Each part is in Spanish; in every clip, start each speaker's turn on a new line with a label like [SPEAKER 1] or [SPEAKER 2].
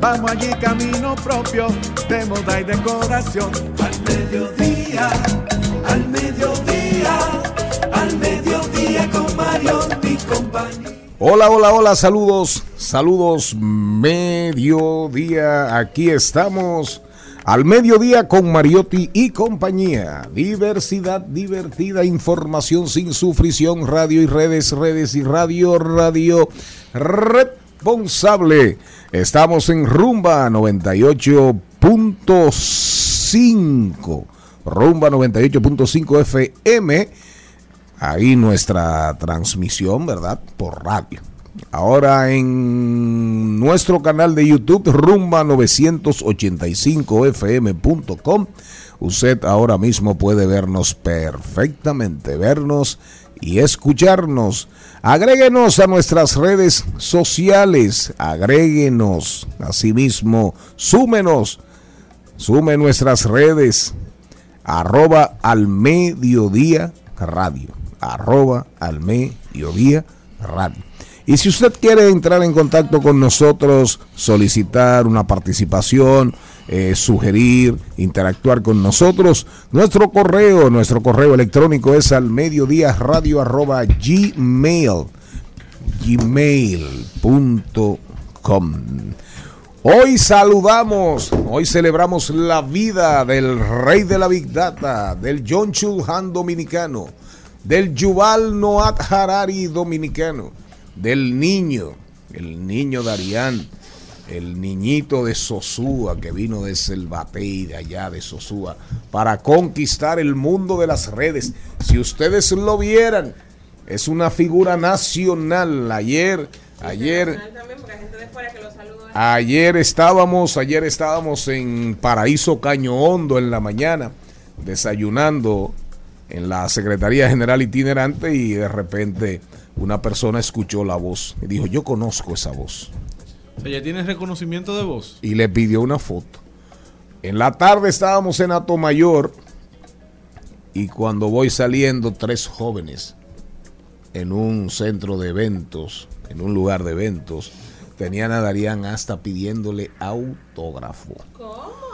[SPEAKER 1] Vamos allí camino propio de moda y decoración. Al mediodía, al mediodía, al mediodía con Mario y compañía.
[SPEAKER 2] Hola, hola, hola, saludos, saludos, mediodía, aquí estamos al mediodía con Mariotti y compañía. Diversidad divertida, información sin sufrición, radio y redes, redes y radio, radio responsable. Estamos en Rumba 98.5. Rumba 98.5 FM. Ahí nuestra transmisión, ¿verdad? Por radio. Ahora en nuestro canal de YouTube, rumba985fm.com, usted ahora mismo puede vernos perfectamente, vernos y escucharnos. Agréguenos a nuestras redes sociales, agréguenos, asimismo, súmenos, sume nuestras redes, arroba al mediodía radio, arroba al mediodía radio. Y si usted quiere entrar en contacto con nosotros, solicitar una participación, eh, sugerir, interactuar con nosotros, nuestro correo, nuestro correo electrónico es al mediodía radio arroba gmail, gmail.com. Hoy saludamos, hoy celebramos la vida del rey de la Big Data, del John Chulhan dominicano, del Yuval Noat Harari dominicano del niño, el niño Darían, el niñito de Sosúa que vino desde el Batey de allá de Sosúa para conquistar el mundo de las redes. Si ustedes lo vieran, es una figura nacional. Ayer, ayer, ayer estábamos, ayer estábamos en Paraíso Caño Hondo en la mañana desayunando en la Secretaría General Itinerante y de repente una persona escuchó la voz y dijo, yo conozco esa voz.
[SPEAKER 3] O sea, ya tienes reconocimiento de voz.
[SPEAKER 2] Y le pidió una foto. En la tarde estábamos en Mayor y cuando voy saliendo, tres jóvenes en un centro de eventos, en un lugar de eventos, tenían a Darían hasta pidiéndole autógrafo. ¿Cómo?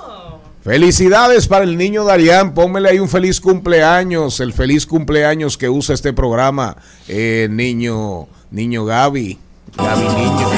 [SPEAKER 2] Felicidades para el niño Darían. Pónmele ahí un feliz cumpleaños. El feliz cumpleaños que usa este programa. Eh, niño, niño Gaby. Gaby niño.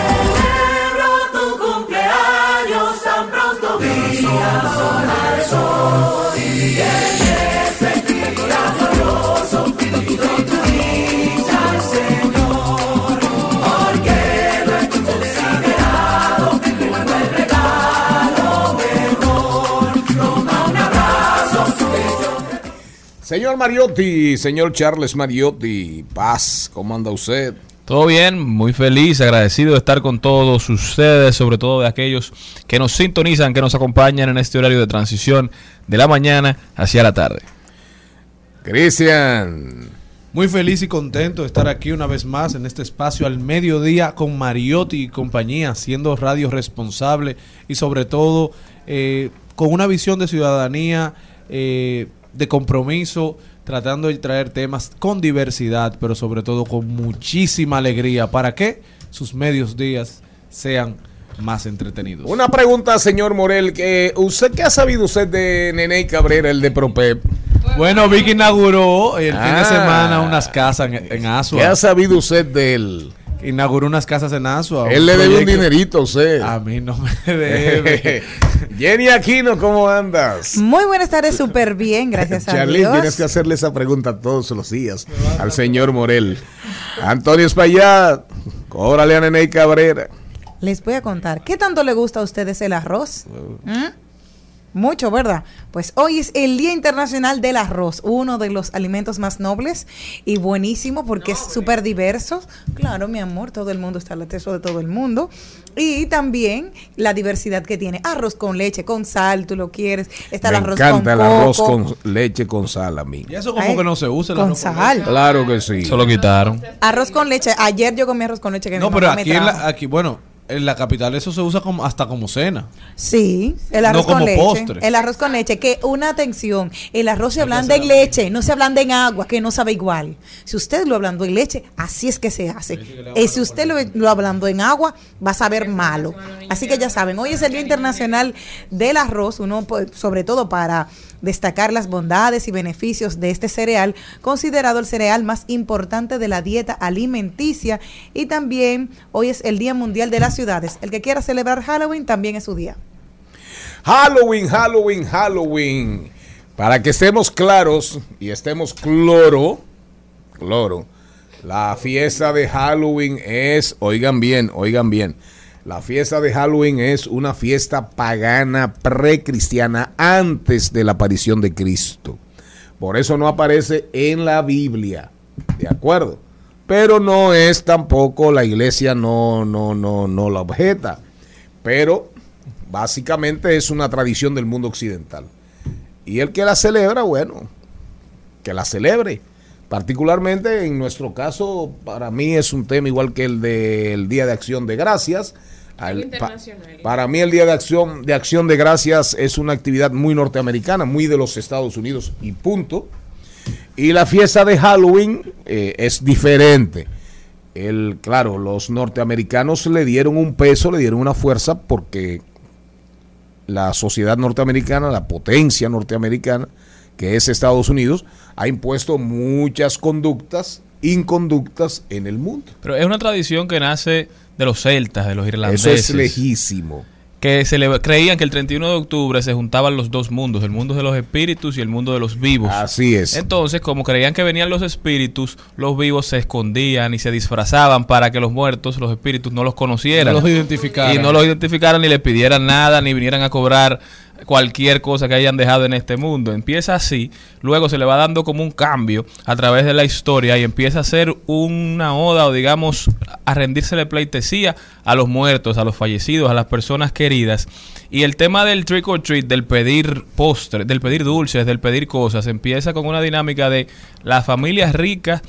[SPEAKER 2] Señor Mariotti, señor Charles Mariotti, paz, ¿cómo anda usted?
[SPEAKER 3] Todo bien, muy feliz, agradecido de estar con todos ustedes, sobre todo de aquellos que nos sintonizan, que nos acompañan en este horario de transición de la mañana hacia la tarde.
[SPEAKER 2] Cristian.
[SPEAKER 3] Muy feliz y contento de estar aquí una vez más en este espacio al mediodía con Mariotti y compañía, siendo radio responsable y sobre todo eh, con una visión de ciudadanía eh, de compromiso, tratando de traer temas con diversidad, pero sobre todo con muchísima alegría para que sus medios días sean más entretenidos.
[SPEAKER 2] Una pregunta, señor Morel, que usted qué ha sabido usted de Nene Cabrera, el de Propep?
[SPEAKER 3] Bueno, Vicky inauguró el fin
[SPEAKER 2] Ah.
[SPEAKER 3] de semana unas casas en, en Asua.
[SPEAKER 2] ¿Qué ha sabido usted de él?
[SPEAKER 3] Inauguró unas casas en Asua.
[SPEAKER 2] Él le debe un dinerito a usted.
[SPEAKER 3] A mí no me debe.
[SPEAKER 2] Jenny Aquino, ¿cómo andas?
[SPEAKER 4] Muy buenas tardes, súper bien, gracias a
[SPEAKER 2] Charly,
[SPEAKER 4] Dios.
[SPEAKER 2] tienes que hacerle esa pregunta todos los días al señor Morel. Antonio Espaillat, cóbrale a Nene Cabrera.
[SPEAKER 4] Les voy a contar, ¿qué tanto le gusta a ustedes el arroz? ¿Mm? Mucho, ¿verdad? Pues hoy es el Día Internacional del Arroz, uno de los alimentos más nobles y buenísimo porque es súper diverso. Claro, mi amor, todo el mundo está al acceso de todo el mundo. Y también la diversidad que tiene. Arroz con leche, con sal, tú lo quieres. Está
[SPEAKER 2] Me
[SPEAKER 4] el arroz
[SPEAKER 2] encanta
[SPEAKER 4] con
[SPEAKER 2] el arroz
[SPEAKER 4] coco,
[SPEAKER 2] con leche con sal a mí.
[SPEAKER 3] Y eso como
[SPEAKER 4] Ay,
[SPEAKER 3] que no se usa el
[SPEAKER 4] con
[SPEAKER 3] arroz con
[SPEAKER 4] sal.
[SPEAKER 2] Claro que sí.
[SPEAKER 5] Eso lo quitaron.
[SPEAKER 4] Arroz con leche. Ayer yo comí arroz con leche que
[SPEAKER 3] No,
[SPEAKER 4] mi
[SPEAKER 3] pero
[SPEAKER 4] mamá me
[SPEAKER 3] aquí, en
[SPEAKER 4] trajo.
[SPEAKER 3] la, aquí, bueno, en la capital eso se usa como, hasta como cena.
[SPEAKER 4] Sí, el
[SPEAKER 3] No
[SPEAKER 4] arroz con
[SPEAKER 3] como
[SPEAKER 4] leche.
[SPEAKER 3] postre.
[SPEAKER 4] El arroz con leche, que una atención, el arroz se ablanda en leche, no se ablanda en agua, que no sabe igual. Si usted lo ablandó en leche, así es que se hace. Y si usted lo, lo ablandó en agua, va a saber malo. Así que ya saben, hoy es el Día Internacional del Arroz, uno pues, sobre todo para destacar las bondades y beneficios de este cereal, considerado el cereal más importante de la dieta alimenticia. Y también hoy es el Día Mundial de las Ciudades. El que quiera celebrar Halloween también es su día.
[SPEAKER 2] Halloween, Halloween, Halloween. Para que estemos claros y estemos cloro, cloro, la fiesta de Halloween es, oigan bien, oigan bien, la fiesta de Halloween es una fiesta pagana precristiana antes de la aparición de Cristo. Por eso no aparece en la Biblia, ¿de acuerdo? Pero no es tampoco la iglesia no no no no la objeta, pero básicamente es una tradición del mundo occidental. Y el que la celebra, bueno, que la celebre. Particularmente en nuestro caso, para mí es un tema igual que el del Día de Acción de Gracias. Al- pa-
[SPEAKER 6] internacional.
[SPEAKER 2] para mí el Día de Acción de Acción de Gracias es una actividad muy norteamericana, muy de los Estados Unidos y punto. Y la fiesta de Halloween eh, es diferente. El, claro, los norteamericanos le dieron un peso, le dieron una fuerza porque la sociedad norteamericana, la potencia norteamericana, que es Estados Unidos, ha impuesto muchas conductas, inconductas en el mundo.
[SPEAKER 5] Pero es una tradición que nace de los celtas, de los
[SPEAKER 2] Eso
[SPEAKER 5] irlandeses.
[SPEAKER 2] es lejísimo.
[SPEAKER 5] Que se le, creían que el 31 de octubre se juntaban los dos mundos, el mundo de los espíritus y el mundo de los vivos.
[SPEAKER 2] Así es.
[SPEAKER 5] Entonces, como creían que venían los espíritus, los vivos se escondían y se disfrazaban para que los muertos, los espíritus, no los conocieran.
[SPEAKER 3] No los identificaran.
[SPEAKER 5] Y no los identificaran ni le pidieran nada, ni vinieran a cobrar cualquier cosa que hayan dejado en este mundo. Empieza así, luego se le va dando como un cambio a través de la historia y empieza a ser una oda o digamos a rendírsele pleitesía a los muertos, a los fallecidos, a las personas queridas. Y el tema del trick or treat, del pedir postres, del pedir dulces, del pedir cosas, empieza con una dinámica de las familias ricas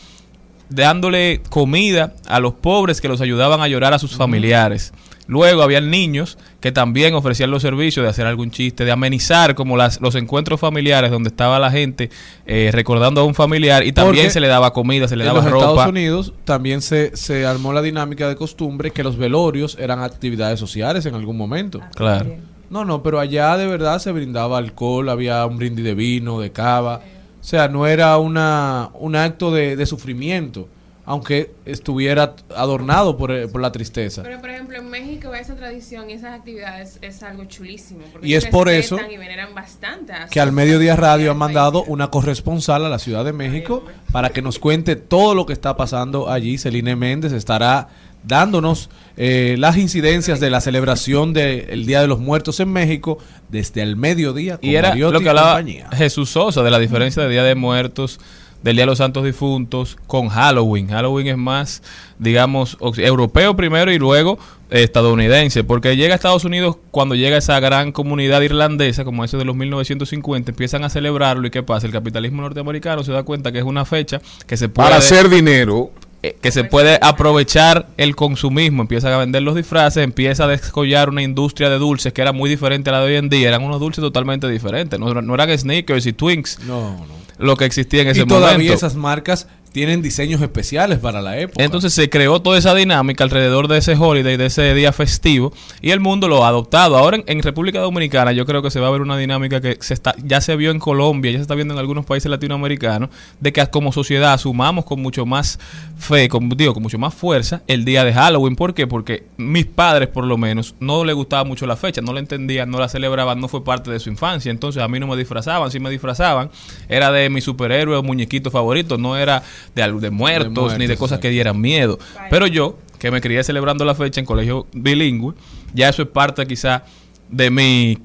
[SPEAKER 5] dándole comida a los pobres que los ayudaban a llorar a sus familiares. Luego habían niños que también ofrecían los servicios de hacer algún chiste, de amenizar como las, los encuentros familiares donde estaba la gente eh, recordando a un familiar y también
[SPEAKER 3] Porque
[SPEAKER 5] se le daba comida, se le
[SPEAKER 3] en
[SPEAKER 5] daba
[SPEAKER 3] los
[SPEAKER 5] ropa.
[SPEAKER 3] Estados Unidos también se, se armó la dinámica de costumbre que los velorios eran actividades sociales en algún momento.
[SPEAKER 5] Claro.
[SPEAKER 3] No, no, pero allá de verdad se brindaba alcohol, había un brindis de vino, de cava. O sea, no era una, un acto de, de sufrimiento, aunque estuviera adornado por, eh, por la tristeza.
[SPEAKER 6] Pero, por ejemplo, en México esa tradición y esas actividades es algo chulísimo. porque
[SPEAKER 3] Y es por eso
[SPEAKER 6] y veneran bastante a
[SPEAKER 3] que al Mediodía Radio ha
[SPEAKER 6] países.
[SPEAKER 3] mandado una corresponsal a la Ciudad de México para que nos cuente todo lo que está pasando allí. Celine Méndez estará dándonos eh, las incidencias de la celebración del Día de los Muertos en México desde el mediodía con
[SPEAKER 5] Y era
[SPEAKER 3] Mariotti
[SPEAKER 5] lo que hablaba
[SPEAKER 3] compañía.
[SPEAKER 5] Jesús Sosa de la diferencia de Día de Muertos, del Día de los Santos Difuntos, con Halloween. Halloween es más, digamos, europeo primero y luego eh, estadounidense, porque llega a Estados Unidos cuando llega esa gran comunidad irlandesa, como eso de los 1950, empiezan a celebrarlo y ¿qué pasa? El capitalismo norteamericano se da cuenta que es una fecha que se puede...
[SPEAKER 2] Para hacer dinero,
[SPEAKER 5] que se puede aprovechar el consumismo, empiezan a vender los disfraces, empieza a descollar una industria de dulces que era muy diferente a la de hoy en día, eran unos dulces totalmente diferentes, no, no eran sneakers y twinks
[SPEAKER 3] No, no.
[SPEAKER 5] lo que existía en ese
[SPEAKER 3] Y todavía
[SPEAKER 5] momento.
[SPEAKER 3] esas marcas tienen diseños especiales para la época.
[SPEAKER 5] Entonces se creó toda esa dinámica alrededor de ese holiday, de ese día festivo, y el mundo lo ha adoptado. Ahora en, República Dominicana yo creo que se va a ver una dinámica que se está, ya se vio en Colombia, ya se está viendo en algunos países latinoamericanos, de que como sociedad asumamos con mucho más fe, con, digo, con mucho más fuerza el día de Halloween. ¿Por qué? Porque mis padres por lo menos no les gustaba mucho la fecha, no la entendían, no la celebraban, no fue parte de su infancia. Entonces a mí no me disfrazaban, si me disfrazaban era de mi superhéroe o muñequito favorito, no era de, de muertos,
[SPEAKER 3] muertos,
[SPEAKER 5] ni de cosas
[SPEAKER 3] exacto.
[SPEAKER 5] que dieran miedo. Pero yo, que me crié celebrando la fecha en colegio bilingüe, ya eso es parte quizá de mi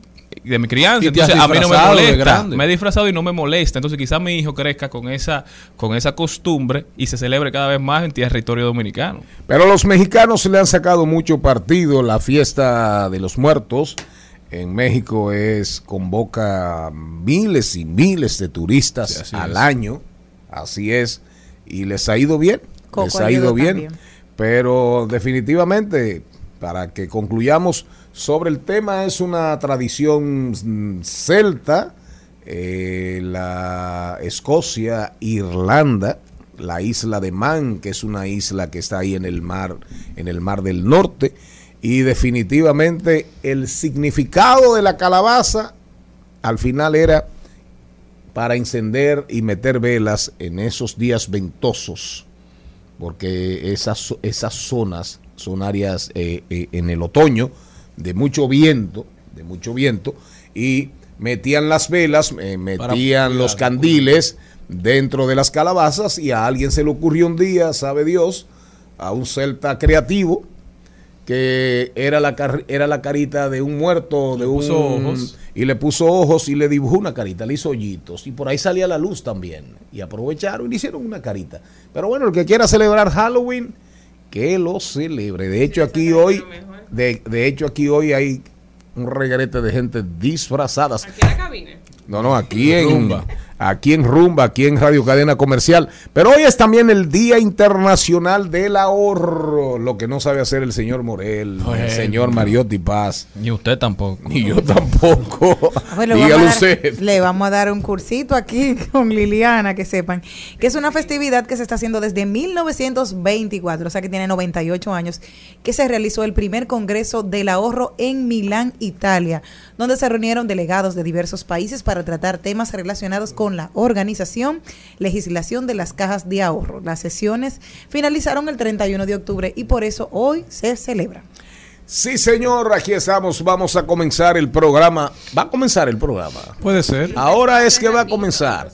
[SPEAKER 5] de mi crianza, entonces a mí no me molesta, me he disfrazado y no me molesta, entonces quizá mi hijo crezca con esa con esa costumbre y se celebre cada vez más en territorio dominicano.
[SPEAKER 2] Pero los mexicanos le han sacado mucho partido. La fiesta de los muertos en México es convoca miles y miles de turistas
[SPEAKER 3] Sí,
[SPEAKER 2] al
[SPEAKER 3] es.
[SPEAKER 2] año. Así es. Y les ha ido bien.
[SPEAKER 4] Coco
[SPEAKER 2] les ha ido bien.
[SPEAKER 4] también.
[SPEAKER 2] Pero definitivamente, para que concluyamos sobre el tema, es una tradición celta. eh, la Escocia, Irlanda, la isla de Man, que es una isla que está ahí en el mar, en el mar del norte, y definitivamente el significado de la calabaza al final era para encender y meter velas en esos días ventosos, porque esas, esas zonas son áreas eh, eh, en el otoño de mucho viento, de mucho viento, y metían las velas, eh, metían los candiles dentro de las calabazas y a alguien se le ocurrió un día, sabe Dios, a un celta creativo, que era la, car- era la carita de un muerto, de un
[SPEAKER 3] puso ojos.
[SPEAKER 2] y le puso ojos y le dibujó una carita, le hizo hoyitos y por ahí salía la luz también y aprovecharon y le hicieron una carita. Pero bueno, el que quiera celebrar Halloween, que lo celebre. De hecho aquí hoy, de, de hecho aquí hoy hay un regrete de gente disfrazadas.
[SPEAKER 6] Aquí en la cabina.
[SPEAKER 2] No, no, aquí en
[SPEAKER 3] Rumba.
[SPEAKER 2] Aquí en Rumba, aquí en Radio Cadena Comercial. Pero hoy es también el Día Internacional del Ahorro, lo que no sabe hacer el señor Morel, el señor Mariotti Paz,
[SPEAKER 5] Ni usted tampoco.
[SPEAKER 2] ni yo tampoco.
[SPEAKER 4] Pues
[SPEAKER 2] Dígalo usted.
[SPEAKER 4] le vamos a dar un cursito aquí con Liliana, que sepan que es una festividad que se está haciendo desde 1924, o sea que tiene 98 años, que se realizó el primer Congreso del Ahorro en Milán, Italia, donde se reunieron delegados de diversos países para tratar temas relacionados con la organización, legislación de las cajas de ahorro. Las sesiones finalizaron el 31 de octubre y por eso hoy se celebra.
[SPEAKER 2] Sí, señor, aquí estamos. Vamos a comenzar el programa. Va a comenzar el programa.
[SPEAKER 3] Puede ser.
[SPEAKER 2] Ahora es que va a comenzar.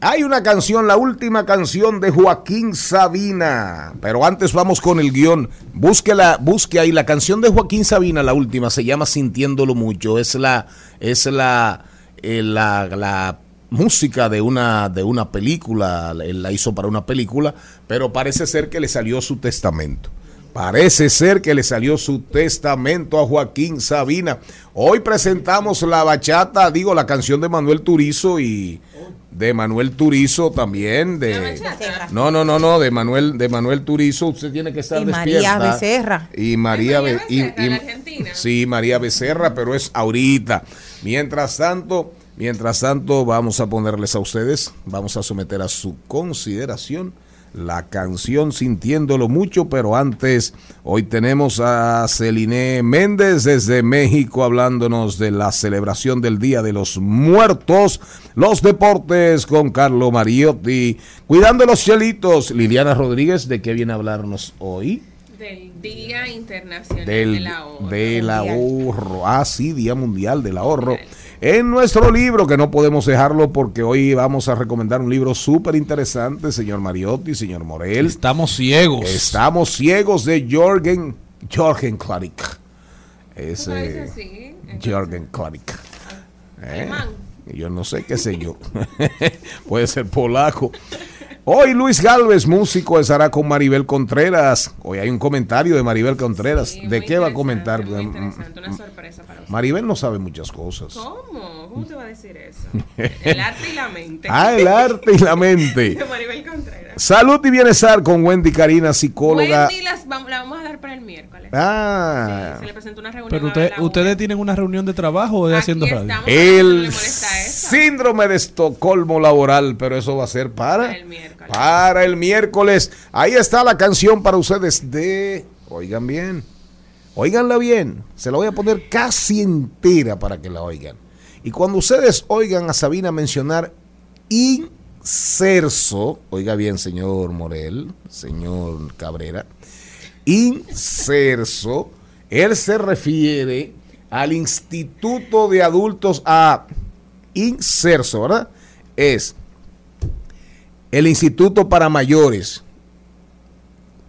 [SPEAKER 2] Hay una canción, la última canción de Joaquín Sabina. Pero antes vamos con el guion. Búsquela, busque ahí la canción de Joaquín Sabina, la última, se llama Sintiéndolo Mucho. Es la, es la, eh, la, la música de una, de una película. Él la hizo para una película, pero parece ser que le salió su testamento. Parece ser que le salió su testamento a Joaquín Sabina. Hoy presentamos la bachata, digo, la canción de Manuel Turizo y de Manuel Turizo también de No, no, no, no, de Manuel de Manuel Turizo, usted tiene que estar
[SPEAKER 4] Y María
[SPEAKER 2] despierta.
[SPEAKER 4] Becerra.
[SPEAKER 2] Y María,
[SPEAKER 6] María
[SPEAKER 2] Be- y-
[SPEAKER 6] Becerra,
[SPEAKER 2] y-
[SPEAKER 6] argentina.
[SPEAKER 2] Sí, María Becerra, pero es ahorita. Mientras tanto, mientras tanto vamos a ponerles a ustedes, vamos a someter a su consideración la canción Sintiéndolo Mucho, pero antes, hoy tenemos a Celine Méndez desde México hablándonos de la celebración del Día de los Muertos, los deportes con Carlo Mariotti, cuidando los chelitos, Liliana Rodríguez, ¿de qué viene a hablarnos hoy?
[SPEAKER 6] Del Día Internacional
[SPEAKER 2] del,
[SPEAKER 6] del Ahorro.
[SPEAKER 2] del ahorro. Ah, sí, Día Mundial del Ahorro. En nuestro libro, que no podemos dejarlo porque hoy vamos a recomendar un libro súper interesante, señor Mariotti, señor Morel.
[SPEAKER 3] Estamos ciegos.
[SPEAKER 2] Estamos ciegos de Jorgen, Jorgen Klarik. Es,
[SPEAKER 6] ¿Tú lo dices
[SPEAKER 2] eh,
[SPEAKER 6] así?
[SPEAKER 2] Jorgen Klarik. Eh, yo no sé qué sé yo. Puede ser polaco. Hoy Luis Galvez, músico, estará con Maribel Contreras. Hoy hay un comentario de Maribel Contreras.
[SPEAKER 6] Sí,
[SPEAKER 2] ¿De qué va a comentar? Mm,
[SPEAKER 6] interesante, una sorpresa para usted.
[SPEAKER 2] Maribel no sabe muchas cosas.
[SPEAKER 6] ¿Cómo? ¿Cómo te va a decir eso? El arte y la mente.
[SPEAKER 2] Ah, el arte y la mente.
[SPEAKER 6] De Maribel Contreras.
[SPEAKER 2] Salud y bienestar con Wendy Karina, psicóloga.
[SPEAKER 6] Wendy las la vamos a dar para el miércoles.
[SPEAKER 2] Ah,
[SPEAKER 6] Se le presentó una reunión.
[SPEAKER 3] Pero usted, ustedes tienen una reunión de trabajo o de
[SPEAKER 6] Aquí
[SPEAKER 3] haciendo radio.
[SPEAKER 2] el síndrome de Estocolmo laboral, pero eso va a ser para
[SPEAKER 6] El miércoles.
[SPEAKER 2] para el miércoles. Ahí está la canción para ustedes de, oigan bien, oiganla bien, se la voy a poner casi entera para que la oigan. Y cuando ustedes oigan a Sabina mencionar inserso, oiga bien, señor Morel, señor Cabrera, inserso, él se refiere al Instituto de Adultos a inserso, ¿verdad? Es el Instituto para Mayores,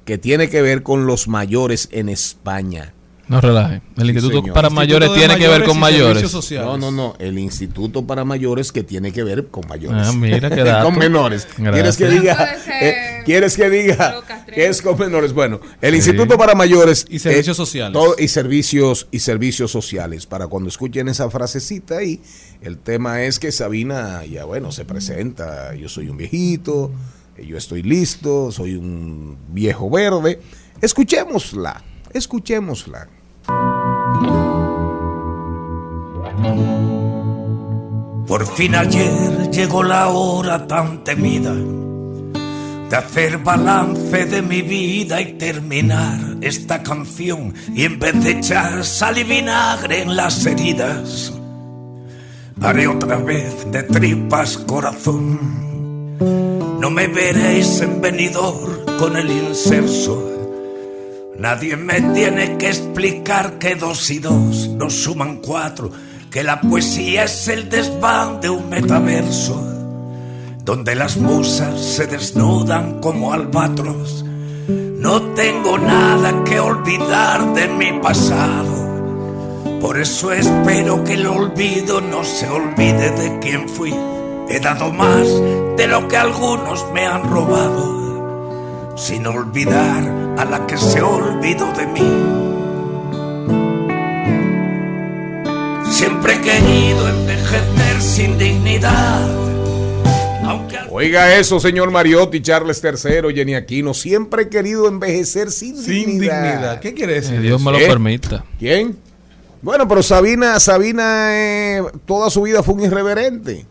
[SPEAKER 2] que tiene que ver con los mayores en España.
[SPEAKER 5] No relaje. El Instituto
[SPEAKER 2] señor.
[SPEAKER 5] para Mayores tiene que ver con mayores.
[SPEAKER 2] No, no, no, el Instituto para Mayores que tiene que ver con mayores.
[SPEAKER 5] Ah, mira qué dato.
[SPEAKER 2] con menores.
[SPEAKER 5] Gracias.
[SPEAKER 2] ¿Quieres que diga? Eh, ¿Quieres que diga que es con menores? Bueno, el
[SPEAKER 5] Sí.
[SPEAKER 2] Instituto para Mayores
[SPEAKER 3] Y servicios
[SPEAKER 2] eh,
[SPEAKER 3] sociales.
[SPEAKER 2] todo- y servicios y servicios sociales. Para cuando escuchen esa frasecita ahí, el tema es que Sabina ya bueno se presenta. Yo soy un viejito, yo estoy listo, soy un viejo verde. Escuchémosla, escuchémosla.
[SPEAKER 7] Por fin ayer llegó la hora tan temida de hacer balance de mi vida y terminar esta canción y en vez de echar sal y vinagre en las heridas haré otra vez de tripas corazón. No me veréis en venidor con el inserso. Nadie me tiene que explicar que dos y dos no suman cuatro, que la poesía es el desván de un metaverso, donde las musas se desnudan como albatros. No tengo nada que olvidar de mi pasado, por eso espero que el olvido no se olvide de quién fui. He dado más de lo que algunos me han robado sin olvidar a la que se olvidó de mí. Siempre he querido envejecer sin dignidad, aunque al
[SPEAKER 2] Oiga eso, señor Mariotti, Charles III, Jenny Aquino. Siempre he querido envejecer sin,
[SPEAKER 3] Sin dignidad. ¿Qué quiere
[SPEAKER 5] Que
[SPEAKER 3] decir?
[SPEAKER 5] Dios me lo
[SPEAKER 2] ¿Eh?
[SPEAKER 5] permita.
[SPEAKER 2] ¿Quién? Bueno, pero Sabina, Sabina eh, toda su vida fue un irreverente.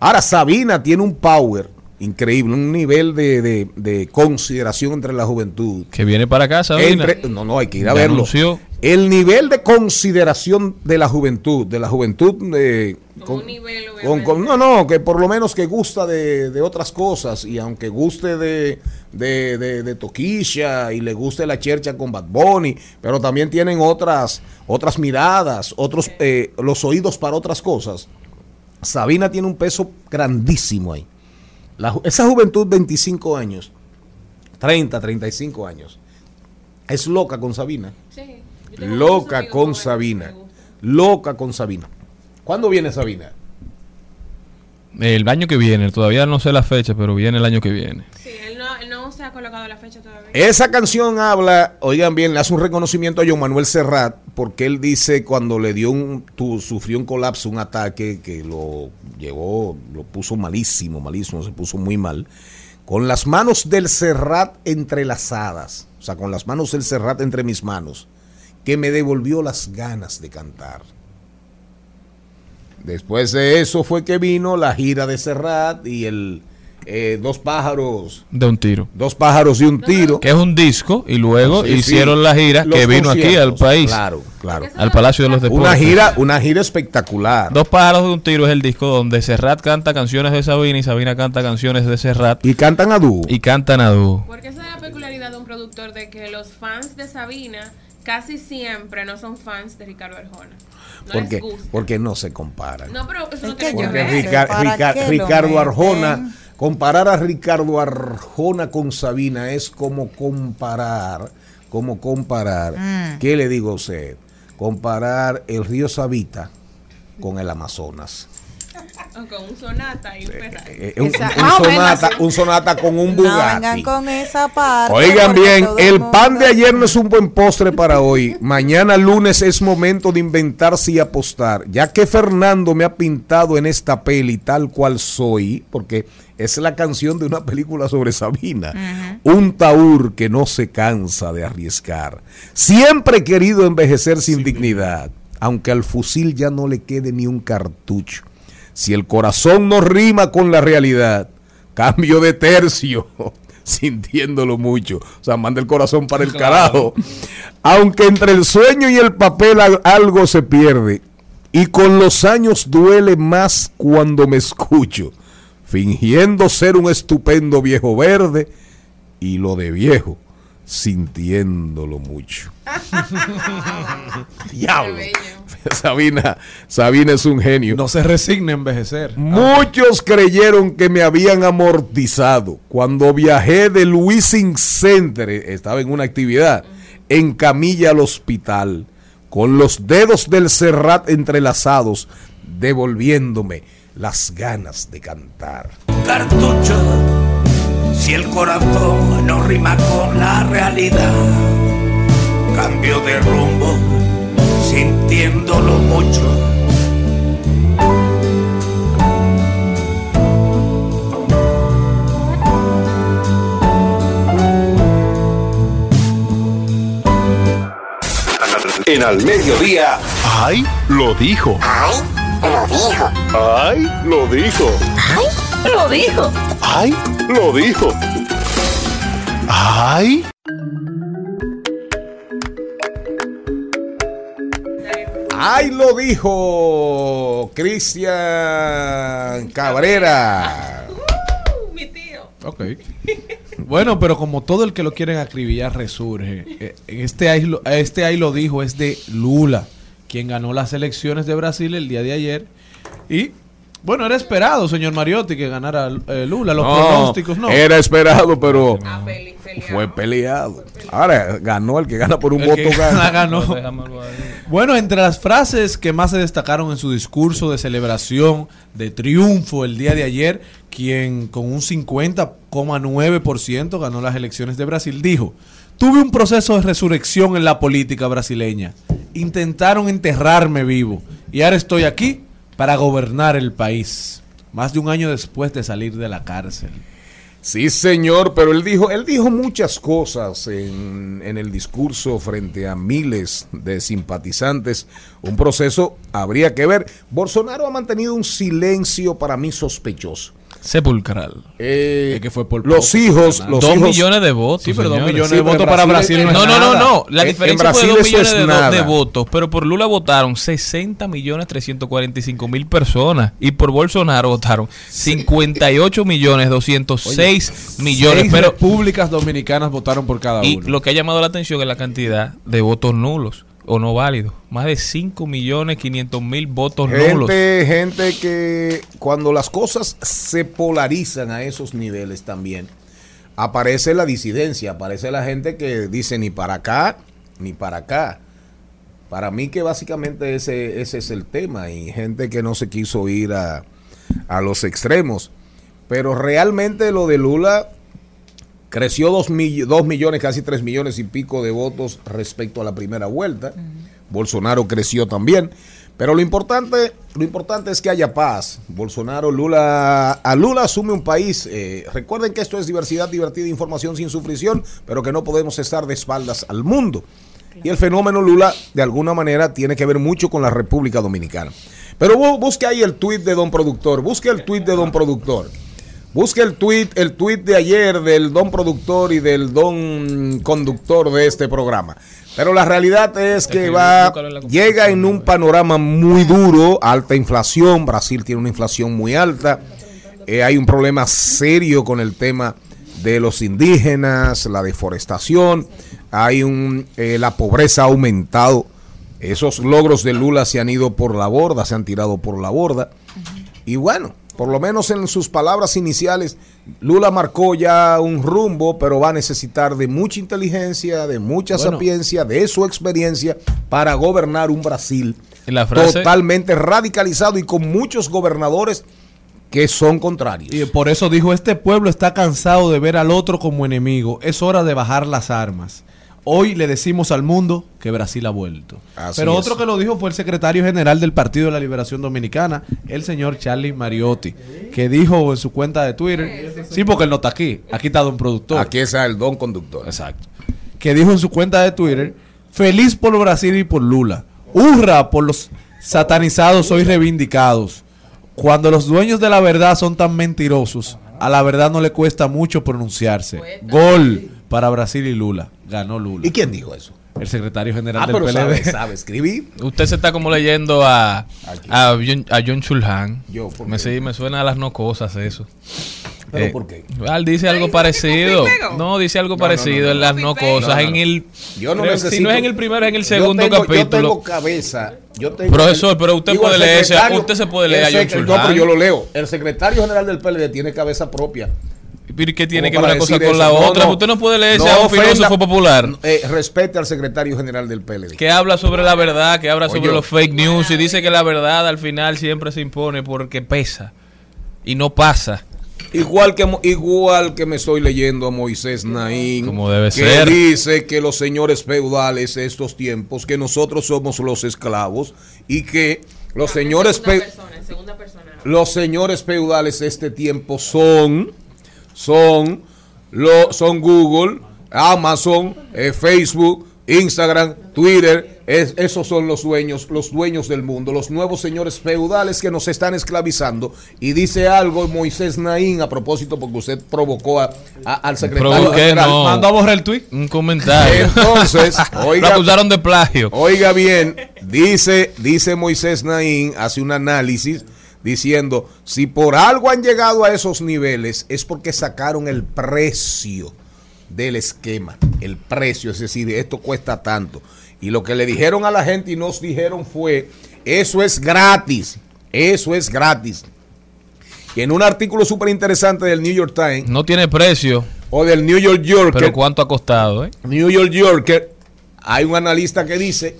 [SPEAKER 2] Ahora, Sabina tiene un power increíble, un nivel de, de- de consideración entre la juventud.
[SPEAKER 5] Que viene para acá, Sabina.
[SPEAKER 2] Entre- no, no, hay que ir a verlo.
[SPEAKER 5] anunció.
[SPEAKER 2] El nivel de consideración de la juventud, de la juventud de,
[SPEAKER 6] Con un nivel,
[SPEAKER 2] con- con- no, no, que por lo menos que gusta de, de otras cosas y aunque guste de, de, de, de Toquisha y le guste la chercha con Bad Bunny, pero también tienen otras, otras miradas, otros, eh, los oídos para otras cosas. Sabina tiene un peso grandísimo ahí. La ju- esa juventud, 25 años, 30, 35 años, es loca con Sabina.
[SPEAKER 6] Sí.
[SPEAKER 2] Loca con Sabina. Loca con Sabina. ¿Cuándo viene Sabina?
[SPEAKER 5] El año que viene, todavía no sé la fecha, pero viene el año que viene.
[SPEAKER 6] Sí, colocado la fecha todavía.
[SPEAKER 2] Esa canción habla, oigan bien, le hace un reconocimiento a John Manuel Serrat, porque él dice cuando le dio un, tu- sufrió un colapso, un ataque que lo llevó, lo puso malísimo, malísimo, se puso muy mal, con las manos del Serrat entrelazadas, o sea, con las manos del Serrat entre mis manos, que me devolvió las ganas de cantar. Después de eso fue que vino la gira de Serrat y el eh, Dos pájaros,
[SPEAKER 5] De un tiro.
[SPEAKER 2] dos pájaros y un tiro.
[SPEAKER 5] Que es un disco y luego
[SPEAKER 2] Sí,
[SPEAKER 5] hicieron
[SPEAKER 2] sí.
[SPEAKER 5] la gira
[SPEAKER 2] Los
[SPEAKER 5] que vino aquí al país.
[SPEAKER 2] Claro, claro.
[SPEAKER 5] Al Palacio de los Deportes.
[SPEAKER 2] Una gira, una gira espectacular.
[SPEAKER 5] Dos pájaros de un tiro es el disco donde Serrat canta canciones de Sabina y Sabina canta canciones de Serrat
[SPEAKER 2] Y cantan a dúo.
[SPEAKER 5] y cantan a dúo.
[SPEAKER 6] Porque esa es la peculiaridad de un productor de que los fans de Sabina casi siempre no son fans de Ricardo Arjona. No
[SPEAKER 2] porque,
[SPEAKER 6] les gusta.
[SPEAKER 2] porque no se comparan.
[SPEAKER 6] No, pero eso no
[SPEAKER 4] que
[SPEAKER 6] tiene ver.
[SPEAKER 2] Rica-
[SPEAKER 4] ¿para
[SPEAKER 2] Rica- Ricardo
[SPEAKER 4] meten?
[SPEAKER 2] Arjona, comparar a Ricardo Arjona con Sabina es como comparar, como comparar,
[SPEAKER 4] Mm.
[SPEAKER 2] ¿qué le digo a usted? Comparar el río Sabita con el Amazonas.
[SPEAKER 6] Con un sonata y un Ferrari.
[SPEAKER 2] Eh, un,
[SPEAKER 4] Esa-
[SPEAKER 2] un
[SPEAKER 4] Más o menos
[SPEAKER 2] sonata, un sonata con un
[SPEAKER 4] No vengan
[SPEAKER 2] Bugatti.
[SPEAKER 4] con esa parte.
[SPEAKER 2] Oigan bien, el
[SPEAKER 4] mundo-
[SPEAKER 2] pan de ayer no es un buen postre para hoy. Mañana lunes es momento de inventarse y apostar. Ya que Fernando me ha pintado en esta peli tal cual soy, porque es la canción de una película sobre Sabina. Un taur que no se cansa de arriesgar. Siempre he querido envejecer sin dignidad, aunque al fusil ya no le quede ni un cartucho. Si el corazón no rima con la realidad, cambio de tercio, sintiéndolo mucho. O sea, manda el corazón para el carajo. Aunque entre el sueño y el papel al- algo se pierde. Y con los años duele más cuando me escucho, fingiendo ser un estupendo viejo verde y lo de viejo, sintiéndolo mucho. Diablo. Sabina, Sabina es un genio.
[SPEAKER 3] No se resigna a envejecer.
[SPEAKER 2] Muchos creyeron que me habían amortizado cuando viajé del Wissing Center, estaba en una actividad, en camilla al hospital, con los dedos del Serrat entrelazados, devolviéndome las ganas de cantar.
[SPEAKER 7] cartucho si el corazón no rima con la realidad. Cambio de rumbo, sintiéndolo mucho.
[SPEAKER 8] En al mediodía. ¡Ay! Lo dijo. ¡Ay! Lo dijo. ¡Ay! Lo dijo.
[SPEAKER 9] Lo dijo.
[SPEAKER 8] ¡Ay! Lo dijo. ¡Ay!
[SPEAKER 2] ¡Ay, lo dijo Cristian Cabrera!
[SPEAKER 6] Mi tío.
[SPEAKER 3] Ok. Bueno, pero como todo el que lo quieren acribillar resurge, eh, este ahí, lo- este ahí lo dijo, es de Lula, quien ganó las elecciones de Brasil el día de ayer. Y, bueno, era esperado, señor Mariotti, que ganara eh, Lula. Los pronósticos no.
[SPEAKER 2] Era esperado, pero
[SPEAKER 6] A peli, peleado.
[SPEAKER 2] fue peleado. Ahora ganó el que gana por un
[SPEAKER 3] El
[SPEAKER 2] voto
[SPEAKER 3] que
[SPEAKER 2] gana.
[SPEAKER 3] ganó. Bueno, entre las frases que más se destacaron en su discurso de celebración, de triunfo el día de ayer, quien con un 50,9% ganó las elecciones de Brasil, dijo, tuve un proceso de resurrección en la política brasileña. Intentaron enterrarme vivo y ahora estoy aquí para gobernar el país, más de un año después de salir de la cárcel.
[SPEAKER 2] Sí, señor, pero él dijo, él dijo muchas cosas en, en el discurso frente a miles de simpatizantes. Un proceso habría que ver. Bolsonaro ha mantenido un silencio para mí sospechoso.
[SPEAKER 5] Sepulcral.
[SPEAKER 2] Eh,
[SPEAKER 3] Es que fue por
[SPEAKER 2] los
[SPEAKER 3] poco,
[SPEAKER 2] hijos, los
[SPEAKER 5] dos
[SPEAKER 2] hijos-
[SPEAKER 5] millones de votos.
[SPEAKER 3] Sí, pero dos millones
[SPEAKER 2] Sí,
[SPEAKER 3] de votos para
[SPEAKER 2] Brasil
[SPEAKER 3] no
[SPEAKER 5] No, no, no. La
[SPEAKER 2] En- en
[SPEAKER 5] diferencia fue
[SPEAKER 2] Brasil
[SPEAKER 5] de dos millones
[SPEAKER 2] es
[SPEAKER 5] de, do-
[SPEAKER 2] nada.
[SPEAKER 5] de votos, pero por Lula votaron 60 millones 345 mil personas y por Bolsonaro votaron 58 millones 206 millones.
[SPEAKER 3] Seis
[SPEAKER 5] Pero
[SPEAKER 3] repúblicas dominicanas votaron por cada
[SPEAKER 5] y
[SPEAKER 3] uno.
[SPEAKER 5] lo que ha llamado la atención es la cantidad de votos nulos o no válidos. Más de 5 millones 500 mil votos nulos.
[SPEAKER 2] Gente, gente que cuando las cosas se polarizan a esos niveles también, aparece la disidencia, aparece la gente que dice ni para acá ni para acá. Para mí que básicamente ese, ese es el tema y gente que no se quiso ir a, a los extremos. Pero realmente lo de Lula creció dos, mill- dos millones, casi tres millones y pico de votos respecto a la primera vuelta. Bolsonaro creció también. Pero lo importante, lo importante es que haya paz. Bolsonaro, Lula, a Lula asume un país. eh, recuerden que esto es diversidad, divertida, información sin sufrición, pero que no podemos estar de espaldas al mundo. Y el fenómeno Lula, de alguna manera, tiene que ver mucho con la República Dominicana. Pero bu- busque ahí el tuit de Don Productor, busque el tuit de Don Productor. Busque el tweet, el tweet de ayer del don productor y del don conductor de este programa. Pero la realidad es que va, llega en un panorama muy duro, alta inflación, Brasil tiene una inflación muy alta, eh, hay un problema serio con el tema de los indígenas, la deforestación, hay un, eh, la pobreza ha aumentado, esos logros de Lula se han ido por la borda, se han tirado por la borda. Y bueno, por lo menos en sus palabras iniciales, Lula marcó ya un rumbo, pero va a necesitar de mucha inteligencia, de mucha
[SPEAKER 3] Bueno.
[SPEAKER 2] sapiencia, de su experiencia para gobernar un Brasil
[SPEAKER 5] la frase-
[SPEAKER 2] totalmente radicalizado y con muchos gobernadores que son contrarios.
[SPEAKER 3] Y por eso dijo, este pueblo está cansado de ver al otro como enemigo. Es hora de bajar las armas. Hoy le decimos al mundo que Brasil ha vuelto.
[SPEAKER 2] Así
[SPEAKER 3] Pero
[SPEAKER 2] es.
[SPEAKER 3] otro que lo dijo fue el secretario general del Partido de la Liberación Dominicana, el señor Charlie Mariotti, que dijo en su cuenta de Twitter, sí, porque él no está aquí, aquí está don productor.
[SPEAKER 2] Aquí es el don conductor.
[SPEAKER 3] Exacto. Que dijo en su cuenta de Twitter, feliz por Brasil y por Lula. Hurra por los satanizados hoy reivindicados. Cuando los dueños de la verdad son tan mentirosos, a la verdad no le cuesta mucho pronunciarse. Gol para Brasil y Lula. Ganó Lula.
[SPEAKER 2] ¿Y quién dijo eso?
[SPEAKER 3] El secretario general
[SPEAKER 2] Ah,
[SPEAKER 3] del
[SPEAKER 2] pero
[SPEAKER 3] PLD.
[SPEAKER 2] sabe, sabe escribir.
[SPEAKER 5] Usted se está como leyendo a, a, John, a John Chulhan.
[SPEAKER 2] Yo, ¿por
[SPEAKER 5] me, sí, me suena a las no cosas eso.
[SPEAKER 2] ¿Pero
[SPEAKER 5] Eh,
[SPEAKER 2] por qué?
[SPEAKER 5] Val dice algo parecido. No, dice algo
[SPEAKER 2] No, no,
[SPEAKER 5] parecido
[SPEAKER 2] no,
[SPEAKER 5] en las no cosas.
[SPEAKER 2] No, no,
[SPEAKER 5] en el,
[SPEAKER 2] Yo no
[SPEAKER 5] creo-
[SPEAKER 2] necesito.
[SPEAKER 5] Si no es en el primero, es en el
[SPEAKER 2] Yo
[SPEAKER 5] segundo
[SPEAKER 2] Yo
[SPEAKER 5] capítulo.
[SPEAKER 2] tengo cabeza. Yo tengo
[SPEAKER 5] Profesor, pero usted
[SPEAKER 2] Digo,
[SPEAKER 5] puede
[SPEAKER 2] secretario-
[SPEAKER 5] usted se puede leer a John
[SPEAKER 2] No,
[SPEAKER 5] Chulhan.
[SPEAKER 2] pero yo lo leo. El secretario general del PLD tiene cabeza propia.
[SPEAKER 5] ¿Y ¿Qué tiene que ver una cosa con
[SPEAKER 2] eso.
[SPEAKER 5] la
[SPEAKER 2] No,
[SPEAKER 5] otra?
[SPEAKER 2] no.
[SPEAKER 5] usted no puede leerse
[SPEAKER 2] No
[SPEAKER 5] a un
[SPEAKER 2] ofenda-
[SPEAKER 5] filósofo popular
[SPEAKER 2] Eh, respete al secretario general del PLD.
[SPEAKER 5] que habla sobre la verdad, que habla
[SPEAKER 2] Oye.
[SPEAKER 5] sobre los fake news y dice que la verdad al final siempre se impone porque pesa y no pasa.
[SPEAKER 2] Igual que, igual que me estoy leyendo a Moisés Naín,
[SPEAKER 5] Como debe
[SPEAKER 2] que
[SPEAKER 5] ser.
[SPEAKER 2] dice que los señores feudales de estos tiempos, que nosotros somos los esclavos y que los señores
[SPEAKER 6] En segunda
[SPEAKER 2] fe-
[SPEAKER 6] persona, en segunda persona.
[SPEAKER 2] los señores feudales de este tiempo son son lo, son Google, Amazon, eh, Facebook, Instagram, Twitter, es- esos son los dueños, los dueños del mundo, los nuevos señores feudales que nos están esclavizando. Y dice algo Moisés Naín a propósito, porque usted provocó a- a- al secretario
[SPEAKER 5] Provoqué,
[SPEAKER 2] general.
[SPEAKER 5] no.
[SPEAKER 3] Mandó a borrar el tweet.
[SPEAKER 5] Un comentario.
[SPEAKER 2] Entonces,
[SPEAKER 5] Lo
[SPEAKER 2] oiga,
[SPEAKER 5] acusaron de plagio.
[SPEAKER 2] Oiga bien, dice, dice Moisés Naín, hace un análisis diciendo, si por algo han llegado a esos niveles es porque sacaron el precio del esquema, el precio, es decir, esto cuesta tanto. Y lo que le dijeron a la gente y nos dijeron fue, eso es gratis, eso es gratis. Y en un artículo súper interesante del New York Times
[SPEAKER 5] No tiene precio,
[SPEAKER 2] o del New York Yorker,
[SPEAKER 5] pero ¿cuánto ha costado? eh?
[SPEAKER 2] New York Yorker, hay un analista que dice,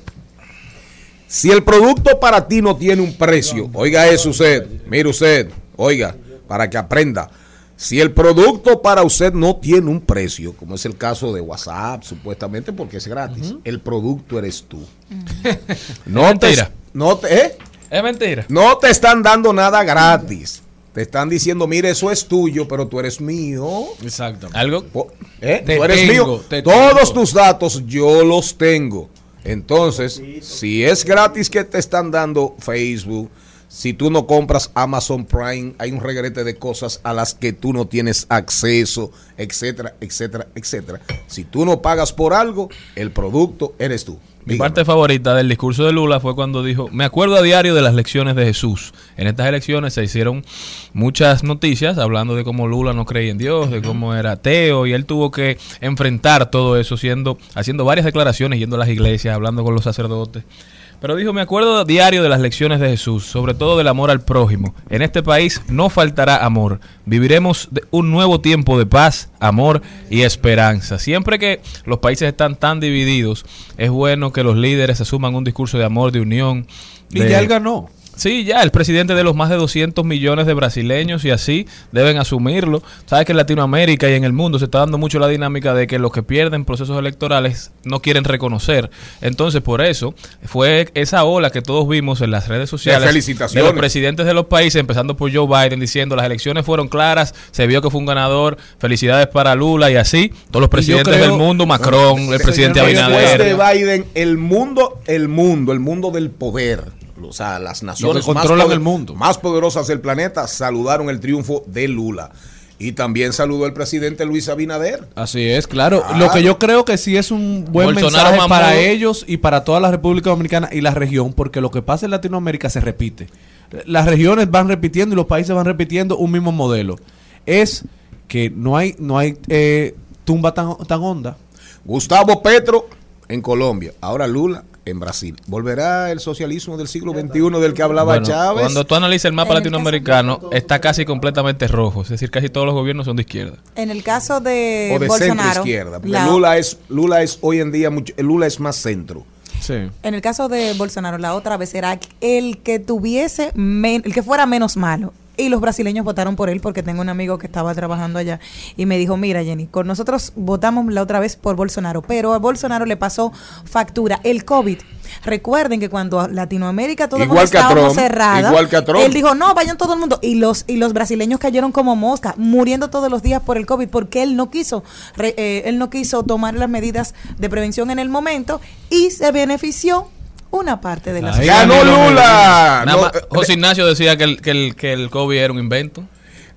[SPEAKER 2] si el producto para ti no tiene un precio, oiga eso usted, mire usted, oiga, para que aprenda, si el producto para usted no tiene un precio, como es el caso de WhatsApp, supuestamente porque es gratis, el producto eres tú. No
[SPEAKER 5] Es
[SPEAKER 2] te,
[SPEAKER 5] mentira.
[SPEAKER 2] no te, ¿eh?
[SPEAKER 5] Es mentira.
[SPEAKER 2] no te están dando nada gratis. Te están diciendo, mire, eso es tuyo, pero tú eres mío.
[SPEAKER 3] Exacto.
[SPEAKER 5] Algo
[SPEAKER 2] ¿eh? Tú eres
[SPEAKER 3] tengo,
[SPEAKER 2] mío.
[SPEAKER 3] te
[SPEAKER 2] Todos
[SPEAKER 3] tengo.
[SPEAKER 2] tus datos yo los tengo. Entonces, si es gratis que te están dando Facebook, si tú no compras Amazon Prime, hay un regrete de cosas a las que tú no tienes acceso, etcétera, etcétera, etcétera. Si tú no pagas por algo, el producto eres tú.
[SPEAKER 5] Mi
[SPEAKER 2] Dígame.
[SPEAKER 5] parte favorita del discurso de Lula fue cuando dijo, me acuerdo a diario de las lecciones de Jesús. En estas elecciones se hicieron muchas noticias hablando de cómo Lula no creía en Dios, de cómo era ateo, y él tuvo que enfrentar todo eso siendo, haciendo varias declaraciones, yendo a las iglesias, hablando con los sacerdotes. Pero dijo, me acuerdo diario de las lecciones de Jesús, sobre todo del amor al prójimo. En este país no faltará amor. Viviremos de un nuevo tiempo de paz, amor y esperanza. Siempre que los países están tan divididos, es bueno que los líderes asuman un discurso de amor, de unión.
[SPEAKER 3] Y ya él ganó.
[SPEAKER 5] Sí, ya, el presidente de los más de 200 millones de brasileños y así deben asumirlo. Sabes que en Latinoamérica y en el mundo se está dando mucho la dinámica de que los que pierden procesos electorales no quieren reconocer. Entonces, por eso fue esa ola que todos vimos en las redes sociales
[SPEAKER 2] De felicitaciones.
[SPEAKER 5] de los presidentes de los países, empezando por Joe Biden, diciendo las elecciones fueron claras, se vio que fue un ganador, felicidades para Lula y así. Todos los presidentes
[SPEAKER 3] creo-
[SPEAKER 5] del mundo, Macron, el presidente Abinader.
[SPEAKER 2] Después de Biden, el mundo, el mundo, el mundo del poder, o sea, las naciones
[SPEAKER 3] que controlan
[SPEAKER 2] más poder-
[SPEAKER 3] el mundo.
[SPEAKER 2] más poderosas del planeta saludaron el triunfo de Lula. Y también saludó el presidente Luis Abinader.
[SPEAKER 3] Así es, claro.
[SPEAKER 2] Claro.
[SPEAKER 3] Lo que yo creo que sí es un buen
[SPEAKER 5] Bolsonaro
[SPEAKER 3] mensaje para ellos y para toda la República Dominicana y la región, porque lo que pasa en Latinoamérica se repite. Las regiones van repitiendo y los países van repitiendo un mismo modelo. Es que no hay, no hay eh, tumba tan, tan honda.
[SPEAKER 2] Gustavo Petro en Colombia. Ahora Lula en Brasil. ¿Volverá el socialismo del siglo XXI del que hablaba
[SPEAKER 5] Bueno,
[SPEAKER 2] Chávez?
[SPEAKER 5] Cuando tú analizas el mapa
[SPEAKER 4] En el caso
[SPEAKER 5] latinoamericano, está casi completamente rojo. Es decir, casi todos los gobiernos son de izquierda.
[SPEAKER 4] En el caso de,
[SPEAKER 2] o de centro
[SPEAKER 4] Bolsonaro,
[SPEAKER 2] izquierda. Porque
[SPEAKER 4] la-
[SPEAKER 2] Lula es, Lula es hoy en día mucho, Lula es más centro.
[SPEAKER 3] Sí.
[SPEAKER 4] en el caso de Bolsonaro, la otra vez era el que tuviese, men- el que fuera menos malo. Y los brasileños votaron por él porque tengo un amigo que estaba trabajando allá y me dijo, mira Jenny, con nosotros votamos la otra vez por Bolsonaro, pero a Bolsonaro le pasó factura el COVID. Recuerden que cuando Latinoamérica todo el mundo
[SPEAKER 2] que a
[SPEAKER 4] estábamos
[SPEAKER 2] Trump,
[SPEAKER 4] cerrada,
[SPEAKER 2] igual que a Trump.
[SPEAKER 4] él dijo, no, vayan todo el mundo. Y los, y los brasileños cayeron como mosca, muriendo todos los días por el COVID, porque él no quiso, re- eh, él no quiso tomar las medidas de prevención en el momento y se benefició una parte de la sociedad.
[SPEAKER 2] ¡Ganó Lula!
[SPEAKER 5] Nada
[SPEAKER 2] No,
[SPEAKER 5] más,
[SPEAKER 2] eh,
[SPEAKER 5] José Ignacio decía que el, que, el, que el COVID era un invento.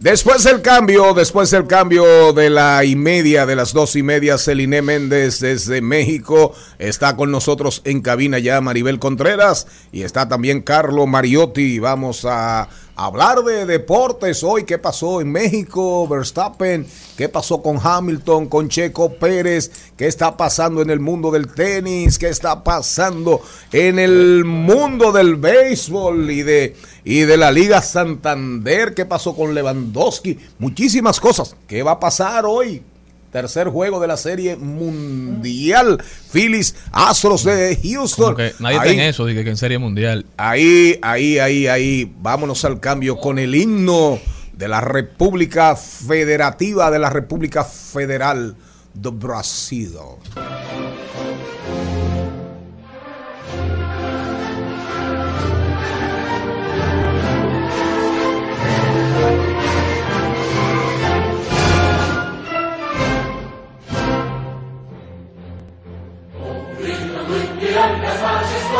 [SPEAKER 2] Después del cambio, después del cambio de la y media, de las dos y media, Celine Méndez desde México está con nosotros en cabina ya Maribel Contreras y está también Carlo Mariotti. Vamos a hablar de deportes hoy. ¿Qué pasó en México? Verstappen. ¿Qué pasó con Hamilton, con Checo Pérez? ¿Qué está pasando en el mundo del tenis? ¿Qué está pasando en el mundo del béisbol y de, y de la Liga Santander? ¿Qué pasó con Lewandowski? Muchísimas cosas. ¿Qué va a pasar hoy? Tercer juego de la serie mundial. Phillies Astros de Houston.
[SPEAKER 5] Que nadie
[SPEAKER 2] Ahí-
[SPEAKER 5] está en eso, dije que en Serie Mundial.
[SPEAKER 2] Ahí, ahí, ahí, ahí. Vámonos al cambio con el himno de la República Federativa de la República Federal de Brasil.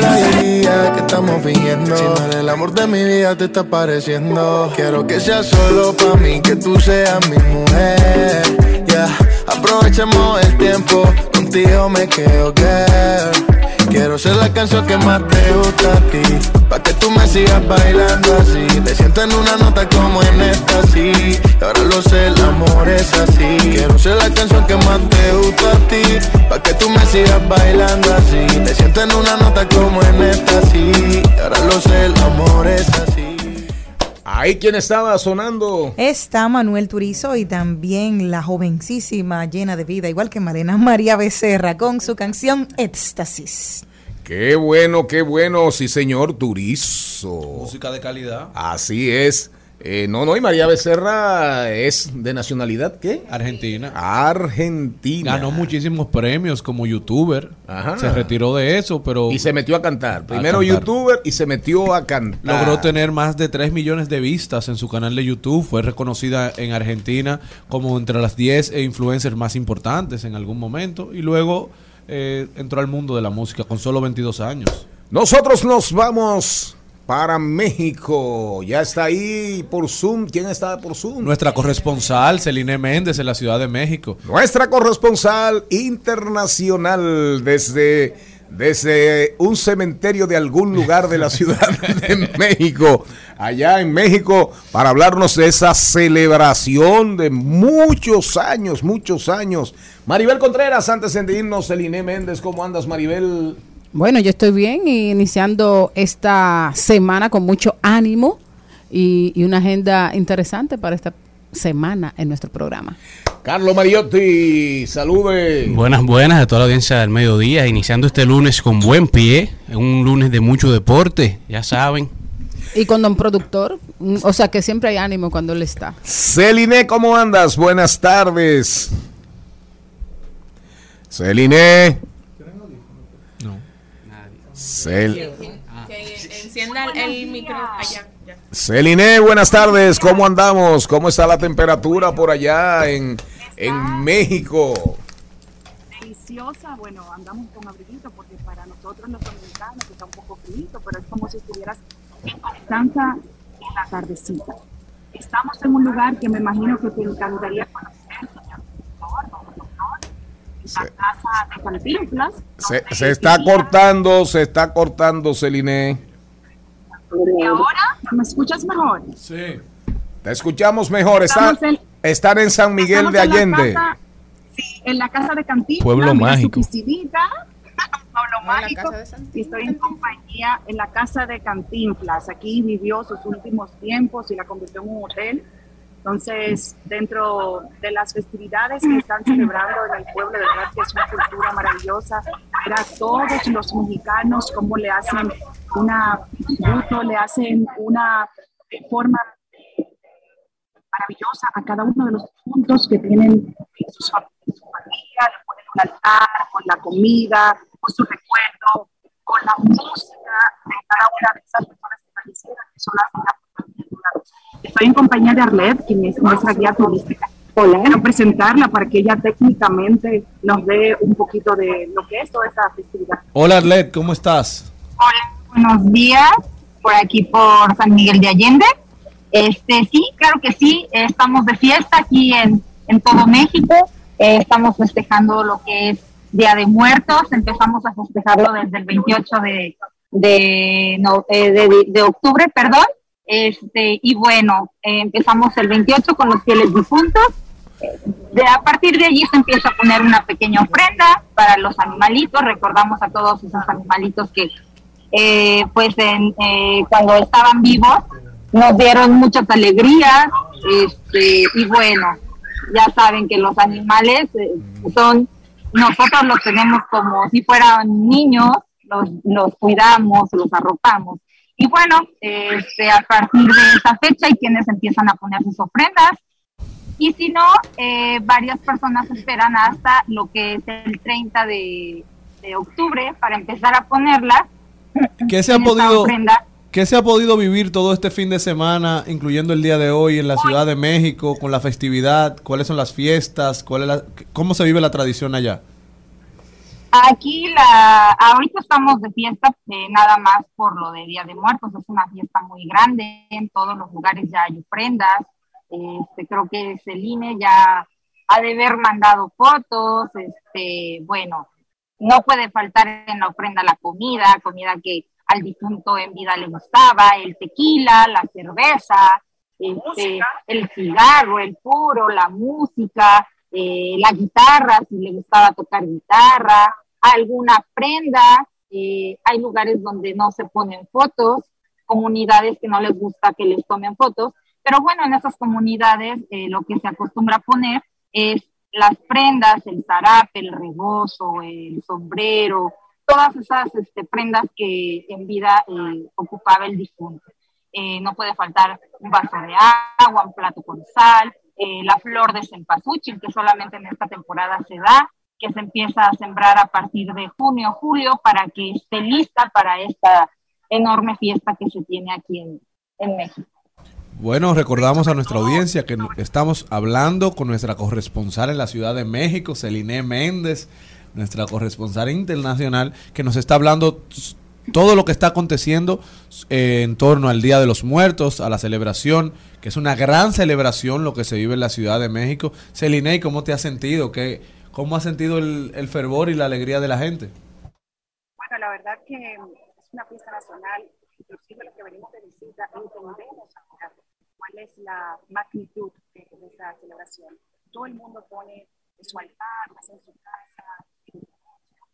[SPEAKER 10] La alegría que estamos fingiendo. Si no el amor de mi vida, te está pareciendo. Quiero que sea solo para mí, que tú seas mi mujer. Ya, aprovechemos el tiempo, contigo me quedo, girl. Quiero ser la canción que más te gusta a ti, pa' que tú me sigas bailando así. Te siento en una nota como en esta, sí. Ahora lo sé, el amor es así. Quiero ser la canción que más te gusta a ti, pa' que tú me sigas bailando así. Te siento en una nota como en esta, sí. Ahora lo sé, el amor es así.
[SPEAKER 2] Ahí quien estaba sonando.
[SPEAKER 4] Está Manuel Turizo y también la jovencísima, llena de vida, igual que Marena María Becerra, con su canción Éxtasis.
[SPEAKER 2] Qué bueno, qué bueno, sí señor, Turizo.
[SPEAKER 3] Música de calidad.
[SPEAKER 2] Así es. Eh, no, no, y María Becerra es de nacionalidad, ¿qué?
[SPEAKER 3] Argentina.
[SPEAKER 2] Argentina.
[SPEAKER 3] Ganó muchísimos premios como youtuber.
[SPEAKER 2] Ajá.
[SPEAKER 3] Se retiró de eso, pero
[SPEAKER 2] Y se metió a cantar. Primero
[SPEAKER 3] cantar.
[SPEAKER 2] youtuber y se metió a cantar.
[SPEAKER 3] logró tener más de 3 millones de vistas en su canal de YouTube. Fue reconocida en Argentina como entre las 10 influencers más importantes en algún momento. Y luego eh, entró al mundo de la música con solo 22 años.
[SPEAKER 2] Nosotros nos vamos para México. Ya está ahí por Zoom. ¿Quién está por Zoom?
[SPEAKER 3] Nuestra corresponsal, Celine Méndez, en la Ciudad de México.
[SPEAKER 2] Nuestra corresponsal internacional desde, desde un cementerio de algún lugar de la Ciudad de México, allá en México, para hablarnos de esa celebración de muchos años, muchos años. Maribel Contreras, antes de irnos, Celine Méndez, ¿cómo andas, Maribel?
[SPEAKER 11] Bueno, yo estoy bien y iniciando esta semana con mucho ánimo y, y una agenda interesante para esta semana en nuestro programa.
[SPEAKER 2] Carlos Mariotti, salude.
[SPEAKER 12] Buenas, buenas a toda la audiencia del mediodía, iniciando este lunes con buen pie, un lunes de mucho deporte, ya saben.
[SPEAKER 11] Y con don productor, mm, o sea que siempre hay ánimo cuando él está.
[SPEAKER 2] Celine, ¿cómo andas? Buenas tardes. Celine.
[SPEAKER 3] No.
[SPEAKER 2] Cel-
[SPEAKER 6] Que encienda el, el micro allá. Ya.
[SPEAKER 2] Celine, buenas tardes. ¿Cómo andamos? ¿Cómo está la temperatura por allá en, en México?
[SPEAKER 13] deliciosa, bueno, andamos con abriguito porque para nosotros los dominicanos está un poco frío, pero es como si estuvieras en Constanza en la tardecita. Estamos en un lugar que me imagino que te encantaría conocer, señor don doctor, la casa de Cantinflas.
[SPEAKER 2] Se,
[SPEAKER 13] donde
[SPEAKER 2] se está
[SPEAKER 13] vivía
[SPEAKER 2] cortando, se está cortando, Celine.
[SPEAKER 13] Y ahora, ¿me escuchas mejor?
[SPEAKER 3] Sí.
[SPEAKER 2] Te escuchamos mejor. Están,
[SPEAKER 13] en-
[SPEAKER 2] están en San Miguel de
[SPEAKER 13] en la
[SPEAKER 2] Allende.
[SPEAKER 13] casa- sí, en la casa de Cantina.
[SPEAKER 5] Pueblo
[SPEAKER 13] mira su
[SPEAKER 5] mágico.
[SPEAKER 13] piscinita, Pueblo mágico. Y estoy en compañía en la casa de Cantinflas. Aquí vivió sus últimos tiempos y la convirtió en un hotel. Entonces, dentro de las festividades que están celebrando en el pueblo, de verdad que es una cultura maravillosa. Ver a todos los mexicanos cómo le hacen una tributo, le hacen una forma maravillosa a cada uno de los puntos que tienen en sus fam- en su familia, le ponen un altar con la comida, con su recuerdo, con la música de cada una de esas personas que fallecieron, que son las Estoy en compañía de Arlet, quien es nuestra guía turística. Hola. Quiero presentarla para que ella técnicamente nos dé un poquito de lo que es toda esta festividad.
[SPEAKER 3] Hola Arlet, ¿cómo estás?
[SPEAKER 14] Buenos días, por aquí por San Miguel de Allende. Este, sí, claro que sí, estamos de fiesta aquí en, en todo México. Eh, estamos festejando lo que es Día de Muertos. Empezamos a festejarlo desde el 28 de, de, no, eh, de, de octubre, perdón. Este, y bueno, eh, empezamos el 28 con los fieles difuntos. De, a partir de allí se empieza a poner una pequeña ofrenda para los animalitos. Recordamos a todos esos animalitos que eh, pues eh, cuando estaban vivos nos dieron muchas alegrías este, y bueno, ya saben que los animales son, nosotros los tenemos como si fueran niños, los, los cuidamos, los arropamos. Y bueno, este, a partir de esa fecha hay quienes empiezan a poner sus ofrendas y si no, eh, varias personas esperan hasta lo que es el 30 de, de octubre para empezar a ponerlas
[SPEAKER 3] ¿Qué se ha podido. ¿Qué se ha podido vivir todo este fin de semana, incluyendo el día de hoy en la Ciudad de México, con la festividad? ¿Cuáles son las fiestas? ¿Cuál es la- ¿Cómo se vive la tradición allá?
[SPEAKER 14] Aquí la, ahorita estamos de fiesta eh, nada más por lo de Día de Muertos, es una fiesta muy grande, en todos los lugares ya hay ofrendas, este, creo que Celine ya ha de haber mandado fotos, este, bueno, no puede faltar en la ofrenda la comida, comida que al difunto en vida le gustaba, el tequila, la cerveza, este, el cigarro, el puro, la música, eh, la guitarra, si le gustaba tocar guitarra, alguna prenda, eh, hay lugares donde no se ponen fotos, comunidades que no les gusta que les tomen fotos, pero bueno, en esas comunidades eh, lo que se acostumbra a poner es las prendas, el zarape, el rebozo, el sombrero, todas esas este, prendas que en vida eh, ocupaba el difunto. Eh, no puede faltar un vaso de agua, un plato con sal, eh, la flor de cempasúchil, que solamente en esta temporada se da, que se empieza a sembrar a partir de junio, julio, para que esté lista para esta enorme fiesta que se tiene aquí en, en México.
[SPEAKER 3] Bueno, recordamos a nuestra audiencia que estamos hablando con nuestra corresponsal en la Ciudad de México, Celine Méndez, nuestra corresponsal internacional, que nos está hablando todo lo que está aconteciendo eh, en torno al Día de los Muertos, a la celebración, que es una gran celebración lo que se vive en la Ciudad de México. Celine, ¿cómo te has sentido? ¿Qué, ¿Cómo has sentido el, fervor y la alegría de la gente?
[SPEAKER 13] Bueno, la verdad que es una fiesta nacional, inclusive los que venimos de visita entendemos cuál es la magnitud de, esta celebración. Todo el mundo pone su altar, en su casa,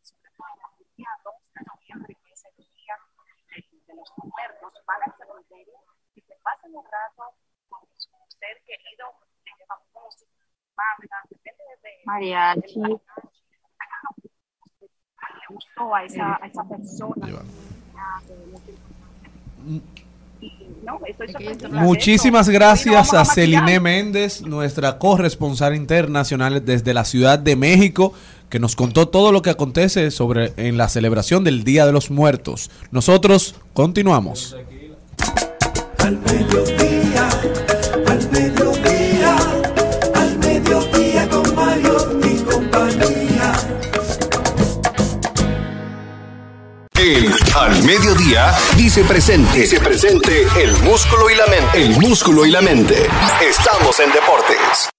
[SPEAKER 13] sobre todo el día 2 de noviembre, que es el día de, los muertos, van al cementerio y se pasan un rato con su ser querido, le llevan música.
[SPEAKER 14] Mariachi.
[SPEAKER 13] le gustó a esa, a esa persona. No,
[SPEAKER 3] Muchísimas
[SPEAKER 13] eso.
[SPEAKER 3] gracias a. Celine Méndez, nuestra corresponsal internacional desde la Ciudad de México, que nos contó todo lo que acontece sobre en la celebración del Día de los Muertos. Nosotros continuamos.
[SPEAKER 7] Al mediodía,
[SPEAKER 8] El Al Mediodía dice presente. Dice presente el músculo y la mente. El músculo y la mente. Estamos en deportes.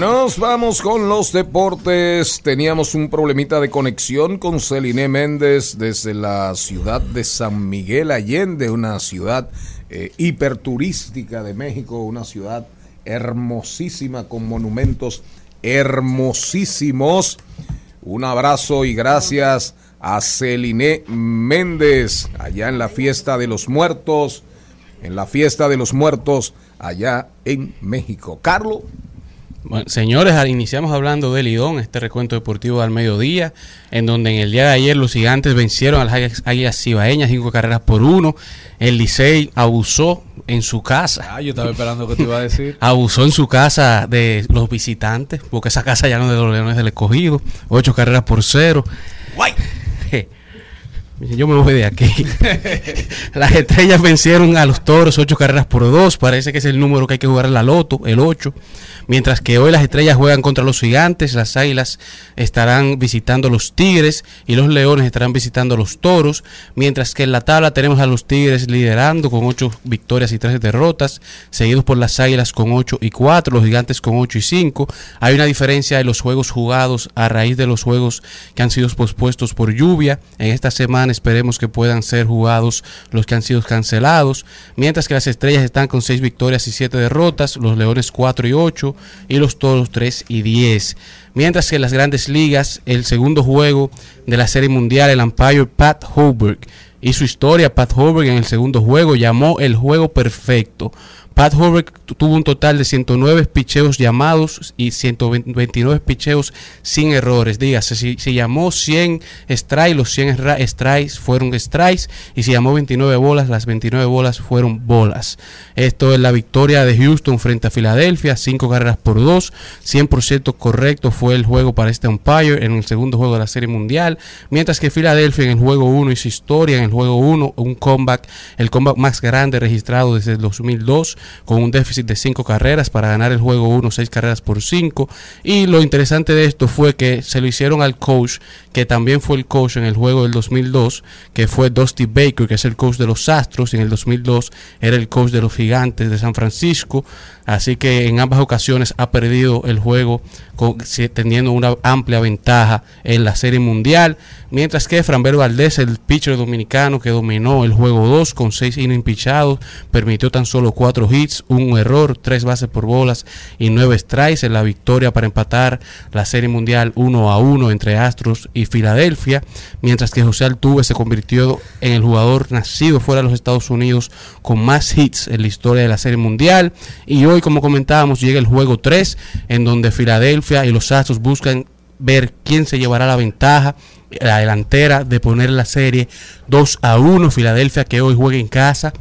[SPEAKER 2] Nos vamos con los deportes. Teníamos un problemita de conexión con Celine Méndez desde la ciudad de San Miguel Allende, una ciudad eh, hiperturística de México, una ciudad hermosísima con monumentos hermosísimos. Un abrazo y gracias a Celine Méndez allá en la fiesta de los muertos, en la fiesta de los muertos allá en México. Carlos.
[SPEAKER 12] Bueno, señores, iniciamos hablando de Lidón, este recuento deportivo al mediodía, en donde en el día de ayer los gigantes vencieron a las Águilas- cibaeñas cinco carreras por uno. El Licey abusó en su casa.
[SPEAKER 3] Ah, yo estaba esperando que te iba a decir.
[SPEAKER 12] Abusó en su casa de los visitantes, porque esa casa ya no es de los Leones del Escogido. Ocho carreras por cero que yo me voy de aquí. Las estrellas vencieron a los toros ocho carreras por dos. Parece que es el número que hay que jugar en la loto, el 8. Mientras que hoy las estrellas juegan contra los gigantes, las águilas estarán visitando a los tigres y los leones estarán visitando a los toros. Mientras que en la tabla tenemos a los tigres liderando con ocho victorias y tres derrotas, seguidos por las águilas con 8 y 4, los gigantes con 8 y 5. Hay una diferencia en los juegos jugados a raíz de los juegos que han sido pospuestos por lluvia. En esta semana esperemos que puedan ser jugados los que han sido cancelados. Mientras que las estrellas están con 6 victorias y 7 derrotas, los leones 4 y 8 y los toros 3 y 10. Mientras que en las grandes ligas, el segundo juego de la Serie Mundial, el umpire Pat Hoberg y su historia, Pat Hoberg en el segundo juego llamó el juego perfecto. Pat tu- tuvo un total de 109 picheos llamados y 129 picheos sin errores. Dígase, si se llamó 100 strikes, los 100 ra- strikes fueron strikes y si llamó 29 bolas, las 29 bolas fueron bolas. Esto es la victoria de Houston frente a Filadelfia, 5 carreras por 2, 100% correcto fue el juego para este umpire en el segundo juego de la Serie Mundial, mientras que Filadelfia en el juego 1 hizo historia, en el juego 1 un comeback, el comeback más grande registrado desde el 2002 con un déficit de 5 carreras para ganar el juego 1, 6 carreras por 5 y lo interesante de esto fue que se lo hicieron al coach que también fue el coach en el juego del 2002, que fue Dusty Baker, que es el coach de los Astros, y en el 2002 era el coach de los Gigantes de San Francisco, así que en ambas ocasiones ha perdido el juego teniendo una amplia ventaja en la Serie Mundial, mientras que Framber Valdez, el pitcher dominicano que dominó el juego 2 con 6 innings permitió tan solo 4 hits, un error, 3 bases por bolas y 9 strikes en la victoria para empatar la Serie Mundial 1 a 1 entre Astros y Filadelfia, mientras que José Altuve se convirtió en el jugador nacido fuera de los Estados Unidos con más hits en la historia de la Serie Mundial. Y como comentábamos, llega el juego 3, en donde Filadelfia y los Astros buscan ver quién se llevará la ventaja la delantera de poner la serie 2 a 1 Filadelfia que hoy juega en casa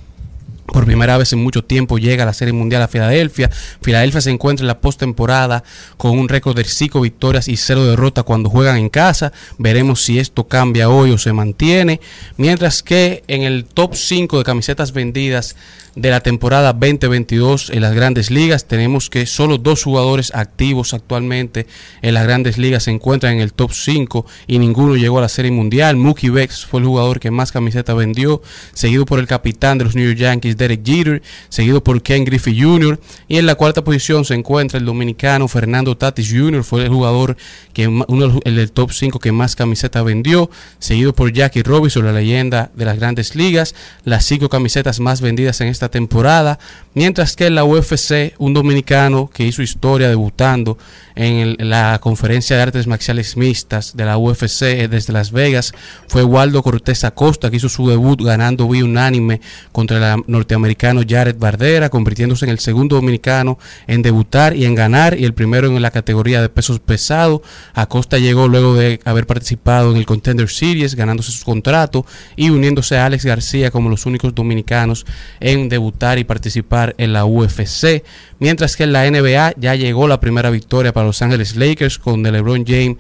[SPEAKER 12] por primera vez en mucho tiempo llega a la Serie Mundial a Filadelfia. Filadelfia se encuentra en la postemporada con un récord de 5 victorias y 0 derrotas cuando juegan en casa. Veremos si esto cambia hoy o se mantiene. Mientras que en el top 5 de camisetas vendidas de la temporada 2022 en las grandes ligas tenemos que solo dos jugadores activos actualmente en las grandes ligas se encuentran en el top 5 y ninguno llegó a la Serie Mundial. Mookie Betts fue el jugador que más camisetas vendió, seguido por el capitán de los New York Yankees Derek Jeter, seguido por Ken Griffey Jr. y en la cuarta posición se encuentra el dominicano Fernando Tatis Jr. fue el jugador que uno del top 5 que más camisetas vendió, seguido por Jackie Robinson, la leyenda de las grandes ligas, las cinco camisetas más vendidas en esta temporada, mientras que en la UFC un dominicano que hizo historia debutando en el- la conferencia de artes marciales mixtas de la UFC desde Las Vegas fue Waldo Cortés Acosta que hizo su debut ganando vía unánime contra el norteamericano Jared Bardera convirtiéndose en el segundo dominicano en debutar y en ganar y el primero en la categoría de pesos pesados. Acosta llegó luego de haber participado en el Contender Series ganándose su contrato y uniéndose a Alex García como los únicos dominicanos en debutar y participar en la UFC mientras que en la NBA ya llegó la primera victoria para Los Ángeles Lakers con LeBron James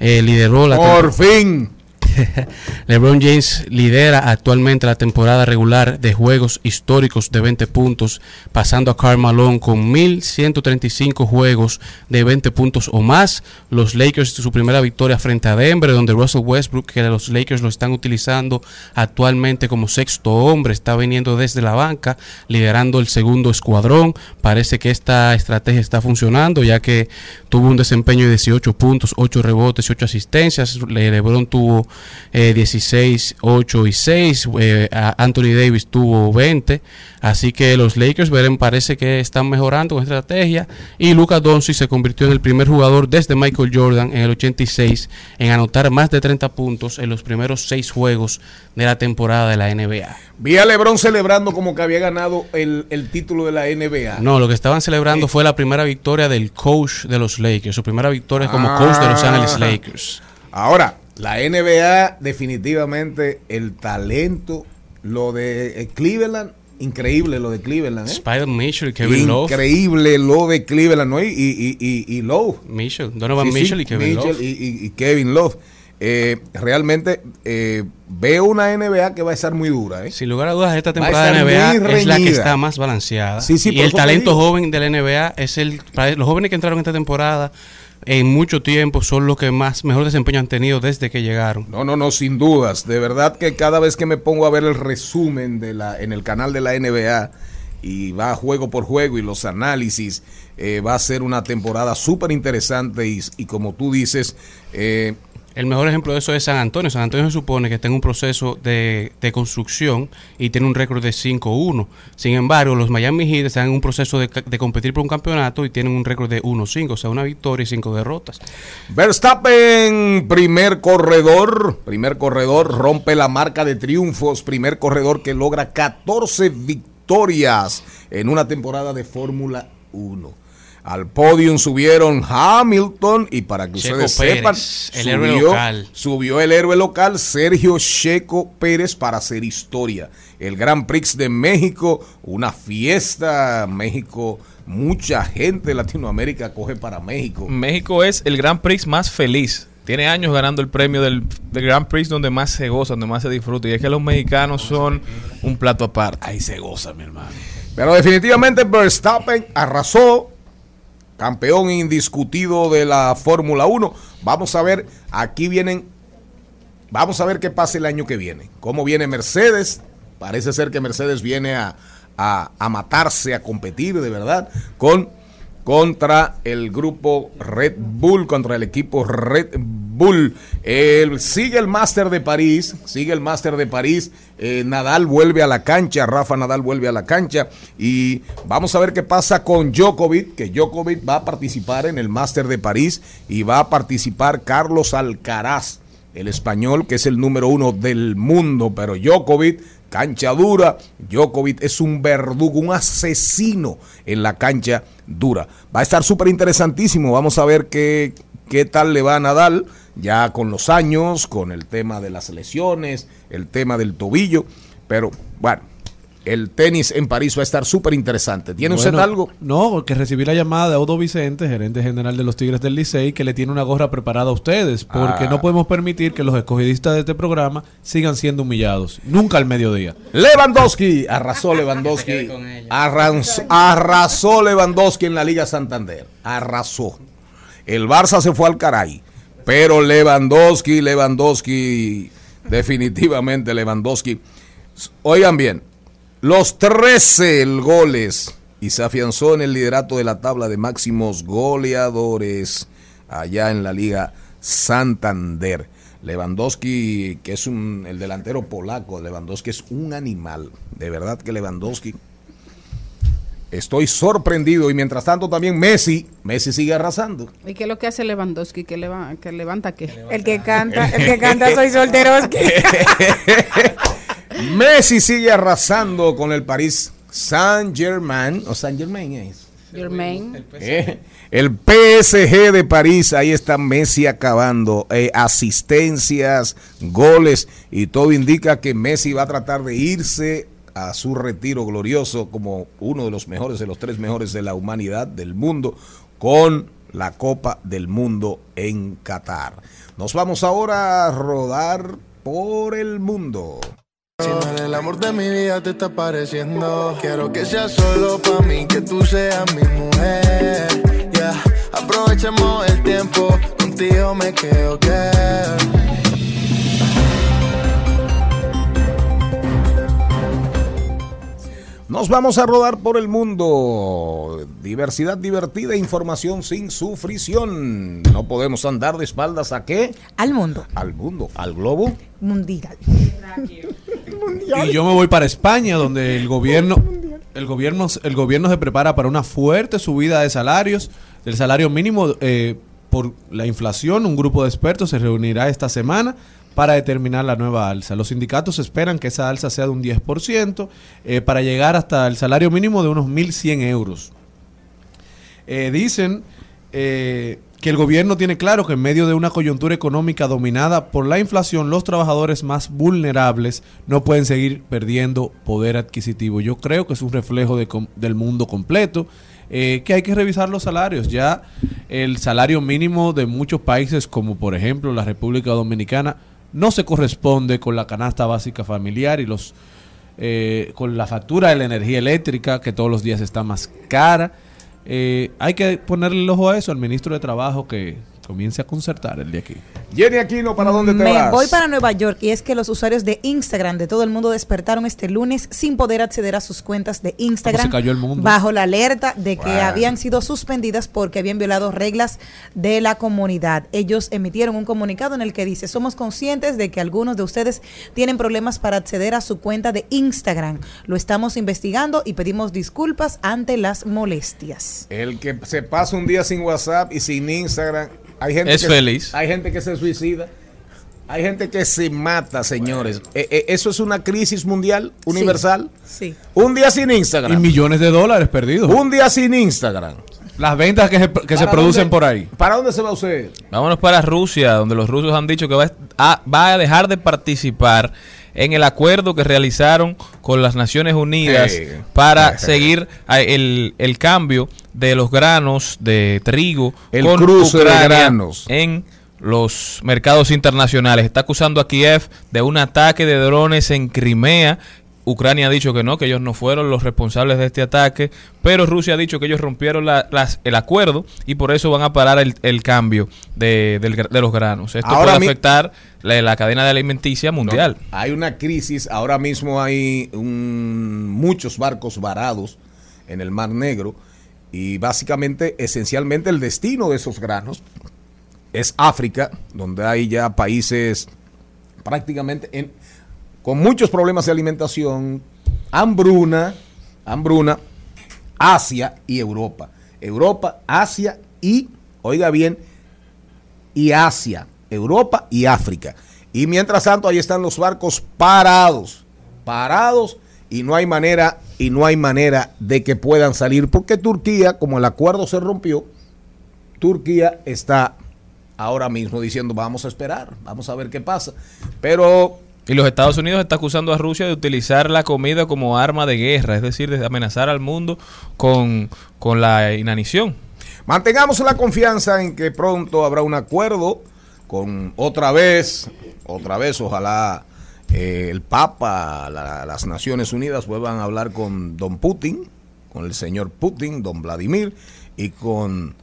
[SPEAKER 12] eh, lideró la
[SPEAKER 2] Por fin.
[SPEAKER 12] LeBron James lidera actualmente la temporada regular de juegos históricos de 20 puntos, pasando a Karl Malone con 1135 juegos de 20 puntos o más. Los Lakers su primera victoria frente a Denver, donde Russell Westbrook, que los Lakers lo están utilizando actualmente como sexto hombre, está viniendo desde la banca, liderando el segundo escuadrón. Parece que esta estrategia está funcionando, ya que tuvo un desempeño de 18 puntos, 8 rebotes y 8 asistencias. Le- LeBron tuvo eh, 16, 8 y 6. eh, Anthony Davis tuvo 20. Así que los Lakers verán, parece que están mejorando con estrategia. Y Lucas Doncic se convirtió en el primer jugador desde Michael Jordan en el 86 en anotar más de 30 puntos en los primeros 6 juegos de la temporada de la NBA.
[SPEAKER 2] Vi a LeBron celebrando como que había ganado el, el título de la NBA.
[SPEAKER 12] No, lo que estaban celebrando fue la primera victoria del coach de los Lakers, su primera victoria como
[SPEAKER 2] Ah.
[SPEAKER 12] coach de Los Ángeles Lakers.
[SPEAKER 2] Ahora, la NBA definitivamente el talento, lo de eh, Cleveland, increíble lo de Cleveland. ¿eh?
[SPEAKER 12] Spider Mitchell y Kevin Love.
[SPEAKER 2] Increíble lo de Cleveland, ¿no? Y, y, y, y Love.
[SPEAKER 12] Mitchell, Donovan
[SPEAKER 2] Sí, sí,
[SPEAKER 12] Mitchell y Kevin
[SPEAKER 2] Mitchell
[SPEAKER 12] Love.
[SPEAKER 2] y, Kevin Love. Eh, realmente eh, veo una NBA que va a estar muy dura. ¿eh?
[SPEAKER 12] Sin lugar a dudas, esta temporada de NBA es la que está más balanceada.
[SPEAKER 2] Sí, sí,
[SPEAKER 12] y el talento
[SPEAKER 2] digo.
[SPEAKER 12] joven de la NBA es el. para los jóvenes que entraron esta temporada en mucho tiempo son los que más mejor desempeño han tenido desde que llegaron.
[SPEAKER 2] No, no, no, sin dudas. De verdad que cada vez que me pongo a ver el resumen de la, en el canal de la NBA y va juego por juego y los análisis, eh, va a ser una temporada súper interesante y, y como tú dices, eh,
[SPEAKER 12] El mejor ejemplo de eso es San Antonio. San Antonio se supone que está en un proceso de, de construcción y tiene un récord de 5-1. Sin embargo, los Miami Heat están en un proceso de, de competir por un campeonato y tienen un récord de 1-5, o sea, una victoria y cinco derrotas.
[SPEAKER 2] Verstappen, primer corredor, primer corredor, rompe la marca de triunfos, primer corredor que logra 14 victorias en una temporada de Fórmula 1. Al podium subieron Hamilton y para que
[SPEAKER 12] Checo
[SPEAKER 2] ustedes
[SPEAKER 12] Pérez,
[SPEAKER 2] sepan,
[SPEAKER 12] el héroe
[SPEAKER 2] subió,
[SPEAKER 12] local.
[SPEAKER 2] subió el héroe local Sergio Checo Pérez para hacer historia. El Gran Prix de México, una fiesta, México, mucha gente de Latinoamérica coge para México.
[SPEAKER 5] México es el Grand Prix más feliz. Tiene años ganando el premio del, del Grand Prix donde más se goza, donde más se disfruta. Y es que los mexicanos son un plato aparte.
[SPEAKER 3] Ahí se goza, mi hermano.
[SPEAKER 2] Pero definitivamente Verstappen arrasó, campeón indiscutido de la Fórmula 1. Vamos a ver, aquí vienen, vamos a ver qué pasa el año que viene. ¿Cómo viene Mercedes? Parece ser que Mercedes viene a, a- a matarse, a competir de verdad con contra el grupo Red Bull, contra el equipo Red Bull. Sigue el Máster de París, sigue el Máster de París. eh, Nadal vuelve a la cancha, Rafa Nadal vuelve a la cancha y vamos a ver qué pasa con Djokovic, que Djokovic va a participar en el Máster de París y va a participar Carlos Alcaraz, el español que es el número uno del mundo, pero Djokovic cancha dura. Djokovic es un verdugo, un asesino en la cancha dura. Va a estar súper interesantísimo. Vamos a ver qué, qué tal le va a Nadal, ya con los años, con el tema de las lesiones, el tema del tobillo. Pero bueno, el tenis en París va a estar súper interesante. ¿Tiene usted algo?
[SPEAKER 3] No, porque recibí la llamada de Audo Vicente, gerente general de los Tigres del Licey, que le tiene una gorra preparada a ustedes, porque
[SPEAKER 2] Ah.
[SPEAKER 3] no podemos permitir que los escogidistas de este programa sigan siendo humillados. Nunca al mediodía.
[SPEAKER 2] Lewandowski, arrasó Lewandowski, arrasó, arrasó Lewandowski en la Liga Santander, arrasó. El Barça se fue al caray, pero Lewandowski, Lewandowski, definitivamente Lewandowski. Oigan bien, los 13 goles y se afianzó en el liderato de la tabla de máximos goleadores allá en la Liga Santander. Lewandowski, que es un, el delantero polaco, Lewandowski es un animal. De verdad que Lewandowski. Estoy sorprendido y mientras tanto también Messi, Messi sigue arrasando.
[SPEAKER 11] ¿Y qué es lo que hace Lewandowski? ¿Que, leva- que levanta qué?
[SPEAKER 4] El que canta, el que canta soy solteroski.
[SPEAKER 2] Messi sigue arrasando con el París Saint Germain o Saint Germain es.
[SPEAKER 11] Germain.
[SPEAKER 2] Eh, El PSG de París, ahí está Messi acabando. Eh, asistencias, goles y todo indica que Messi va a tratar de irse a su retiro glorioso como uno de los mejores, de los tres mejores de la humanidad, del mundo, con la Copa del Mundo en Qatar. Nos vamos ahora a rodar por el mundo.
[SPEAKER 10] Si no eres el amor de mi vida te está pareciendo Quiero que sea solo para mí, que tú seas mi mujer Ya, aprovechemos el tiempo, contigo me quedo que
[SPEAKER 2] Nos vamos a rodar por el mundo. Diversidad divertida, información sin sufrición. No podemos andar de espaldas a qué?
[SPEAKER 4] Al mundo.
[SPEAKER 2] Al mundo, al globo.
[SPEAKER 4] Mundial.
[SPEAKER 3] Y yo me voy para España, donde el gobierno, el gobierno, el gobierno se prepara para una fuerte subida de salarios, del salario mínimo eh, por la inflación. Un grupo de expertos se reunirá esta semana para determinar la nueva alza. Los sindicatos esperan que esa alza sea de un 10% eh, para llegar hasta el salario mínimo de unos 1.100 euros. Eh, dicen eh, que el gobierno tiene claro que en medio de una coyuntura económica dominada por la inflación, los trabajadores más vulnerables no pueden seguir perdiendo poder adquisitivo. Yo creo que es un reflejo de del mundo completo. eh, que hay que revisar los salarios. Ya el salario mínimo de muchos países, como por ejemplo la República Dominicana, no se corresponde con la canasta básica familiar y los eh, con la factura de la energía eléctrica, que todos los días está más cara. Eh, hay que ponerle el ojo a eso al ministro de Trabajo que comience a concertar el de aquí.
[SPEAKER 2] Jenny Aquino, ¿para dónde te
[SPEAKER 4] Me
[SPEAKER 2] vas?
[SPEAKER 4] voy para Nueva York y es que los usuarios de Instagram de todo el mundo despertaron este lunes sin poder acceder a sus cuentas de Instagram
[SPEAKER 3] se cayó el mundo?
[SPEAKER 4] bajo la alerta de que
[SPEAKER 3] Bueno.
[SPEAKER 4] habían sido suspendidas porque habían violado reglas de la comunidad. Ellos emitieron un comunicado en el que dice, somos conscientes de que algunos de ustedes tienen problemas para acceder a su cuenta de Instagram. Lo estamos investigando y pedimos disculpas ante las molestias.
[SPEAKER 2] El que se pasa un día sin WhatsApp y sin Instagram, hay gente
[SPEAKER 5] Es
[SPEAKER 2] que,
[SPEAKER 5] feliz.
[SPEAKER 2] Hay gente que se suicida. Hay gente que se mata, señores. Eh, eh, eso es una crisis mundial, universal.
[SPEAKER 4] Sí.
[SPEAKER 2] Un día sin
[SPEAKER 3] Y
[SPEAKER 2] Instagram.
[SPEAKER 3] millones de dólares perdidos.
[SPEAKER 2] Un día sin Instagram.
[SPEAKER 3] Las ventas que se, que se
[SPEAKER 2] ¿Para
[SPEAKER 3] producen
[SPEAKER 2] dónde-
[SPEAKER 3] por ahí.
[SPEAKER 2] ¿Para dónde se va usted?
[SPEAKER 5] Vámonos para Rusia, donde los rusos han dicho que va a, va a dejar de participar en el acuerdo que realizaron con las Naciones Unidas para seguir el cambio de los granos de trigo
[SPEAKER 2] El cruce de granos.
[SPEAKER 5] en los mercados internacionales. Está acusando a Kiev de un ataque de drones en Crimea. Ucrania ha dicho que no, que ellos no fueron los responsables de este ataque, pero Rusia ha dicho que ellos rompieron la- las- el acuerdo y por eso van a parar el, el cambio de, los granos. Esto
[SPEAKER 2] Ahora
[SPEAKER 5] puede afectar la, la cadena de alimenticia mundial.
[SPEAKER 2] No, hay una crisis, ahora mismo hay un- muchos barcos varados en el Mar Negro y básicamente, esencialmente el destino de esos granos es África, donde hay ya países prácticamente en- con muchos problemas de alimentación, hambruna, hambruna, Asia y Europa. Europa, Asia y, oiga bien, y Asia, Europa y África. Y mientras tanto, ahí están los barcos parados, parados, y no hay manera, y no hay manera de que puedan salir, porque Turquía, como el acuerdo se rompió, Turquía está ahora mismo diciendo, vamos a esperar, vamos a ver qué pasa. Pero
[SPEAKER 5] Y los Estados Unidos está acusando a Rusia de utilizar la comida como arma de guerra, es decir, de amenazar al mundo con, con la inanición.
[SPEAKER 2] Mantengamos la confianza en que pronto habrá un acuerdo con otra vez, otra vez, ojalá eh, el Papa, la- las Naciones Unidas vuelvan a hablar con don Putin, con el señor Putin, don Vladimir, y con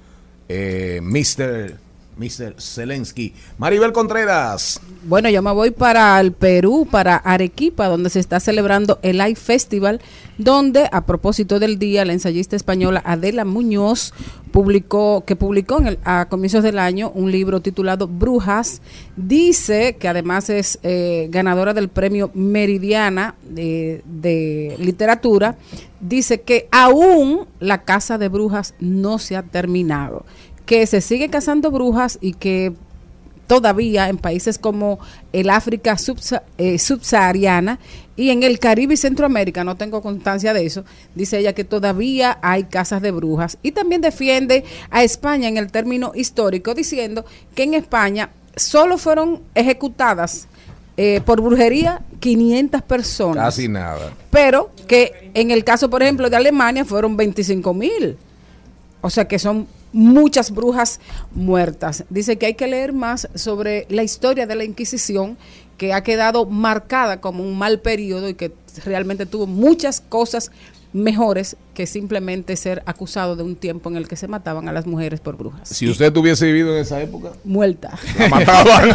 [SPEAKER 2] eh, Mr. Mr. Zelensky. Maribel Contreras.
[SPEAKER 11] Bueno, yo me voy para el Perú, para Arequipa, donde se está celebrando el Live Festival, donde a propósito del día, la ensayista española Adela Muñoz publicó, que publicó en el- a comienzos del año un libro titulado Brujas. Dice que además es eh, ganadora del premio Meridiana de, de literatura. Dice que aún la casa de brujas no se ha terminado, que se sigue cazando brujas y que todavía en países como el África subsa- eh, subsahariana y en el Caribe y Centroamérica, no tengo constancia de eso, dice ella que todavía hay casas de brujas y también defiende a España en el término histórico diciendo que en España solo fueron ejecutadas eh, por brujería 500 personas
[SPEAKER 2] Casi nada.
[SPEAKER 11] pero que en el caso, por ejemplo, de Alemania fueron 25 mil. O sea que son muchas brujas muertas. Dice que hay que leer más sobre la historia de la Inquisición, que ha quedado marcada como un mal periodo y que realmente tuvo muchas cosas mejores que simplemente ser acusado de un tiempo en el que se mataban a las mujeres por brujas.
[SPEAKER 2] Si usted hubiese vivido en esa época,
[SPEAKER 11] Muerta.
[SPEAKER 2] la mataban.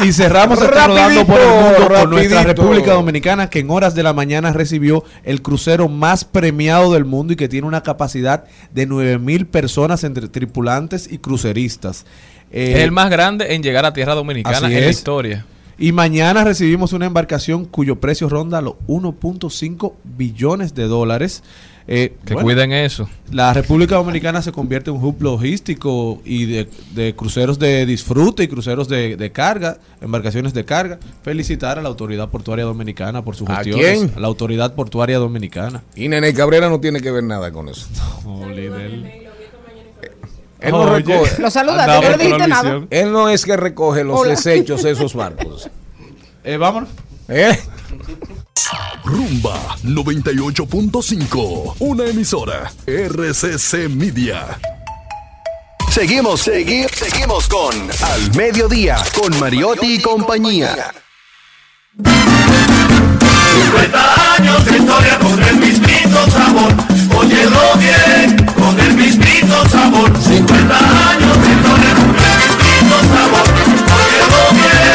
[SPEAKER 3] Y cerramos este rodando por el
[SPEAKER 2] Rapidito,
[SPEAKER 3] mundo con nuestra
[SPEAKER 2] rapidito.
[SPEAKER 3] República Dominicana que en horas de la mañana recibió el crucero más premiado del mundo y que tiene una capacidad de 9 mil personas entre tripulantes y cruceristas. Eh,
[SPEAKER 5] Es el más grande en llegar a tierra dominicana
[SPEAKER 3] Así
[SPEAKER 5] en la historia.
[SPEAKER 3] Y mañana recibimos una embarcación cuyo precio ronda los 1.5 billones de dólares. Eh,
[SPEAKER 5] Que
[SPEAKER 3] bueno,
[SPEAKER 5] cuiden eso.
[SPEAKER 3] La República Dominicana se convierte en un hub logístico y de, de cruceros de disfrute y cruceros de, de carga, embarcaciones de carga. Felicitar a la Autoridad Portuaria Dominicana por su
[SPEAKER 2] ¿A
[SPEAKER 3] gestión.
[SPEAKER 2] quién?
[SPEAKER 3] A la Autoridad Portuaria Dominicana.
[SPEAKER 2] Y Nene Cabrera no tiene que ver nada con eso. Él no recoge.
[SPEAKER 11] Lo saludaste, no le dijiste nada.
[SPEAKER 2] Él no es que recoge los
[SPEAKER 11] Hola.
[SPEAKER 2] desechos de esos barcos.
[SPEAKER 3] Eh, vámonos.
[SPEAKER 2] ¿Eh?
[SPEAKER 15] Rumba 98.5. Una emisora. RCC Media.
[SPEAKER 8] Seguimos, seguimos, seguimos con Al Mediodía, con Mariotti y compañía.
[SPEAKER 7] 50 años de historia con el mismito sabor. Óyelo bien, con el mismito sabor. 50 años de historia con el mismito sabor. Con el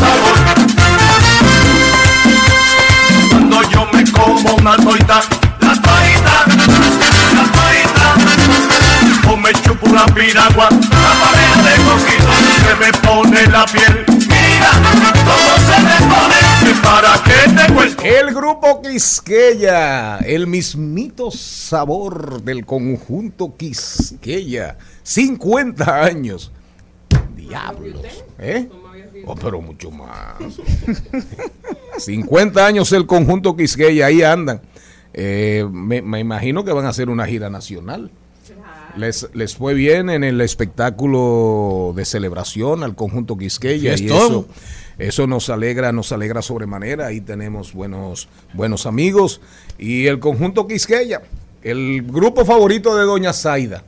[SPEAKER 7] sabor. Cuando yo me como una toita, la toita, la toita, o me chupo una piragua, la pared de coquito se me pone la piel. Mira cómo se me pone, para te.
[SPEAKER 2] El grupo Quisqueya, el mismito sabor del conjunto Quisqueya. 50 años. Diablos. ¿Eh? Oh, pero mucho más. 50 años el conjunto Quisqueya, ahí andan. Eh, me, me imagino que van a hacer una gira nacional. Les, les fue bien en el espectáculo de celebración al conjunto Quisqueya y eso, eso nos alegra, nos alegra sobremanera. Ahí tenemos buenos, buenos amigos. Y el conjunto Quisqueya, el grupo favorito de Doña Zaida.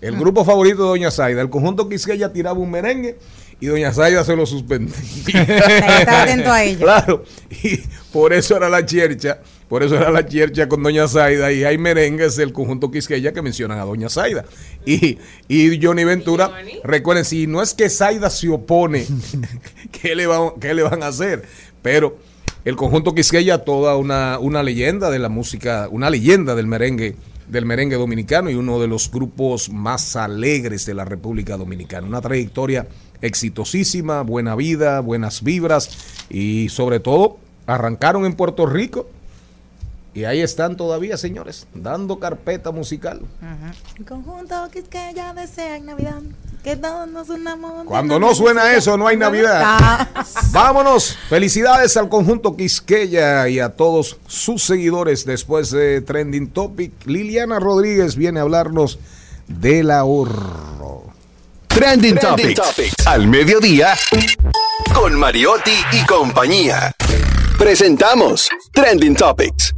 [SPEAKER 2] El grupo favorito de Doña Zaida. El conjunto Quisqueya tiraba un merengue y Doña Zaida se lo suspendía.
[SPEAKER 4] Está atento a ello.
[SPEAKER 2] Claro, y por eso era la chercha, por eso era la chercha con Doña Zaida y hay merengues del conjunto Quisqueya que mencionan a Doña Zaida. Y, y Johnny Ventura, recuerden, si no es que Zaida se opone, ¿qué le, van, ¿qué le van a hacer? Pero el conjunto Quisqueya, toda una, una leyenda de la música, una leyenda del merengue del merengue dominicano y uno de los grupos más alegres de la República Dominicana. Una trayectoria exitosísima, buena vida, buenas vibras y sobre todo arrancaron en Puerto Rico y ahí están todavía, señores, dando carpeta musical.
[SPEAKER 4] El conjunto Quisqueya desea en Navidad que todos nos unamos.
[SPEAKER 2] Cuando no suena eso, no hay Navidad. Vámonos. Felicidades al conjunto Quisqueya y a todos sus seguidores. Después de Trending Topic, Liliana Rodríguez viene a hablarnos del ahorro.
[SPEAKER 8] Trending, Topics. Al mediodía, con Mariotti y compañía. Presentamos Trending Topics.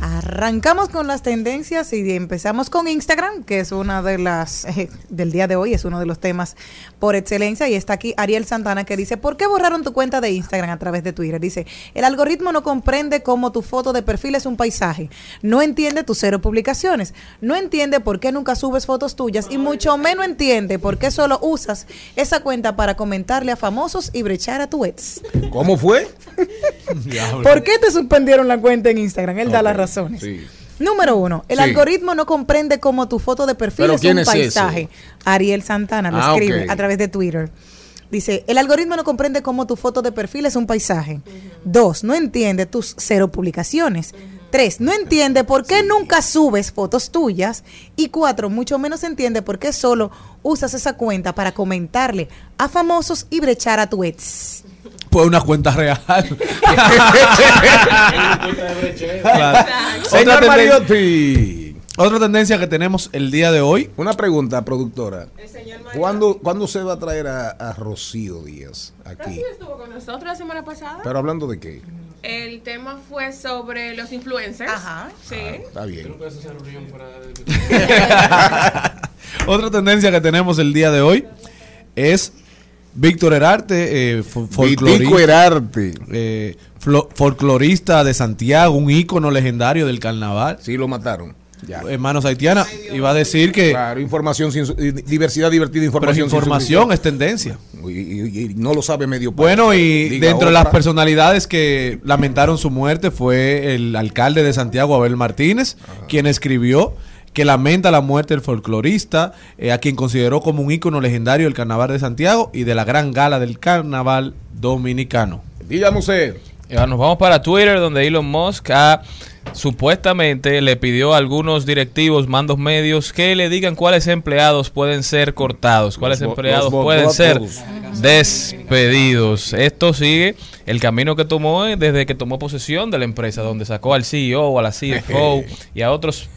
[SPEAKER 4] Arrancamos con las tendencias y empezamos con Instagram, que es una de las eh, del día de hoy, es uno de los temas por excelencia. Y está aquí Ariel Santana que dice, ¿por qué borraron tu cuenta de Instagram a través de Twitter? Dice, el algoritmo no comprende cómo tu foto de perfil es un paisaje, no entiende tus cero publicaciones, no entiende por qué nunca subes fotos tuyas y mucho menos entiende por qué solo usas esa cuenta para comentarle a famosos y brechar a tu ex.
[SPEAKER 2] ¿Cómo fue?
[SPEAKER 4] ¿Por qué te suspendieron la cuenta en Instagram? Él da
[SPEAKER 2] Ok,
[SPEAKER 4] las razones.
[SPEAKER 2] sí.
[SPEAKER 4] Número uno, el
[SPEAKER 2] Sí.
[SPEAKER 4] algoritmo no comprende cómo tu foto de perfil
[SPEAKER 2] ¿Pero
[SPEAKER 4] es un
[SPEAKER 2] es
[SPEAKER 4] paisaje. Ariel Santana lo
[SPEAKER 2] Ah,
[SPEAKER 4] escribe a través de Twitter. Dice, el algoritmo no comprende cómo tu foto de perfil es un paisaje. Dos, no entiende tus cero publicaciones. Tres, no entiende por qué nunca subes fotos tuyas. Y cuatro, mucho menos entiende por qué solo usas esa cuenta para comentarle a famosos y brechar a tu ex.
[SPEAKER 3] Pues una cuenta real. Claro.
[SPEAKER 2] Señor
[SPEAKER 3] Otra,
[SPEAKER 2] Mariotti.
[SPEAKER 3] otra tendencia que tenemos el día de hoy.
[SPEAKER 2] Una pregunta, productora. ¿Cuándo, ¿Cuándo se va a traer a, a Rocío Díaz aquí?
[SPEAKER 6] Rocío estuvo con nosotros la semana pasada.
[SPEAKER 2] Pero hablando de qué?
[SPEAKER 6] El tema fue sobre los influencers. Ajá. Sí.
[SPEAKER 2] Está bien.
[SPEAKER 3] Otra tendencia que tenemos el día de hoy es Víctor Herarte, eh, fo- folclorista,
[SPEAKER 2] Herarte.
[SPEAKER 3] eh, folclorista de Santiago, un ícono legendario del carnaval.
[SPEAKER 2] Sí, lo mataron. Ya.
[SPEAKER 3] Hermanos haitianas, iba a decir que
[SPEAKER 2] Claro, información sin diversidad divertida, información. sin
[SPEAKER 3] información es tendencia.
[SPEAKER 2] Y, y- y no lo sabe medio país.
[SPEAKER 3] Bueno, y
[SPEAKER 2] Diga
[SPEAKER 3] dentro de las personalidades que lamentaron su muerte fue el alcalde de Santiago, Abel Martínez, quien escribió que lamenta la muerte del folclorista, eh, a quien consideró como un ícono legendario del carnaval de Santiago y de la gran gala del carnaval dominicano.
[SPEAKER 2] Dígame usted.
[SPEAKER 5] Y ahora nos vamos para Twitter, donde Elon Musk ha, supuestamente le pidió a algunos directivos, mandos medios, que le digan cuáles empleados pueden ser cortados, cuáles
[SPEAKER 2] Los
[SPEAKER 5] empleados
[SPEAKER 2] los
[SPEAKER 5] pueden ser despedidos. Esto sigue el camino que tomó eh, desde que tomó posesión de la empresa, donde sacó al CEO, a la CFO y a otros,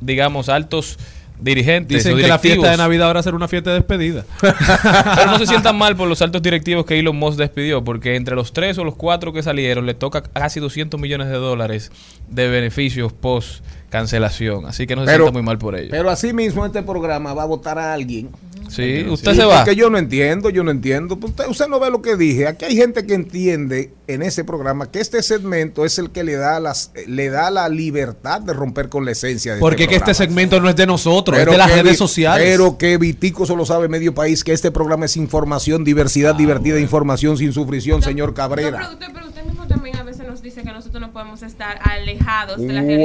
[SPEAKER 5] digamos, altos dirigentes.
[SPEAKER 3] Dicen
[SPEAKER 5] o
[SPEAKER 3] que la fiesta de Navidad ahora será una fiesta de despedida.
[SPEAKER 5] Pero no se sientan mal por los altos directivos que Elon Musk despidió, porque entre los tres o los cuatro que salieron le toca casi 200 millones de dólares de beneficios post cancelación. Así que no se
[SPEAKER 2] Pero-
[SPEAKER 5] sientan muy mal por ello.
[SPEAKER 2] Pero así mismo este programa va a votar a alguien.
[SPEAKER 5] Sí, usted
[SPEAKER 2] Sí,
[SPEAKER 5] se va.
[SPEAKER 2] Porque yo no entiendo, yo no entiendo. Pues Usted, usted no ve lo que dije. Aquí hay gente que entiende en ese programa que este segmento es el que le da las le da la libertad de romper con la esencia de
[SPEAKER 3] Porque
[SPEAKER 2] este
[SPEAKER 3] que este segmento no es de nosotros,
[SPEAKER 2] Pero
[SPEAKER 3] es de las
[SPEAKER 2] que
[SPEAKER 3] redes sociales.
[SPEAKER 2] Pero que Vitico solo sabe medio país que este programa es información, diversidad divertida, información sin sufrición, señor
[SPEAKER 6] No,
[SPEAKER 2] Cabrera.
[SPEAKER 6] pero, usted, pero usted mismo también a veces nos dice que nosotros no podemos estar alejados de la realidad del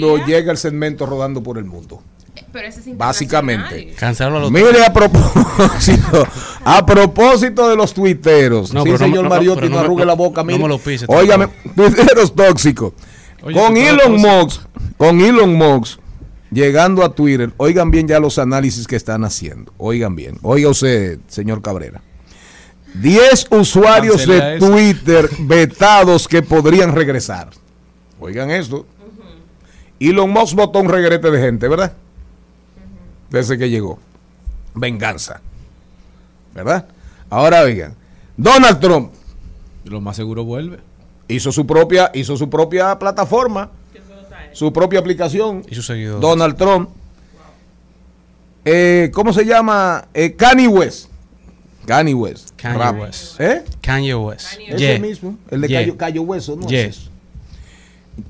[SPEAKER 2] Cuando
[SPEAKER 6] día.
[SPEAKER 2] llega el segmento rodando por el mundo.
[SPEAKER 6] Pero ese es
[SPEAKER 2] Básicamente.
[SPEAKER 12] Cancelarlo a los
[SPEAKER 2] Mire a propósito, a propósito de los tuiteros.
[SPEAKER 12] No,
[SPEAKER 2] sí,
[SPEAKER 12] pero no
[SPEAKER 2] señor
[SPEAKER 12] me- no,
[SPEAKER 2] Mariotti, no,
[SPEAKER 12] no me-
[SPEAKER 2] arrugue
[SPEAKER 12] no-
[SPEAKER 2] la boca.
[SPEAKER 12] no
[SPEAKER 2] mire.
[SPEAKER 12] me lo pise
[SPEAKER 2] Óigame, tuiteros tóxicos.
[SPEAKER 3] Oye,
[SPEAKER 2] con Elon. Musk, con Elon Musk, llegando a Twitter, oigan bien ya los análisis que están haciendo. Oigan bien. Oiga usted, señor Cabrera. 10 usuarios de
[SPEAKER 3] eso.
[SPEAKER 2] Twitter vetados que podrían regresar. Oigan esto. Elon Musk votó un regrete de gente, ¿verdad? Desde que llegó. Venganza. ¿Verdad? Ahora oigan. Donald Trump
[SPEAKER 3] Lo más seguro vuelve.
[SPEAKER 2] hizo su propia, hizo su propia plataforma, su propia aplicación.
[SPEAKER 12] Y sus seguidores.
[SPEAKER 2] Donald Trump. Eh, ¿Cómo se llama? Eh, Kanye West. Kanye West.
[SPEAKER 12] Kanye
[SPEAKER 2] Rap.
[SPEAKER 12] West.
[SPEAKER 2] ¿Eh?
[SPEAKER 12] Kanye West.
[SPEAKER 2] Ese
[SPEAKER 12] Yeah.
[SPEAKER 2] mismo. El de
[SPEAKER 12] Yeah.
[SPEAKER 2] Cayo, Hueso, ¿no?
[SPEAKER 12] Yeah.
[SPEAKER 2] Es eso.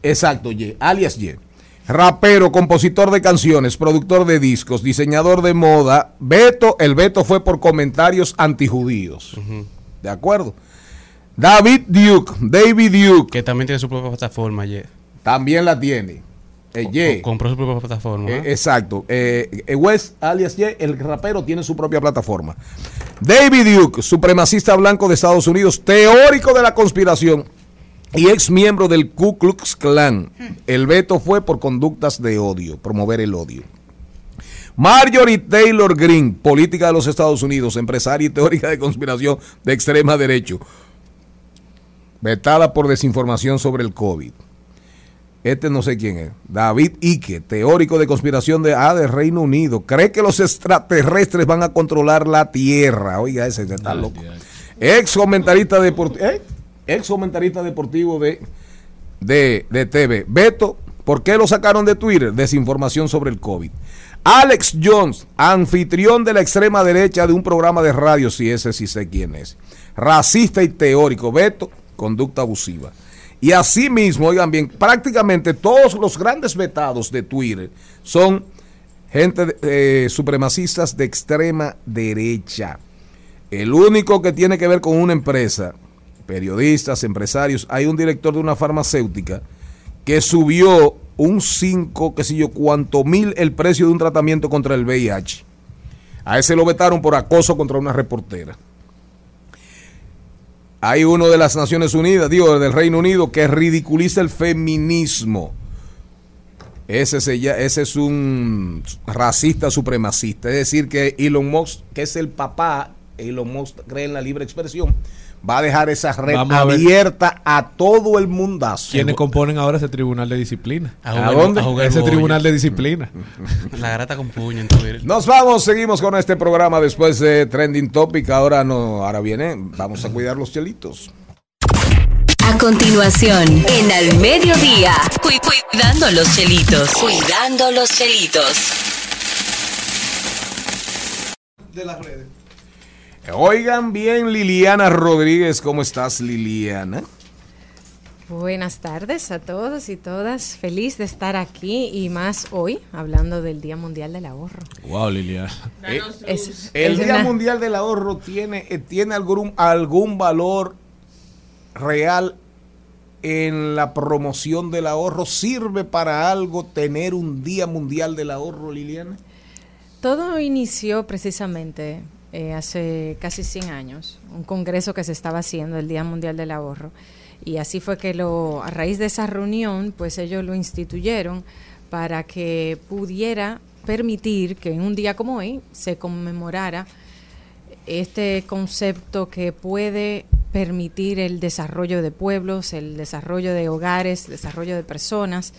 [SPEAKER 2] Exacto, Ye. Alias Ye. Rapero, compositor de canciones, productor de discos, diseñador de moda. Beto, el veto fue por comentarios antijudíos. ¿De acuerdo? David Duke, David Duke,
[SPEAKER 12] Que también tiene su propia plataforma, yeah.
[SPEAKER 2] también la tiene. Eh, Ye.
[SPEAKER 12] Co- Compró su propia plataforma.
[SPEAKER 2] Eh, exacto. Eh, West, alias Ye, el rapero, tiene su propia plataforma. David Duke, supremacista blanco de Estados Unidos, teórico de la conspiración y ex miembro del Ku Klux Klan. El veto fue por conductas de odio, promover el odio. Marjorie Taylor Greene, política de los Estados Unidos, empresaria y teórica de conspiración de extrema derecha, vetada por desinformación sobre el COVID. Este no sé quién es. David Icke, teórico de conspiración de, ah, de Reino Unido. Cree que los extraterrestres van a controlar la Tierra. Oiga, ese está loco. Ex comentarista deportivo. Ex comentarista deportivo de, de, de TV. Beto, ¿por qué lo sacaron de Twitter? Desinformación sobre el COVID. Alex Jones, anfitrión de la extrema derecha de un programa de radio, si ese sí sé quién es. Racista y teórico. Beto, conducta abusiva. Y asimismo, oigan bien, prácticamente todos los grandes vetados de Twitter son gente eh, supremacistas de extrema derecha. El único que tiene que ver con una empresa, periodistas, empresarios, hay un director de una farmacéutica que subió un 5, qué sé yo, cuánto mil el precio de un tratamiento contra el VIH. A ese lo vetaron por acoso contra una reportera. Hay uno de las Naciones Unidas, digo, del Reino Unido, que ridiculiza el feminismo. Ese, se ese es un racista supremacista. Es decir, que Elon Musk, que es el papá, Elon Musk cree en la libre expresión, va a dejar esa red
[SPEAKER 3] Vamos
[SPEAKER 2] abierta a todo el mundazo.
[SPEAKER 3] ¿Quiénes componen ahora ese tribunal de disciplina?
[SPEAKER 12] A jugar- ¿A dónde? a jugar
[SPEAKER 3] Ese
[SPEAKER 12] bollo.
[SPEAKER 3] tribunal de disciplina.
[SPEAKER 12] La grata con puño en Twitter.
[SPEAKER 2] Nos vamos, seguimos con este programa después de Trending Topic. Ahora no, ahora viene, vamos a cuidar los chelitos.
[SPEAKER 9] A continuación, en Al Mediodía, cu- cuidando los chelitos. Cuidando los chelitos.
[SPEAKER 3] De las redes.
[SPEAKER 2] Oigan bien, Liliana Rodríguez, ¿cómo estás, Liliana?
[SPEAKER 16] Buenas tardes a todos y todas. Feliz de estar aquí y más hoy hablando del Día Mundial del Ahorro.
[SPEAKER 3] Wow, Liliana.
[SPEAKER 2] Eh,
[SPEAKER 16] Es-
[SPEAKER 2] El
[SPEAKER 16] es
[SPEAKER 2] Día
[SPEAKER 16] una-
[SPEAKER 2] Mundial del Ahorro tiene, eh, tiene algún, algún valor real en la promoción del ahorro. ¿Sirve para algo tener un Día Mundial del Ahorro, Liliana?
[SPEAKER 16] Todo inició precisamente eh, hace casi 100 años, un congreso que se estaba haciendo, el Día Mundial del Ahorro. Y así fue que lo, a raíz de esa reunión, pues ellos lo instituyeron para que pudiera permitir que en un día como hoy se conmemorara este concepto que puede permitir el desarrollo de pueblos, el desarrollo de hogares, el desarrollo de personas.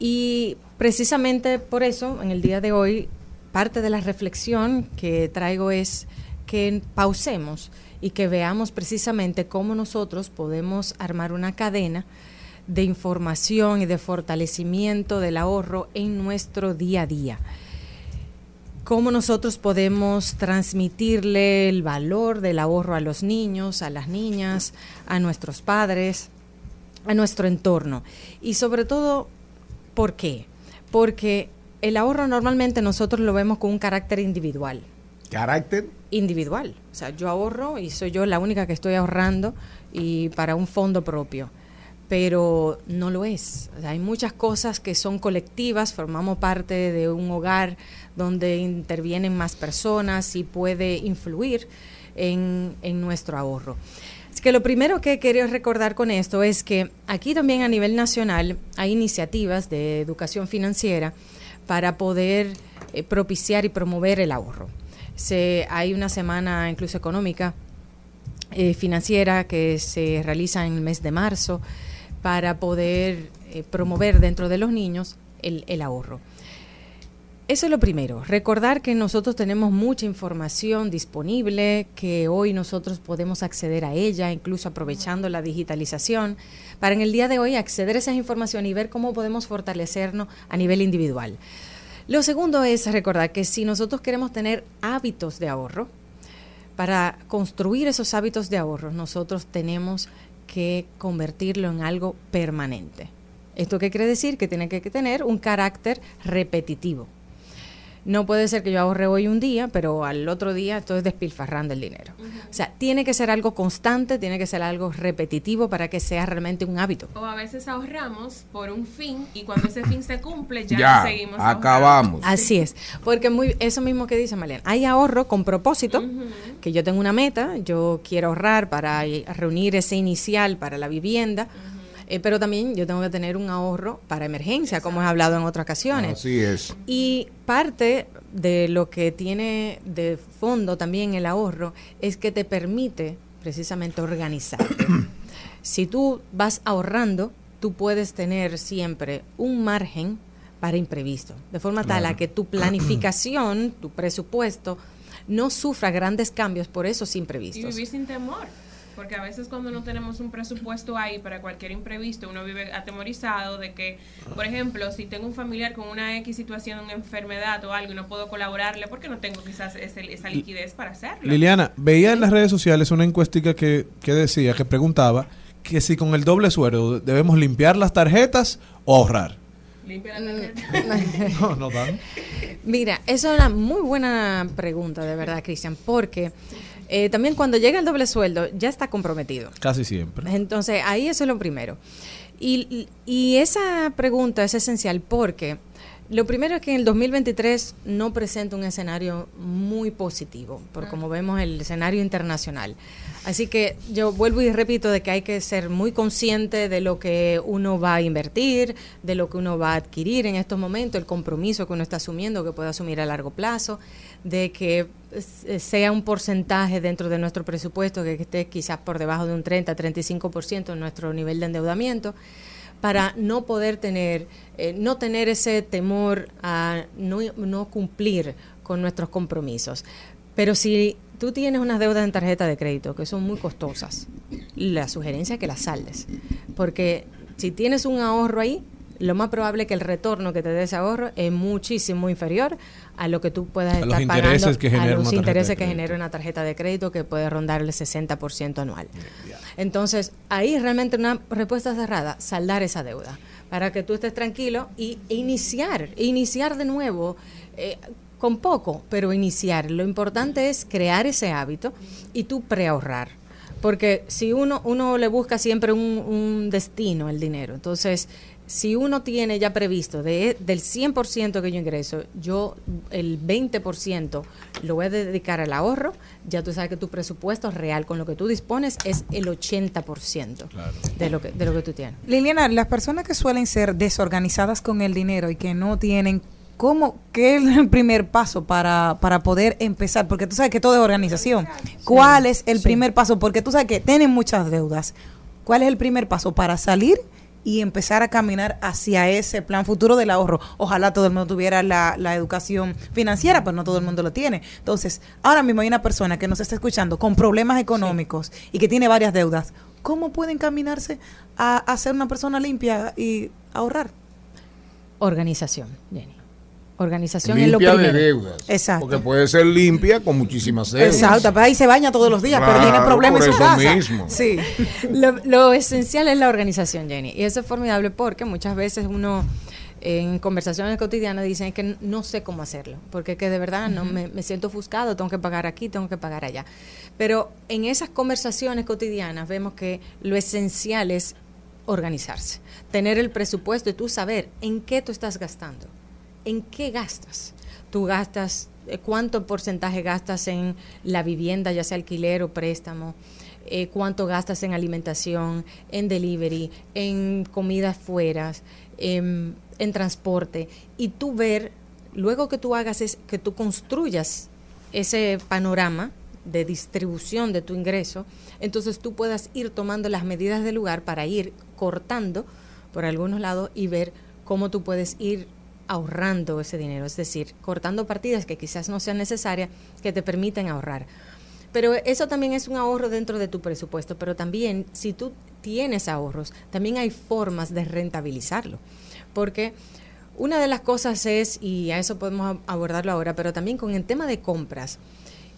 [SPEAKER 16] Y precisamente por eso, en el día de hoy, parte de la reflexión que traigo es que pausemos y que veamos precisamente cómo nosotros podemos armar una cadena de información y de fortalecimiento del ahorro en nuestro día a día cómo nosotros podemos transmitirle el valor del ahorro a los niños, a las niñas, a nuestros padres, a nuestro entorno. Y sobre todo, ¿por qué? Porque el ahorro normalmente nosotros lo vemos con un carácter individual.
[SPEAKER 2] ¿Carácter?
[SPEAKER 16] Individual. O sea, yo ahorro y soy yo la única que estoy ahorrando y para un fondo propio pero no lo es. O sea, hay muchas cosas que son colectivas, formamos parte de un hogar donde intervienen más personas y puede influir en, en nuestro ahorro. Es que lo primero que quería recordar con esto es que aquí también a nivel nacional hay iniciativas de educación financiera para poder eh, propiciar y promover el ahorro. Se, hay una semana incluso económica eh, financiera que se realiza en el mes de marzo para poder eh, promover dentro de los niños el, el, ahorro. Eso es lo primero, recordar que nosotros tenemos mucha información disponible, que hoy nosotros podemos acceder a ella, incluso aprovechando la digitalización, para en el día de hoy acceder a esa información y ver cómo podemos fortalecernos a nivel individual. Lo segundo es recordar que si nosotros queremos tener hábitos de ahorro, para construir esos hábitos de ahorro, nosotros tenemos que convertirlo en algo permanente. ¿Esto qué quiere decir? Que tiene que tener un carácter repetitivo. No puede ser que yo ahorre hoy un día, pero al otro día estoy despilfarrando el dinero. Uh -huh. O sea, tiene que ser algo constante, tiene que ser algo repetitivo para que sea realmente un hábito.
[SPEAKER 6] O a veces ahorramos por un fin y cuando ese fin se cumple ya,
[SPEAKER 2] ya
[SPEAKER 6] no seguimos
[SPEAKER 2] acabamos.
[SPEAKER 6] Ahorrando.
[SPEAKER 16] Así es, porque muy eso mismo que dice Malena, hay ahorro con propósito, uh -huh. que yo tengo una meta, yo quiero ahorrar para reunir ese inicial para la vivienda. Uh -huh. Eh, pero también yo tengo que tener un ahorro para emergencia, como he hablado en otras ocasiones.
[SPEAKER 2] Así es.
[SPEAKER 16] Y parte de lo que tiene de fondo también el ahorro es que te permite precisamente organizarte. si tú vas ahorrando, tú puedes tener siempre un margen para imprevisto, de forma claro. tal a que tu planificación, tu presupuesto, no sufra grandes cambios por esos imprevistos.
[SPEAKER 6] Y vivir sin temor. Porque a veces cuando no tenemos un presupuesto ahí para cualquier imprevisto, uno vive atemorizado de que, por ejemplo, si tengo un familiar con una X situación, una enfermedad o algo y no puedo colaborarle porque no tengo quizás ese, esa liquidez para hacerlo.
[SPEAKER 3] Liliana, veía en las redes sociales una encuestica que, que decía, que preguntaba que si con el doble sueldo debemos limpiar las tarjetas o ahorrar.
[SPEAKER 6] Limpia la tarjeta.
[SPEAKER 3] no, no dan.
[SPEAKER 16] Mira, esa es una muy buena pregunta, de verdad, Cristian, porque eh, también cuando llega el doble sueldo ya está comprometido.
[SPEAKER 3] Casi siempre.
[SPEAKER 16] Entonces, ahí eso es lo primero. Y, y esa pregunta es esencial porque lo primero es que en el 2023 no presenta un escenario muy positivo, por como vemos el escenario internacional. Así que yo vuelvo y repito de que hay que ser muy consciente de lo que uno va a invertir, de lo que uno va a adquirir en estos momentos, el compromiso que uno está asumiendo, que puede asumir a largo plazo, de que sea un porcentaje dentro de nuestro presupuesto que esté quizás por debajo de un 30-35% en nuestro nivel de endeudamiento para no poder tener, eh, no tener ese temor a no, no cumplir con nuestros compromisos. Pero si tú tienes unas deudas en tarjeta de crédito que son muy costosas. La sugerencia es que las saldes. Porque si tienes un ahorro ahí, lo más probable es que el retorno que te dé ese ahorro es muchísimo inferior a lo que tú puedas
[SPEAKER 3] A los
[SPEAKER 16] estar
[SPEAKER 3] intereses
[SPEAKER 16] pagando
[SPEAKER 3] que genera
[SPEAKER 16] a los intereses que genera una tarjeta de crédito que puede rondar el 60% anual. Entonces, ahí realmente una respuesta cerrada, saldar esa deuda para que tú estés tranquilo y iniciar, iniciar de nuevo eh, con poco, pero iniciar. Lo importante es crear ese hábito y tú preahorrar. Porque si uno, uno le busca siempre un, un destino, el dinero. Entonces, si uno tiene ya previsto de, del 100% que yo ingreso, yo el 20% lo voy a dedicar al ahorro, ya tú sabes que tu presupuesto real con lo que tú dispones es el 80% de, lo que, de lo que tú tienes.
[SPEAKER 4] Liliana, las personas que suelen ser desorganizadas con el dinero y que no tienen ¿Cómo, ¿Qué es el primer paso para, para poder empezar? Porque tú sabes que todo es organización. ¿Cuál es el primer paso? Porque tú sabes que tienen muchas deudas. ¿Cuál es el primer paso para salir y empezar a caminar hacia ese plan futuro del ahorro? Ojalá todo el mundo tuviera la, la educación financiera, pero no todo el mundo lo tiene. Entonces, ahora mismo hay una persona que nos está escuchando con problemas económicos y que tiene varias deudas. ¿Cómo puede encaminarse a, a ser una persona limpia y ahorrar?
[SPEAKER 16] Organización, Jenny. Organización es lo
[SPEAKER 2] Limpia de
[SPEAKER 16] primero.
[SPEAKER 2] deudas.
[SPEAKER 4] Exacto.
[SPEAKER 2] Porque puede ser limpia con muchísimas deudas.
[SPEAKER 4] Exacto, pero ahí se baña todos los días, pero tiene
[SPEAKER 2] Claro,
[SPEAKER 4] problemas
[SPEAKER 2] por
[SPEAKER 4] en su
[SPEAKER 2] eso
[SPEAKER 4] casa.
[SPEAKER 2] mismo.
[SPEAKER 4] Sí.
[SPEAKER 16] lo, lo esencial es la organización, Jenny. Y eso es formidable porque muchas veces uno en conversaciones cotidianas dicen que no sé cómo hacerlo, porque que de verdad no me, me siento ofuscado, tengo que pagar aquí, tengo que pagar allá. Pero en esas conversaciones cotidianas vemos que lo esencial es organizarse, tener el presupuesto y tú saber en qué tú estás gastando, en qué gastas. Tú gastas, eh, cuánto porcentaje gastas en la vivienda, ya sea alquiler o préstamo, eh, cuánto gastas en alimentación, en delivery, en comidas fuera, en, en transporte, y tú ver, luego que tú hagas es que tú construyas ese panorama de distribución de tu ingreso, entonces tú puedas ir tomando las medidas del lugar para ir cortando por algunos lados y ver cómo tú puedes ir ahorrando ese dinero, es decir, cortando partidas que quizás no sean necesarias, que te permiten ahorrar. Pero eso también es un ahorro dentro de tu presupuesto, pero también si tú tienes ahorros, también hay formas de rentabilizarlo, porque una de las cosas es, y a eso podemos abordarlo ahora, pero también con el tema de compras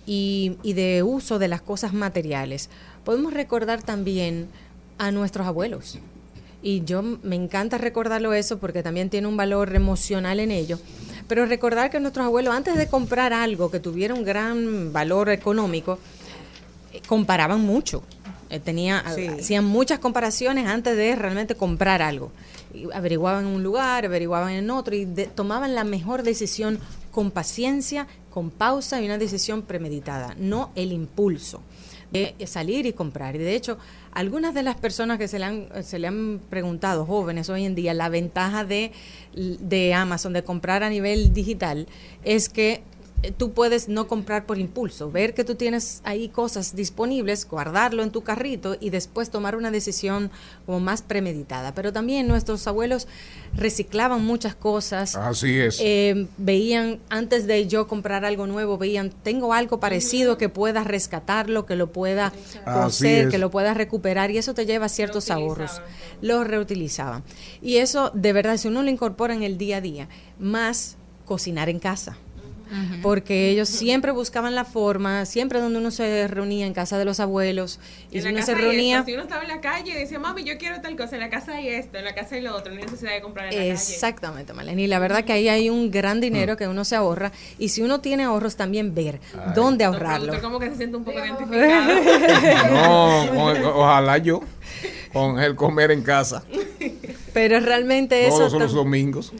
[SPEAKER 16] y, y de uso de las cosas materiales, podemos recordar también a nuestros abuelos. Y yo me encanta recordarlo eso porque también tiene un valor emocional en ello. Pero recordar que nuestros abuelos, antes de comprar algo que tuviera un gran valor económico, eh, comparaban mucho. Eh, tenía,
[SPEAKER 4] Sí.
[SPEAKER 16] Hacían muchas comparaciones antes de realmente comprar algo. Averiguaban en un lugar, averiguaban en otro y de- tomaban la mejor decisión con paciencia, con pausa y una decisión premeditada, no el impulso salir y comprar. Y de hecho, algunas de las personas que se le han, se le han preguntado, jóvenes hoy en día, la ventaja de, de Amazon, de comprar a nivel digital, es que tú puedes no comprar por impulso, ver que tú tienes ahí cosas disponibles, guardarlo en tu carrito y después tomar una decisión como más premeditada. Pero también nuestros abuelos reciclaban muchas cosas.
[SPEAKER 2] Así es.
[SPEAKER 16] Eh, veían, antes de yo comprar algo nuevo, veían, tengo algo parecido que pueda rescatarlo, que lo pueda coser, que lo pueda recuperar y eso te lleva a ciertos ahorros. Los reutilizaban. Y eso, de verdad, si uno lo incorpora en el día a día, más cocinar en casa porque ellos siempre buscaban la forma, siempre donde uno se reunía en casa de los abuelos, y
[SPEAKER 6] En
[SPEAKER 16] si uno se reunía...
[SPEAKER 6] esto. Si uno estaba en la calle y decía, mami, yo quiero tal cosa, en la casa hay esto, en la casa hay lo otro, no hay necesidad de comprar en la calle.
[SPEAKER 16] Exactamente, Maleni. Y la verdad que ahí hay un gran dinero que uno se ahorra. Y si uno tiene ahorros, también ver dónde
[SPEAKER 6] Don
[SPEAKER 16] ahorrarlo.
[SPEAKER 6] como que se siente un poco identificado.
[SPEAKER 2] No, ojalá yo con el comer en casa
[SPEAKER 16] Pero realmente eso...
[SPEAKER 2] todos los domingos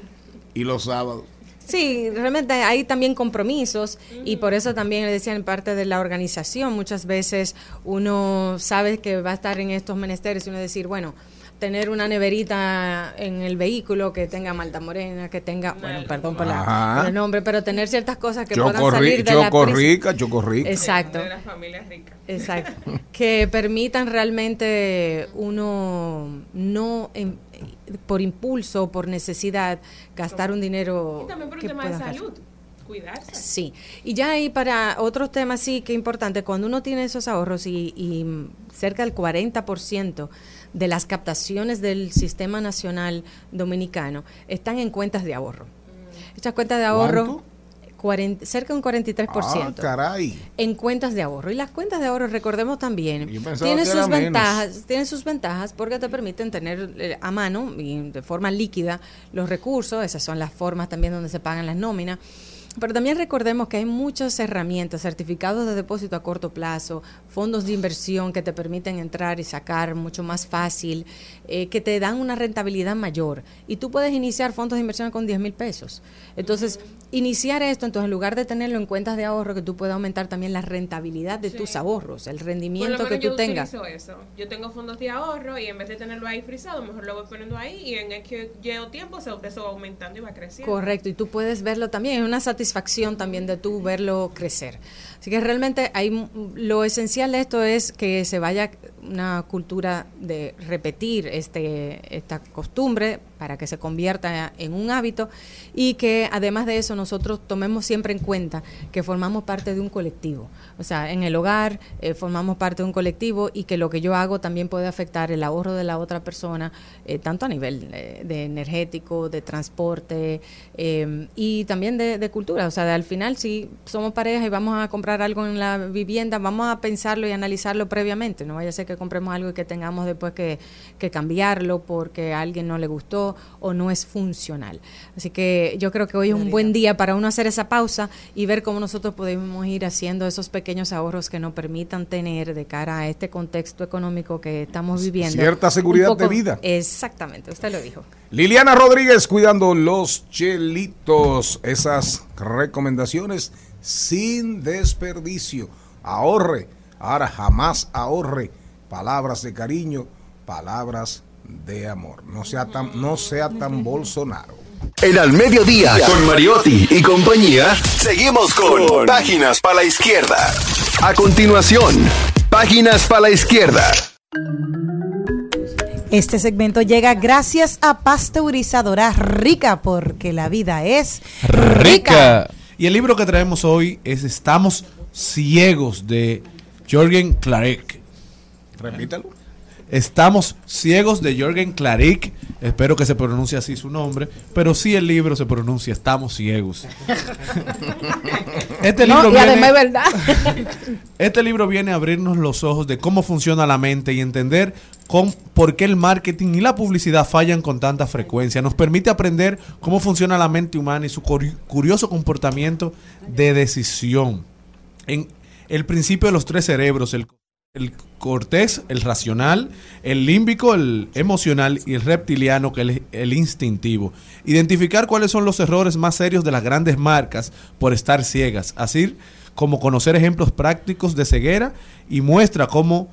[SPEAKER 2] y los sábados.
[SPEAKER 16] Sí, realmente hay también compromisos y por eso también le decían parte de la organización. Muchas veces uno sabe que va a estar en estos menesteres y uno decir, bueno, tener una neverita en el vehículo que tenga malta morena, que tenga, bueno, perdón por, la- por el nombre, pero tener ciertas cosas que puedan salir de la
[SPEAKER 2] rica, choco rica.
[SPEAKER 16] Exacto.
[SPEAKER 6] De la familia rica.
[SPEAKER 16] Exacto. que permitan realmente uno no en- por impulso, por necesidad, gastar un dinero
[SPEAKER 6] Y también por un
[SPEAKER 16] que
[SPEAKER 6] tema de
[SPEAKER 16] gastar.
[SPEAKER 6] salud. cuidarse.
[SPEAKER 16] Sí, y ya ahí para otros temas sí que importante, cuando uno tiene esos ahorros y, y cerca del 40% de las captaciones del sistema nacional dominicano están en cuentas de ahorro. Estas cuentas de ahorro,
[SPEAKER 2] ¿Cuánto?
[SPEAKER 16] 40 cerca de un 43%.
[SPEAKER 2] Ah, caray.
[SPEAKER 16] en cuentas de ahorro. Y las cuentas de ahorro, recordemos también, tienen sus
[SPEAKER 2] menos.
[SPEAKER 16] ventajas, tienen sus ventajas porque te permiten tener eh, a mano y de forma líquida los recursos, esas son las formas también donde se pagan las nóminas. Pero también recordemos que hay muchas herramientas, certificados de depósito a corto plazo, fondos de inversión que te permiten entrar y sacar mucho más fácil, eh, que te dan una rentabilidad mayor. Y tú puedes iniciar fondos de inversión con 10 mil pesos. Entonces, iniciar esto, entonces en lugar de tenerlo en cuentas de ahorro, que tú puedas aumentar también la rentabilidad de tus ahorros, el
[SPEAKER 6] Por
[SPEAKER 16] rendimiento
[SPEAKER 6] lo
[SPEAKER 16] que
[SPEAKER 6] menos
[SPEAKER 16] tú
[SPEAKER 6] yo
[SPEAKER 16] tengas.
[SPEAKER 6] utilizo eso. Yo tengo fondos de ahorro y en vez de tenerlo ahí frisado, mejor lo voy poniendo ahí y en el que llevo tiempo eso va aumentando y va creciendo.
[SPEAKER 16] Correcto, y tú puedes verlo también, es una satisfacción también de tú verlo crecer. Así que realmente hay lo esencial de esto es que se vaya una cultura de repetir este esta costumbre para que se convierta en un hábito y que además de eso nosotros tomemos siempre en cuenta que formamos parte de un colectivo. O sea, en el hogar eh, formamos parte de un colectivo y que lo que yo hago también puede afectar el ahorro de la otra persona, eh, tanto a nivel eh, de energético, de transporte y también de, cultura. O sea, al final si somos pareja y vamos a comprar algo en la vivienda, vamos a pensarlo y analizarlo previamente. No vaya a ser que compremos algo y que tengamos después que, que cambiarlo porque a alguien no le gustó o no es funcional. Así que yo creo que hoy es un buen día para uno hacer esa pausa y ver cómo nosotros podemos ir haciendo esos pequeños ahorros que nos permitan tener de cara a este contexto económico que estamos viviendo.
[SPEAKER 2] Cierta seguridad
[SPEAKER 16] poco-
[SPEAKER 2] de vida.
[SPEAKER 16] Exactamente, usted lo dijo.
[SPEAKER 2] Liliana Rodríguez cuidando los chelitos. Esas recomendaciones sin desperdicio. Ahorre. Ahora jamás ahorre. Palabras de cariño, palabras de amor. No sea tan, no sea tan Bolsonaro.
[SPEAKER 8] En al mediodía, con Mariotti y compañía, seguimos con Páginas para la Izquierda. A continuación, Páginas para la Izquierda.
[SPEAKER 4] Este segmento llega gracias a Pasteurizadora Rica, porque la vida es rica.
[SPEAKER 3] Y el libro que traemos hoy es Estamos ciegos de Jorgen Clarek.
[SPEAKER 2] Repítalo.
[SPEAKER 3] Estamos ciegos de Jorgen Clarek. Espero que se pronuncie así su nombre, pero sí el libro se pronuncia Estamos ciegos. Este
[SPEAKER 11] No,
[SPEAKER 3] libro
[SPEAKER 11] y
[SPEAKER 3] viene-
[SPEAKER 11] además es verdad.
[SPEAKER 3] Este libro viene a abrirnos los ojos de cómo funciona la mente y entender con, por qué el marketing y la publicidad fallan con tanta frecuencia. Nos permite aprender cómo funciona la mente humana y su curi- curioso comportamiento de decisión. En el principio de los tres cerebros, el, el cortés, el racional, el límbico, el emocional y el reptiliano, que es el, el instintivo. Identificar cuáles son los errores más serios de las grandes marcas por estar ciegas. Así como conocer ejemplos prácticos de ceguera y muestra cómo,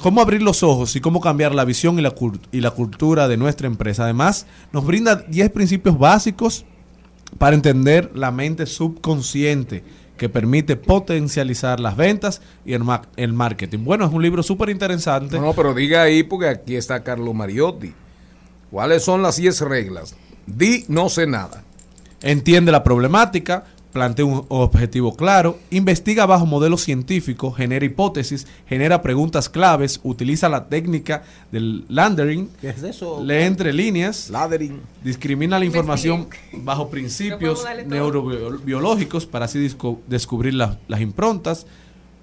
[SPEAKER 3] cómo abrir los ojos y cómo cambiar la visión y la, cul- y la cultura de nuestra empresa. Además, nos brinda 10 principios básicos para entender la mente subconsciente que permite potencializar las ventas y el, ma- el marketing. Bueno, es un libro súper interesante.
[SPEAKER 2] No, no, pero diga ahí porque aquí está Carlos Mariotti. ¿Cuáles son las 10 reglas? Di no sé nada.
[SPEAKER 3] Entiende la problemática, plantea un objetivo claro, investiga bajo modelos científicos, genera hipótesis, genera preguntas claves, utiliza la técnica del landering,
[SPEAKER 2] ¿Qué es eso?
[SPEAKER 3] lee entre líneas, discrimina la información bajo principios neurobiológicos para así disco- descubrir la- las improntas,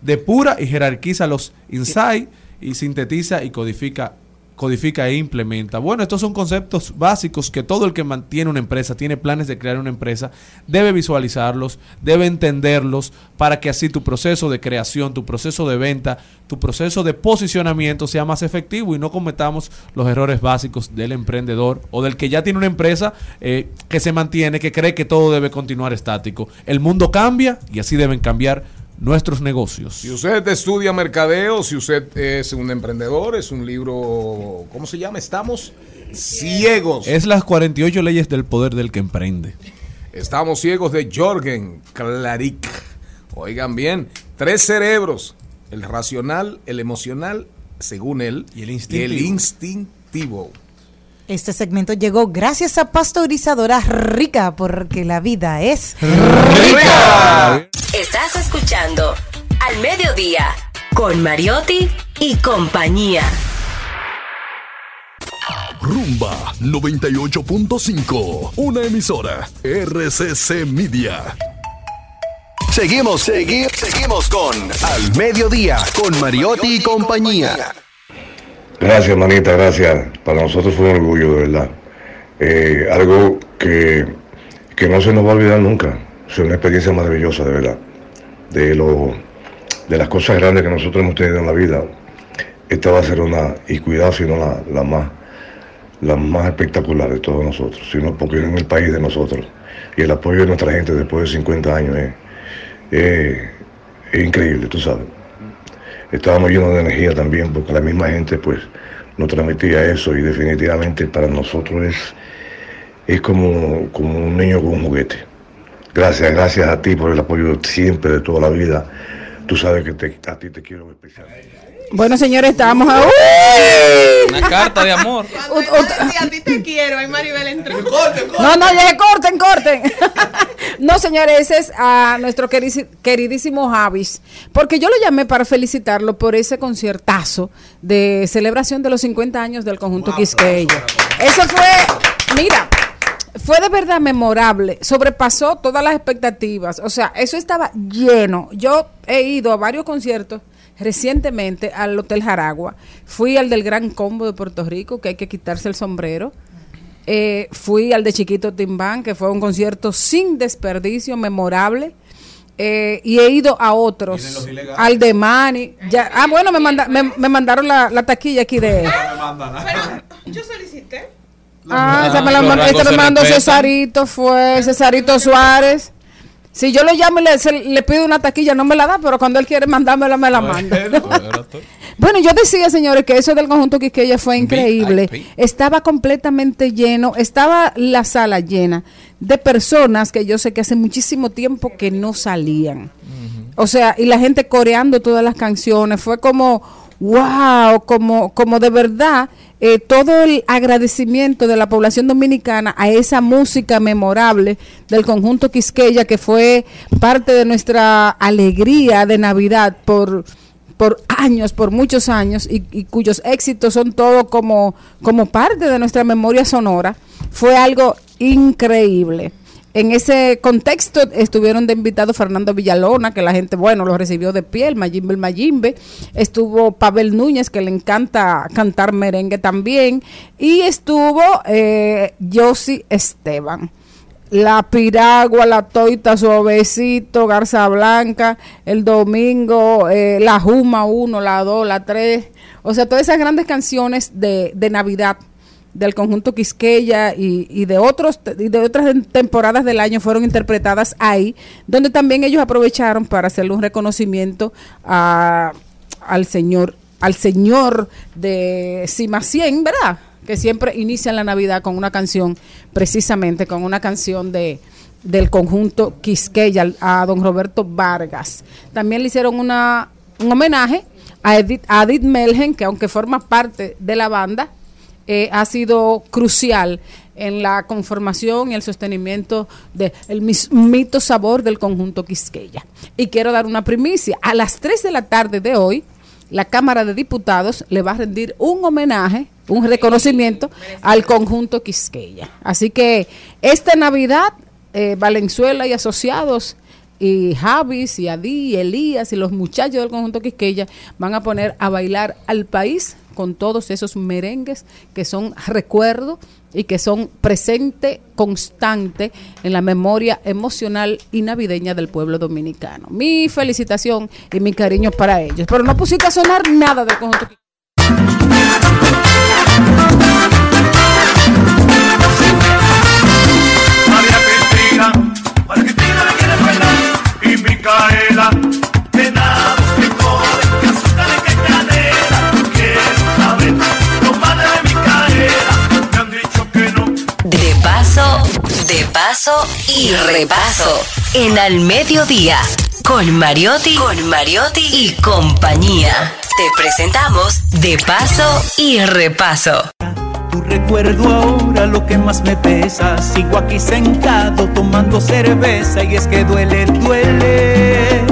[SPEAKER 3] depura y jerarquiza los insights y sintetiza y codifica codifica e implementa. Bueno, estos son conceptos básicos que todo el que mantiene una empresa, tiene planes de crear una empresa, debe visualizarlos, debe entenderlos para que así tu proceso de creación, tu proceso de venta, tu proceso de posicionamiento sea más efectivo y no cometamos los errores básicos del emprendedor o del que ya tiene una empresa eh, que se mantiene, que cree que todo debe continuar estático. El mundo cambia y así deben cambiar nuestros negocios.
[SPEAKER 2] Si usted estudia mercadeo, si usted es un emprendedor, es un libro, ¿cómo se llama? Estamos ciegos.
[SPEAKER 3] Es las 48 leyes del poder del que emprende.
[SPEAKER 2] Estamos ciegos de Jorgen Klarik. Oigan bien, tres cerebros, el racional, el emocional, según él,
[SPEAKER 3] Y el instintivo.
[SPEAKER 2] instintivo.
[SPEAKER 4] Este segmento llegó gracias a Pasteurizadora Rica, porque la vida es
[SPEAKER 9] Estás escuchando Al Mediodía con Mariotti y compañía.
[SPEAKER 15] Rumba 98.5. Una emisora. RCC Media.
[SPEAKER 8] Seguimos, segui- seguimos con Al Mediodía, con Mariotti y compañía.
[SPEAKER 17] Gracias, manita, gracias. Para nosotros fue un orgullo, de verdad. Eh, algo que, que no se nos va a olvidar nunca. Es una experiencia maravillosa, de verdad. De, lo, de las cosas grandes que nosotros hemos tenido en la vida. Esta va a ser una, y cuidado si no la, la más, más espectacular de todos nosotros, sino porque en el país de nosotros. Y el apoyo de nuestra gente después de 50 años es, es- es increíble, tú sabes estábamos llenos de energía también porque la misma gente pues nos transmitía eso y definitivamente para nosotros es, es como, como un niño con un juguete. Gracias, gracias a ti por el apoyo siempre de toda la vida. Tú sabes que te- a ti te quiero especial.
[SPEAKER 11] Bueno, señores, estábamos a...
[SPEAKER 5] Una carta de amor.
[SPEAKER 6] Si a ti te quiero, ay Maribel entró.
[SPEAKER 11] No, no, ya corten, corten. no, señores, ese es a nuestro queridísimo Javis. Porque yo lo llamé para felicitarlo por ese conciertazo de celebración de los 50 años del conjunto Quisqueya. Eso fue, mira, fue de verdad memorable. Sobrepasó todas las expectativas. O sea, eso estaba lleno. Yo he ido a varios conciertos recientemente al Hotel Jaragua. Fui al del Gran Combo de Puerto Rico, que hay que quitarse el sombrero. Eh, fui al de Chiquito Timbán, que fue un concierto sin desperdicio, memorable. Eh, y he ido a otros, al de Mani. Ya, ah, bueno, me, manda- me, me mandaron la, la taquilla aquí de...
[SPEAKER 6] Yo solicité.
[SPEAKER 11] Ah, esa me la mandó. Cesarito, fue Cesarito Suárez. Si yo lo llamo y le, se- le pido una taquilla, no me la da, pero cuando él quiere mandármela, me la manda. Bueno, yo decía, señores, que eso del conjunto Quisqueya fue increíble. Estaba completamente lleno, estaba la sala llena de personas que yo sé que hace muchísimo tiempo que no salían. O sea, y la gente coreando todas las canciones. Fue como, wow, como, como de verdad eh, todo el agradecimiento de la población dominicana a esa música memorable del conjunto Quisqueya, que fue parte de nuestra alegría de Navidad por por años, por muchos años, y, y cuyos éxitos son todo como, como parte de nuestra memoria sonora, fue algo increíble. En ese contexto estuvieron de invitado Fernando Villalona, que la gente, bueno, lo recibió de pie, el Mayimbe, el Mayimbe. Estuvo Pavel Núñez, que le encanta cantar merengue también. Y estuvo eh, Esteban la piragua, la toita suavecito, garza blanca, el domingo, eh, la Juma 1, la 2, la 3, o sea, todas esas grandes canciones de, de Navidad del conjunto Quisqueya y, de otros y de otras temporadas del año fueron interpretadas ahí, donde también ellos aprovecharon para hacerle un reconocimiento a, al señor al señor de Cimacien, ¿verdad? Que siempre inician la Navidad con una canción, precisamente con una canción de del conjunto Quisqueya a don Roberto Vargas. También le hicieron una, un homenaje a Edith, a Edith Melgen, que aunque forma parte de la banda, eh, ha sido crucial en la conformación y el sostenimiento del mito sabor del conjunto Quisqueya. Y quiero dar una primicia. A las 3 de la tarde de hoy, la Cámara de Diputados le va a rendir un homenaje, un reconocimiento al conjunto Quisqueya. Así que esta Navidad, eh, Valenzuela y asociados y Javis y Adi y Elías y los muchachos del conjunto Quisqueya van a poner a bailar al país con todos esos merengues que son recuerdo y que son presente constante en la memoria emocional y navideña del pueblo dominicano. Mi felicitación y mi cariño para ellos. Pero no pusiste a sonar nada del conjunto Quisqueya.
[SPEAKER 7] De
[SPEAKER 9] paso y repaso. En Al Mediodía. Con Mariotti, con Mariotti y compañía. Te presentamos De paso y repaso.
[SPEAKER 1] tu recuerdo ahora lo que más me pesa. Sigo aquí sentado tomando cerveza y es que duele, duele.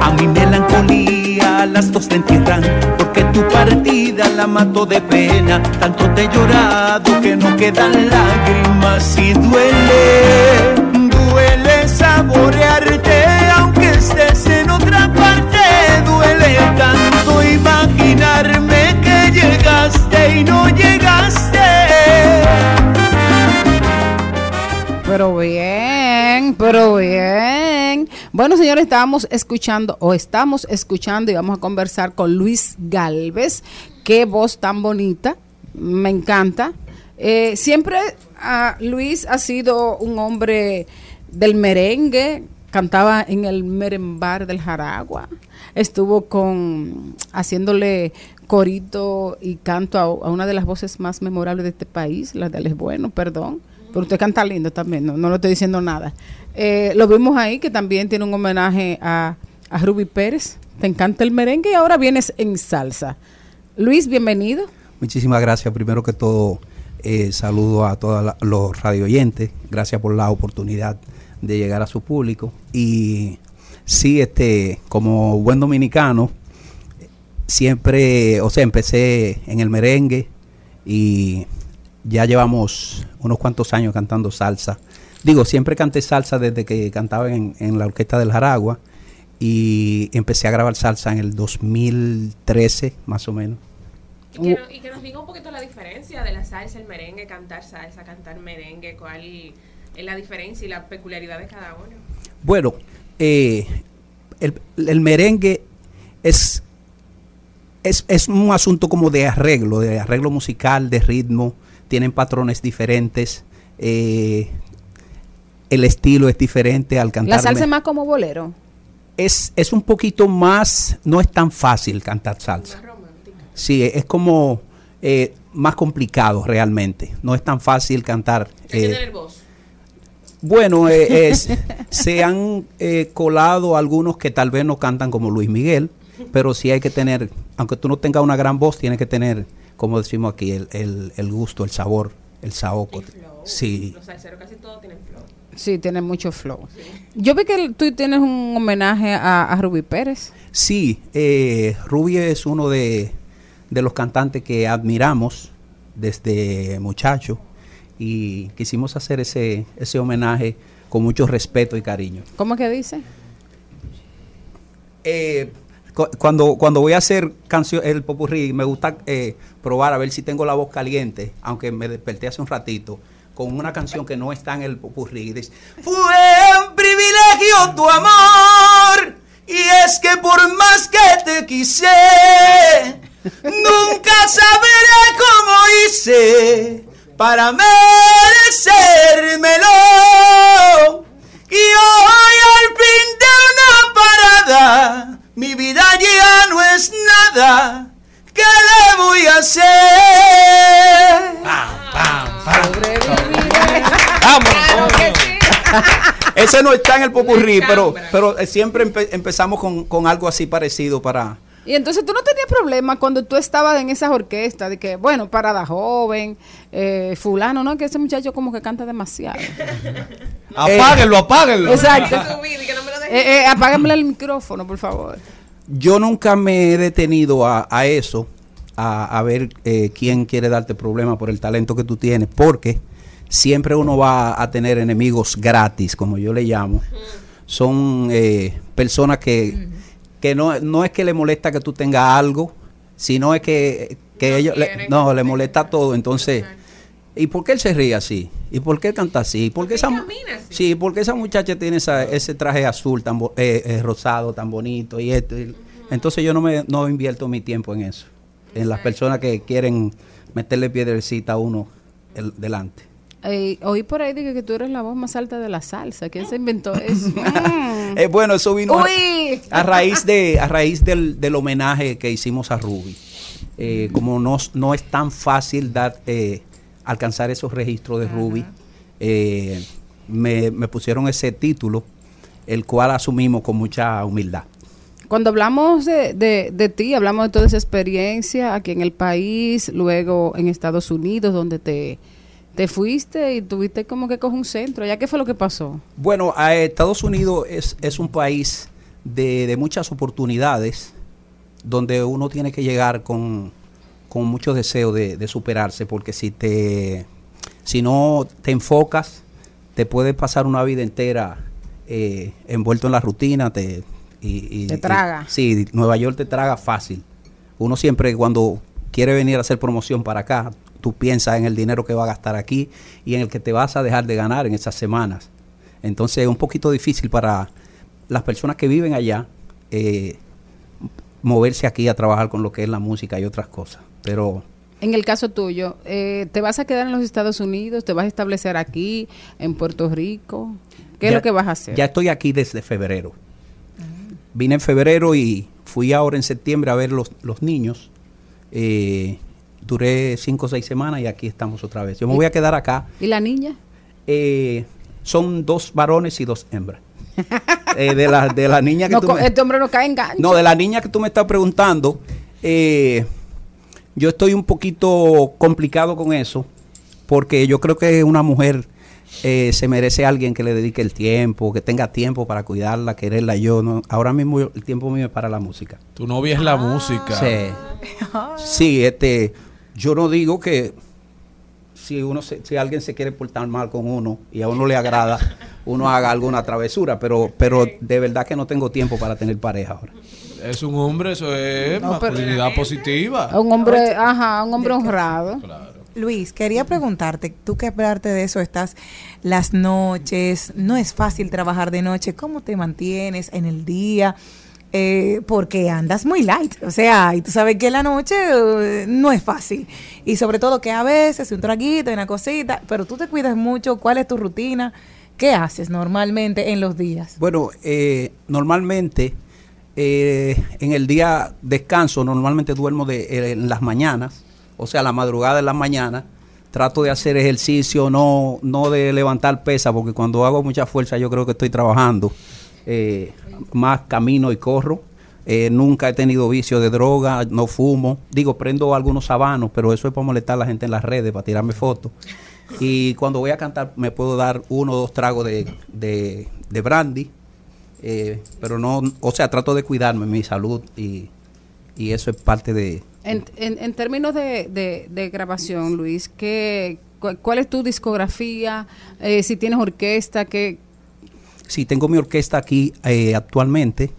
[SPEAKER 1] A mi melancolía las dos te entierran porque tu partida la mato de pena. Tanto te he llorado que no quedan lágrimas y duele. Duele saborearte aunque estés en otra parte. Duele tanto imaginarme que llegaste y no llegaste.
[SPEAKER 11] Pero bien, pero bien. Bueno, señores, estábamos escuchando o estamos escuchando y vamos a conversar con Luis Galvez. Qué voz tan bonita, me encanta. Eh, siempre ah, Luis ha sido un hombre del merengue, cantaba en el merembar del Jaragua, estuvo con haciéndole corito y canto a, una de las voces más memorables de este país, la de Alex Bueno, perdón. Pero usted canta lindo también, no, no le estoy diciendo nada. Eh, lo vimos ahí que también tiene un homenaje a, a Ruby Pérez. Te encanta el merengue y ahora vienes en salsa. Luis, bienvenido.
[SPEAKER 18] Muchísimas gracias. Primero que todo, eh, saludo a todos los radio oyentes. Gracias por la oportunidad de llegar a su público. Y sí, este, como buen dominicano, siempre, o sea, empecé en el merengue y ya llevamos unos cuantos años cantando salsa. Digo, siempre canté salsa desde que cantaba en, en la orquesta del Jaragua y empecé a grabar salsa en el 2013, más o menos.
[SPEAKER 6] Y que, no- y que nos diga un poquito la diferencia de la salsa, el merengue, cantar salsa, cantar merengue, cuál es la diferencia y la peculiaridad de cada uno.
[SPEAKER 18] Bueno, eh, el, el merengue es, es, es un asunto como de arreglo, de arreglo musical, de ritmo, tienen patrones diferentes, eh, el estilo es diferente al cantar.
[SPEAKER 11] La salsa es más como bolero.
[SPEAKER 18] es, es un poquito más, no es tan fácil cantar salsa. Sí, es como eh, más complicado realmente. No es tan fácil cantar. eh,
[SPEAKER 6] voz.
[SPEAKER 18] bueno, eh, es- se han eh, colado algunos que tal vez no cantan como Luis Miguel, pero sí hay que tener, aunque tú no tengas una gran voz, tienes que tener, como decimos aquí, el, el- el gusto, el sabor, el saoco. Sí.
[SPEAKER 6] Los salseros casi todos tienen flow.
[SPEAKER 11] Sí, tiene mucho flow. Yo vi que tú tienes un homenaje a, a Ruby Pérez.
[SPEAKER 18] Sí, eh, Ruby es uno de, de los cantantes que admiramos desde muchacho y quisimos hacer ese, ese homenaje con mucho respeto y cariño.
[SPEAKER 11] ¿Cómo que dice?
[SPEAKER 18] Eh, cu- cuando, cuando voy a hacer canción, el popurrí, me gusta eh, probar a ver si tengo la voz caliente, aunque me desperté hace un ratito, con una canción que no está en el popurrí. Dice, Fue un privilegio tu amor, y es que por más que te quise, nunca sabré cómo hice para merecérmelo. Y hoy al fin de una parada, mi vida ya no es nada. ¿Qué le voy a hacer? Ese no está en el popurrí, pero, pero eh, siempre empe- empezamos con, con algo así parecido para...
[SPEAKER 11] Y entonces tú no tenías problema cuando tú estabas en esas orquestas de que, bueno, parada joven, eh, fulano, ¿no? Que ese muchacho como que canta demasiado.
[SPEAKER 3] Apáguenlo, apáguenlo.
[SPEAKER 11] Exacto. Eh, eh, apágame el micrófono, por favor.
[SPEAKER 18] Yo nunca me he detenido a, a eso, a, a ver eh, quién quiere darte problemas por el talento que tú tienes, porque siempre uno va a tener enemigos gratis, como yo le llamo. Son eh, personas que, que no, no es que le molesta que tú tengas algo, sino es que, que ellos le, no, le molesta todo. Entonces, ¿y por qué él se ríe así? ¿Y por qué él canta así? ¿Y por qué esa, sí, porque esa muchacha tiene esa- ese traje azul tan bo- eh, eh, rosado tan bonito y esto? y- entonces yo no me no invierto mi tiempo en eso, en las personas que quieren meterle piedrecita a uno el- delante.
[SPEAKER 11] Eh, oí por ahí dije que tú eres la voz más alta de la salsa. ¿Quién se inventó eso? Mm.
[SPEAKER 18] Eh, bueno, eso vino a raíz de a raíz del, del homenaje que hicimos a Ruby. Eh, como no, no es tan fácil dar eh, alcanzar esos registros de Ruby, eh, me, me pusieron ese título, el cual asumimos con mucha humildad.
[SPEAKER 11] Cuando hablamos de, de, de ti, hablamos de toda esa experiencia aquí en el país, luego en Estados Unidos, donde te, te fuiste y tuviste como que coger un centro. ¿Ya qué fue lo que pasó?
[SPEAKER 18] Bueno, a Estados Unidos es, es un país de, de muchas oportunidades donde uno tiene que llegar con, con mucho deseo de, de superarse, porque si te si no te enfocas, te puedes pasar una vida entera eh, envuelto en la rutina, te, y, y-
[SPEAKER 11] Te
[SPEAKER 18] y-
[SPEAKER 11] traga.
[SPEAKER 18] sí, Nueva York te traga fácil. Uno siempre cuando quiere venir a hacer promoción para acá, tú piensas en el dinero que va a gastar aquí y en el que te vas a dejar de ganar en esas semanas. Entonces es un poquito difícil para las personas que viven allá eh, moverse aquí a trabajar con lo que es la música y otras cosas. Pero
[SPEAKER 11] En el caso tuyo, eh, ¿te vas a quedar en los Estados Unidos? ¿Te vas a establecer aquí, en Puerto Rico? ¿Qué es lo que vas a hacer?
[SPEAKER 18] Ya estoy aquí desde febrero. Vine en febrero y fui ahora en septiembre a ver los, los niños. Eh, duré cinco o seis semanas y aquí estamos otra vez. Yo me voy a quedar acá.
[SPEAKER 11] ¿Y la niña?
[SPEAKER 18] Eh, son dos varones y dos hembras. Eh, de, la, de la niña que
[SPEAKER 11] No
[SPEAKER 18] tú me-
[SPEAKER 11] Este hombre no cae en gancho.
[SPEAKER 18] no, de la niña que tú me estás preguntando, eh, yo estoy un poquito complicado con eso, porque yo creo que una mujer eh, se merece a alguien que le dedique el tiempo, que tenga tiempo para cuidarla, quererla. Yo no, ahora mismo yo- el tiempo mío es para la música.
[SPEAKER 3] Tu novia es la música.
[SPEAKER 18] Sí. Sí, este, yo no digo que si uno se- si alguien se quiere portar mal con uno y a uno le agrada, uno haga alguna travesura, pero pero de verdad que no tengo tiempo para tener pareja ahora.
[SPEAKER 3] Es un hombre, eso es
[SPEAKER 11] No, pero-
[SPEAKER 3] masculinidad positiva.
[SPEAKER 11] Un hombre, ajá, un hombre honrado.
[SPEAKER 4] Luis, quería preguntarte, tú que aparte de eso estás las noches, no es fácil trabajar de noche, ¿cómo te mantienes en el día? Eh, porque andas muy light, o sea, y tú sabes que la noche eh, no es fácil. Y sobre todo que a veces un traguito y una cosita, pero tú te cuidas mucho, ¿cuál es tu rutina? ¿Qué haces normalmente en los días?
[SPEAKER 18] Bueno, eh, normalmente eh, en el día descanso, normalmente duermo de, eh, en las mañanas, o sea, la madrugada en las mañanas. Trato de hacer ejercicio, no, no de levantar pesa, porque cuando hago mucha fuerza yo creo que estoy trabajando. Eh, más camino y corro. Eh, nunca he tenido vicio de droga, no fumo. Digo, prendo algunos sabanos, pero eso es para molestar a la gente en las redes, para tirarme fotos. Y cuando voy a cantar me puedo dar uno o dos tragos de, de, de brandy. Eh, pero no, o sea, trato de cuidarme mi salud y, y eso es parte de...
[SPEAKER 11] En, en, en términos de, de, de grabación, Luis, ¿qué, cu- ¿cuál es tu discografía? Eh, si tienes orquesta, ¿qué,
[SPEAKER 18] Sí, tengo mi orquesta aquí eh, actualmente.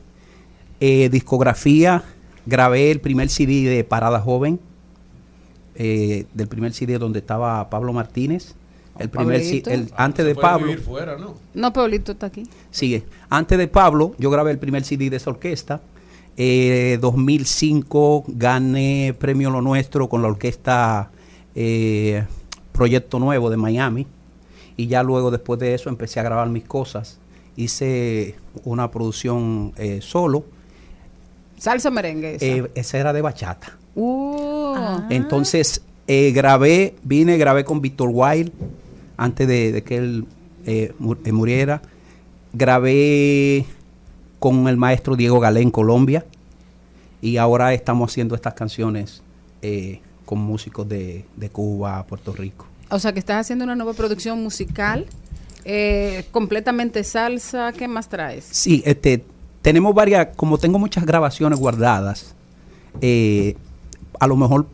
[SPEAKER 18] Eh, discografía, grabé el primer CD de Parada Joven, del primer CD donde estaba Pablo Martínez. El primer
[SPEAKER 11] Pablito.
[SPEAKER 18] el, antes de Pablo.
[SPEAKER 11] No, Pablito está aquí.
[SPEAKER 18] Sigue. Antes de Pablo, yo grabé el primer CD de esa orquesta. Eh, 2005 gané Premio Lo Nuestro con la orquesta eh, Proyecto Nuevo de Miami. Y ya luego, después de eso, empecé a grabar mis cosas. Hice una producción eh, solo.
[SPEAKER 11] Salsa merengue. esa.
[SPEAKER 18] Eh, esa era de bachata.
[SPEAKER 11] Uh,
[SPEAKER 18] Entonces, eh, grabé, vine, grabé con Víctor Wild antes de, de que él eh, eh, muriera. Grabé con el maestro Diego Galé en Colombia. Y ahora estamos haciendo estas canciones eh, con músicos de, de Cuba, Puerto Rico.
[SPEAKER 11] o sea, que estás haciendo una nueva producción musical, eh, completamente salsa. ¿Qué más traes?
[SPEAKER 18] Sí, este, tenemos varias, como tengo muchas grabaciones guardadas, eh, a lo mejor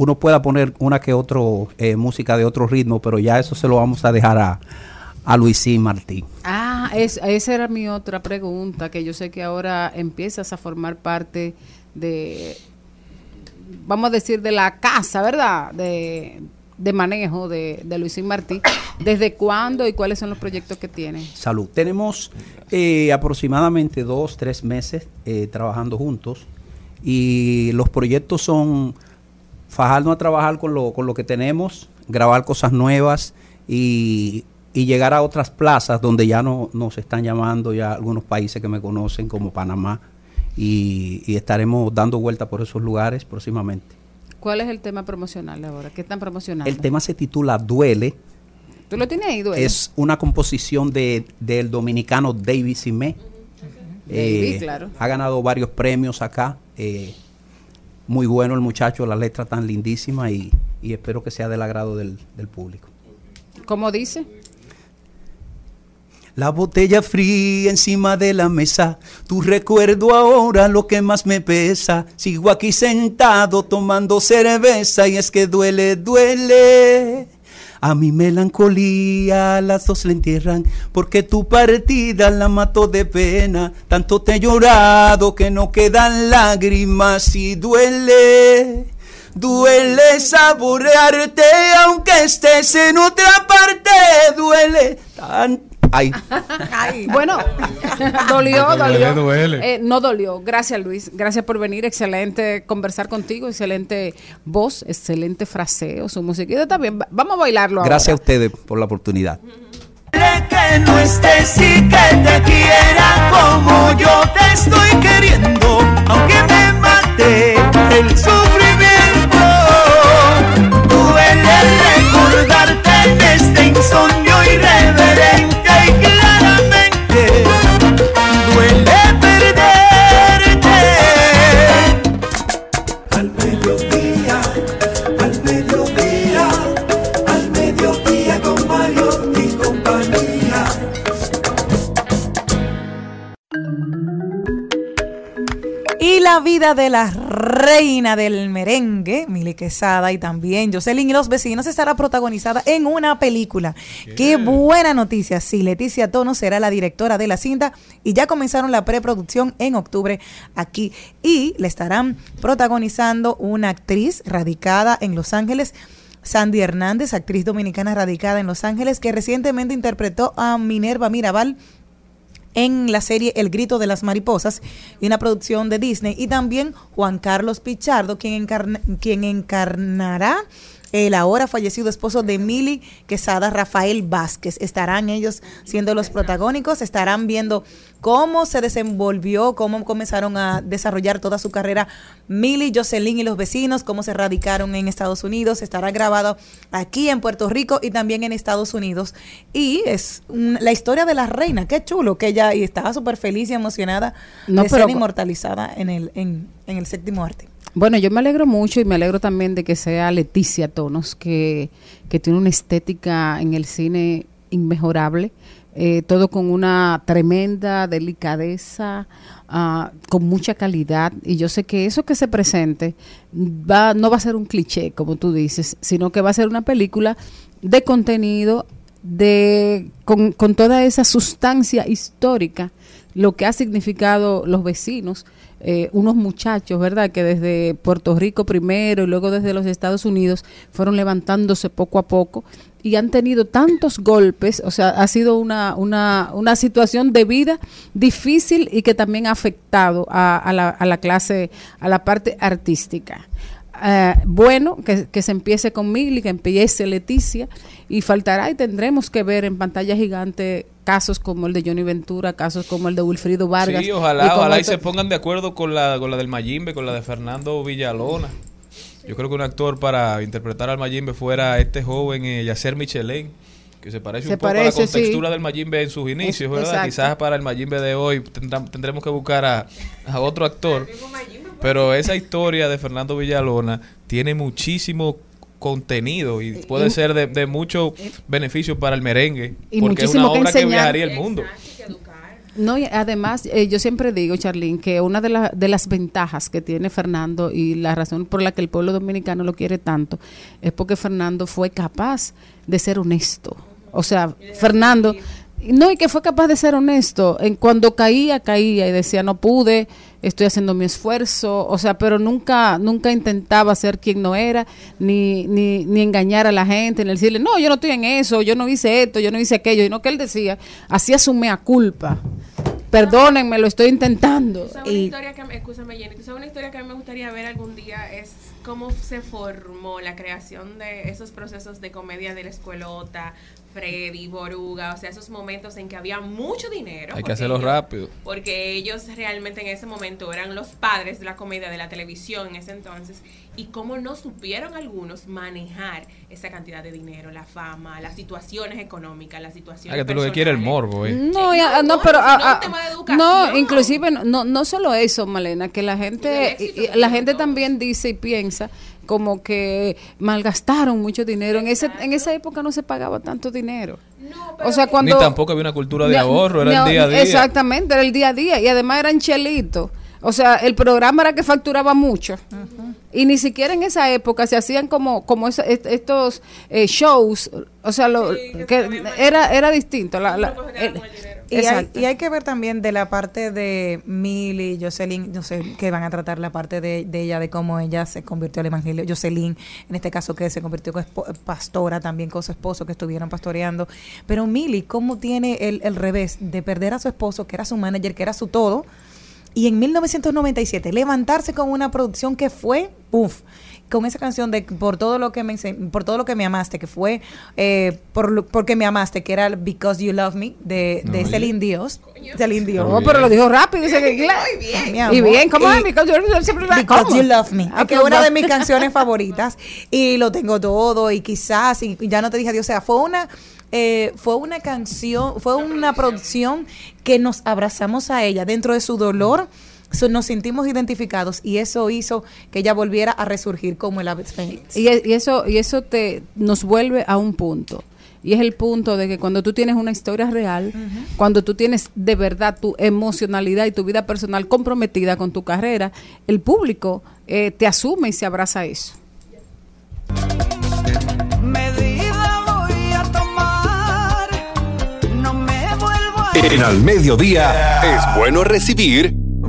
[SPEAKER 18] uno pueda poner una que otro eh, música de otro ritmo, pero ya eso se lo vamos a dejar a, a Luisín Martín.
[SPEAKER 11] Ah, es, esa era mi otra pregunta, que yo sé que ahora empiezas a formar parte de, vamos a decir, de la casa, ¿verdad? De, de manejo de, de Luisín Martí. ¿Desde cuándo y cuáles son los proyectos que tiene?
[SPEAKER 18] Salud. Tenemos eh, aproximadamente dos, tres meses eh, trabajando juntos y los proyectos son fajarnos a trabajar con lo, con lo que tenemos, grabar cosas nuevas y, y llegar a otras plazas donde ya no nos están llamando ya algunos países que me conocen como Panamá y, y estaremos dando vuelta por esos lugares próximamente.
[SPEAKER 11] ¿Cuál es el tema promocional ahora? ¿Qué están promocionando?
[SPEAKER 18] El tema se titula Duele.
[SPEAKER 11] ¿Tú lo tienes ahí, Duele?
[SPEAKER 18] Es una composición de, del dominicano David Simé. Eh,
[SPEAKER 11] Baby, claro.
[SPEAKER 18] Ha ganado varios premios acá. eh, muy bueno el muchacho, la letra tan lindísima y, y espero que sea del agrado del, del público.
[SPEAKER 11] ¿Cómo dice?
[SPEAKER 18] La botella fría encima de la mesa, tu recuerdo ahora lo que más me pesa. Sigo aquí sentado tomando cerveza y es que duele, duele. A mi melancolía las dos le entierran porque tu partida la mató de pena. Tanto te he llorado que no quedan lágrimas y duele. Duele saborearte aunque estés en otra parte. Duele tan... Ay.
[SPEAKER 11] Bueno, dolió, dolió.
[SPEAKER 18] duele.
[SPEAKER 11] Eh, no dolió. Gracias, Luis. Gracias por venir. Excelente conversar contigo. Excelente voz, excelente fraseo, su musiquita también. Va- Vamos a bailarlo
[SPEAKER 18] Gracias a
[SPEAKER 11] ahora.
[SPEAKER 18] ustedes por la oportunidad.
[SPEAKER 1] que no estés y que te quiera como yo te estoy queriendo, aunque me mate el sufrimiento. Duele recordarte en este insomnio irreverente Y
[SPEAKER 4] la vida de la reina del merengue, Mili Quesada, y también Jocelyn y los vecinos estará protagonizada en una película. Qué buena noticia. Sí, Leticia Tono será la directora de la cinta y ya comenzaron la preproducción en octubre aquí. Y le estarán protagonizando una actriz radicada en Los Ángeles. Sandy Hernández, actriz dominicana radicada en Los Ángeles, que recientemente interpretó a Minerva Mirabal en la serie El Grito de las Mariposas y una producción de Disney. Y también Juan Carlos Pichardo quien, quien encarnará el ahora fallecido esposo de Mili Quesada, Rafael Vázquez. Estarán ellos siendo los protagónicos, estarán viendo cómo se desenvolvió, cómo comenzaron a desarrollar toda su carrera Mili, Jocelyn y los vecinos, cómo se radicaron en Estados Unidos. Estará grabado aquí en Puerto Rico y también en Estados Unidos. Y es un- la historia de la reina, qué chulo, que ella y estaba súper feliz y emocionada
[SPEAKER 11] No,
[SPEAKER 4] de
[SPEAKER 11] pero
[SPEAKER 4] ser inmortalizada en el, en, en el séptimo arte.
[SPEAKER 11] Bueno, yo me alegro mucho y me alegro también de que sea Leticia Tonos, que, que tiene una estética en el cine inmejorable, eh, todo con una tremenda delicadeza, ah, con mucha calidad. Y yo sé que eso que se presente va, no va a ser un cliché, como tú dices, sino que va a ser una película de contenido, de con, con toda esa sustancia histórica, lo que ha significado los vecinos eh, unos muchachos, ¿verdad? Que desde Puerto Rico primero y luego desde los Estados Unidos fueron levantándose poco a poco y han tenido tantos golpes, o sea, ha sido una, una, una situación de vida difícil y que también ha afectado a, a la, a la clase, a la parte artística. Eh, bueno, que, que se empiece con Mili, que empiece Leticia, y faltará y tendremos que ver en pantalla gigante casos como el de Johnny Ventura, casos como el de Wilfrido Vargas.
[SPEAKER 5] Sí,
[SPEAKER 11] y
[SPEAKER 5] ojalá,
[SPEAKER 11] como
[SPEAKER 5] ojalá y
[SPEAKER 11] otro-
[SPEAKER 5] se pongan de acuerdo con la, con la del Mayimbe, con la de Fernando Villalona. Yo creo que un actor para interpretar al Mayimbe fuera este joven eh, Yacer Michelin, que se parece
[SPEAKER 11] Se
[SPEAKER 5] un poco a la
[SPEAKER 11] sí.
[SPEAKER 5] contextura del Mayimbe en sus inicios,
[SPEAKER 11] Es-
[SPEAKER 5] ¿verdad?
[SPEAKER 11] exacto.
[SPEAKER 5] Quizás para el Mayimbe de hoy tendrá- tendremos que buscar a, a otro actor. Pero esa historia de Fernando Villalona tiene muchísimo contenido y puede
[SPEAKER 11] Y-
[SPEAKER 5] ser de, de mucho beneficio para el merengue,
[SPEAKER 11] Y
[SPEAKER 5] porque es
[SPEAKER 11] muchísimo
[SPEAKER 5] una
[SPEAKER 11] que
[SPEAKER 5] obra que
[SPEAKER 11] enseñar.
[SPEAKER 5] viajaría el mundo.
[SPEAKER 11] No, y además, eh, yo siempre digo, Charlene, que una de, la- de las ventajas que tiene Fernando y la razón por la que el pueblo dominicano lo quiere tanto es porque Fernando fue capaz de ser honesto. O sea, Fernando, no, y que fue capaz de ser honesto. En cuando caía, caía y decía, no pude, estoy haciendo mi esfuerzo. O sea, pero nunca, nunca intentaba ser quien no era, ni, ni, ni engañar a la gente, ni decirle, no, yo no estoy en eso, yo no hice esto, yo no hice aquello. Y no que él decía, hacía su mea culpa. Perdónenme, lo estoy intentando.
[SPEAKER 6] ¿Tú sabes una
[SPEAKER 11] Y-
[SPEAKER 6] historia que, escúchame Jenny, ¿tú sabes una historia que a mí me gustaría ver algún día? Es cómo se formó la creación de esos procesos de comedia de la escuelota, Freddy, Boruga, o sea, esos momentos en que había mucho dinero.
[SPEAKER 5] Hay que hacerlo
[SPEAKER 6] ellos-
[SPEAKER 5] rápido.
[SPEAKER 6] Porque ellos realmente en ese momento eran los padres de la comedia de la televisión en ese entonces y cómo no supieron algunos manejar esa cantidad de dinero, la fama, las situaciones económicas, las situaciones
[SPEAKER 5] Ah, que tú lo que quieres es el morbo, eh.
[SPEAKER 11] No, ya- no, pero
[SPEAKER 6] no,
[SPEAKER 11] inclusive no, no, no solo eso, Malena, que la gente, y- y la gente también dice y piensa como que malgastaron mucho dinero. En ese, en esa época no se pagaba tanto dinero. o sea, cuando
[SPEAKER 5] Ni tampoco había una cultura de
[SPEAKER 11] Ni-
[SPEAKER 5] ahorro, era
[SPEAKER 11] ni-
[SPEAKER 5] el día a día.
[SPEAKER 11] Exactamente, era el día a día. Y además eran chelitos. O sea, el programa era que facturaba mucho. Y ni siquiera en esa época se hacían como, como esa- est- estos eh, shows. O sea, lo, que era, era distinto. La, la- el-
[SPEAKER 4] Y hay, y hay que ver también de la parte de Milly, Jocelyn, no sé, que van a tratar la parte de, de ella, de cómo ella se convirtió al evangelio. Jocelyn, en este caso, que se convirtió con espo- pastora también con su esposo, que estuvieron pastoreando. Pero Milly, ¿cómo tiene el, el revés de perder a su esposo, que era su manager, que era su todo? Y en 1997 levantarse con una producción que fue, uff, con esa canción de por todo lo que me por todo lo que me amaste, que fue eh, por lo- porque me amaste, que era Because You Love Me de, de
[SPEAKER 11] Oye.
[SPEAKER 4] Celine Dios, Celine Dion.
[SPEAKER 11] No, pero lo dijo rápido. Dice que, claro. Y bien, ¿cómo es?
[SPEAKER 4] Y-
[SPEAKER 11] Because you- siempre la-
[SPEAKER 4] Because
[SPEAKER 11] ¿cómo?
[SPEAKER 4] You Love Me.
[SPEAKER 11] Ah,
[SPEAKER 4] que es una de mis canciones favoritas. Y lo tengo todo. Y quizás, y ya no te dije adiós. O sea, fue una. eh, fue una canción, fue una producción que nos abrazamos a ella dentro de su dolor. So- nos sentimos identificados y eso hizo que ella volviera a resurgir como el ave fénix.
[SPEAKER 11] Y, y eso y eso te nos vuelve a un punto. Y es el punto de que cuando tú tienes una historia real, cuando tú tienes de verdad tu emocionalidad y tu vida personal comprometida con tu carrera, el público eh, te asume y se abraza a eso.
[SPEAKER 1] Medida voy a tomar, no me vuelvo a...
[SPEAKER 8] En al mediodía es bueno recibir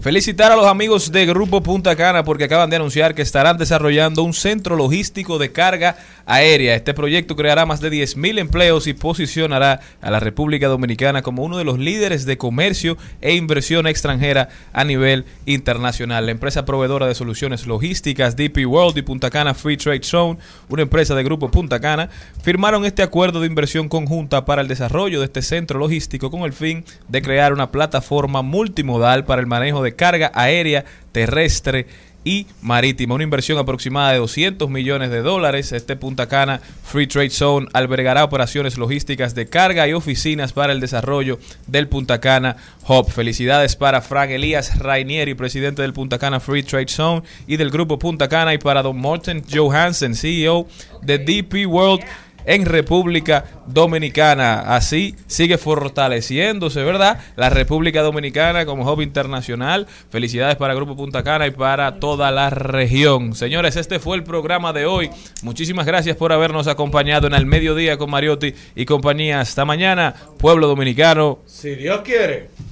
[SPEAKER 5] Felicitar a los amigos de Grupo Punta Cana porque acaban de anunciar que estarán desarrollando un centro logístico de carga aérea. Este proyecto creará más de 10.000 empleos y posicionará a la República Dominicana como uno de los líderes de comercio e inversión extranjera a nivel internacional. La empresa proveedora de soluciones logísticas DP World y Punta Cana Free Trade Zone, una empresa de Grupo Punta Cana, firmaron este acuerdo de inversión conjunta para el desarrollo de este centro logístico con el fin de crear una plataforma multimodal para el manejo de carga aérea, terrestre y marítima. Una inversión aproximada de 200 millones de dólares. Este Punta Cana Free Trade Zone albergará operaciones logísticas de carga y oficinas para el desarrollo del Punta Cana Hub. Felicidades para Frank Elías Rainieri, presidente del Punta Cana Free Trade Zone y del grupo Punta Cana, y para Don Morten Johansen, CEO de DP World en República Dominicana. Así sigue fortaleciéndose, ¿verdad? La República Dominicana como hub internacional. Felicidades para Grupo Punta Cana y para toda la región. Señores, este fue el programa de hoy. Muchísimas gracias por habernos acompañado en el mediodía con Mariotti y compañía. Hasta mañana, pueblo dominicano.
[SPEAKER 3] Si Dios quiere.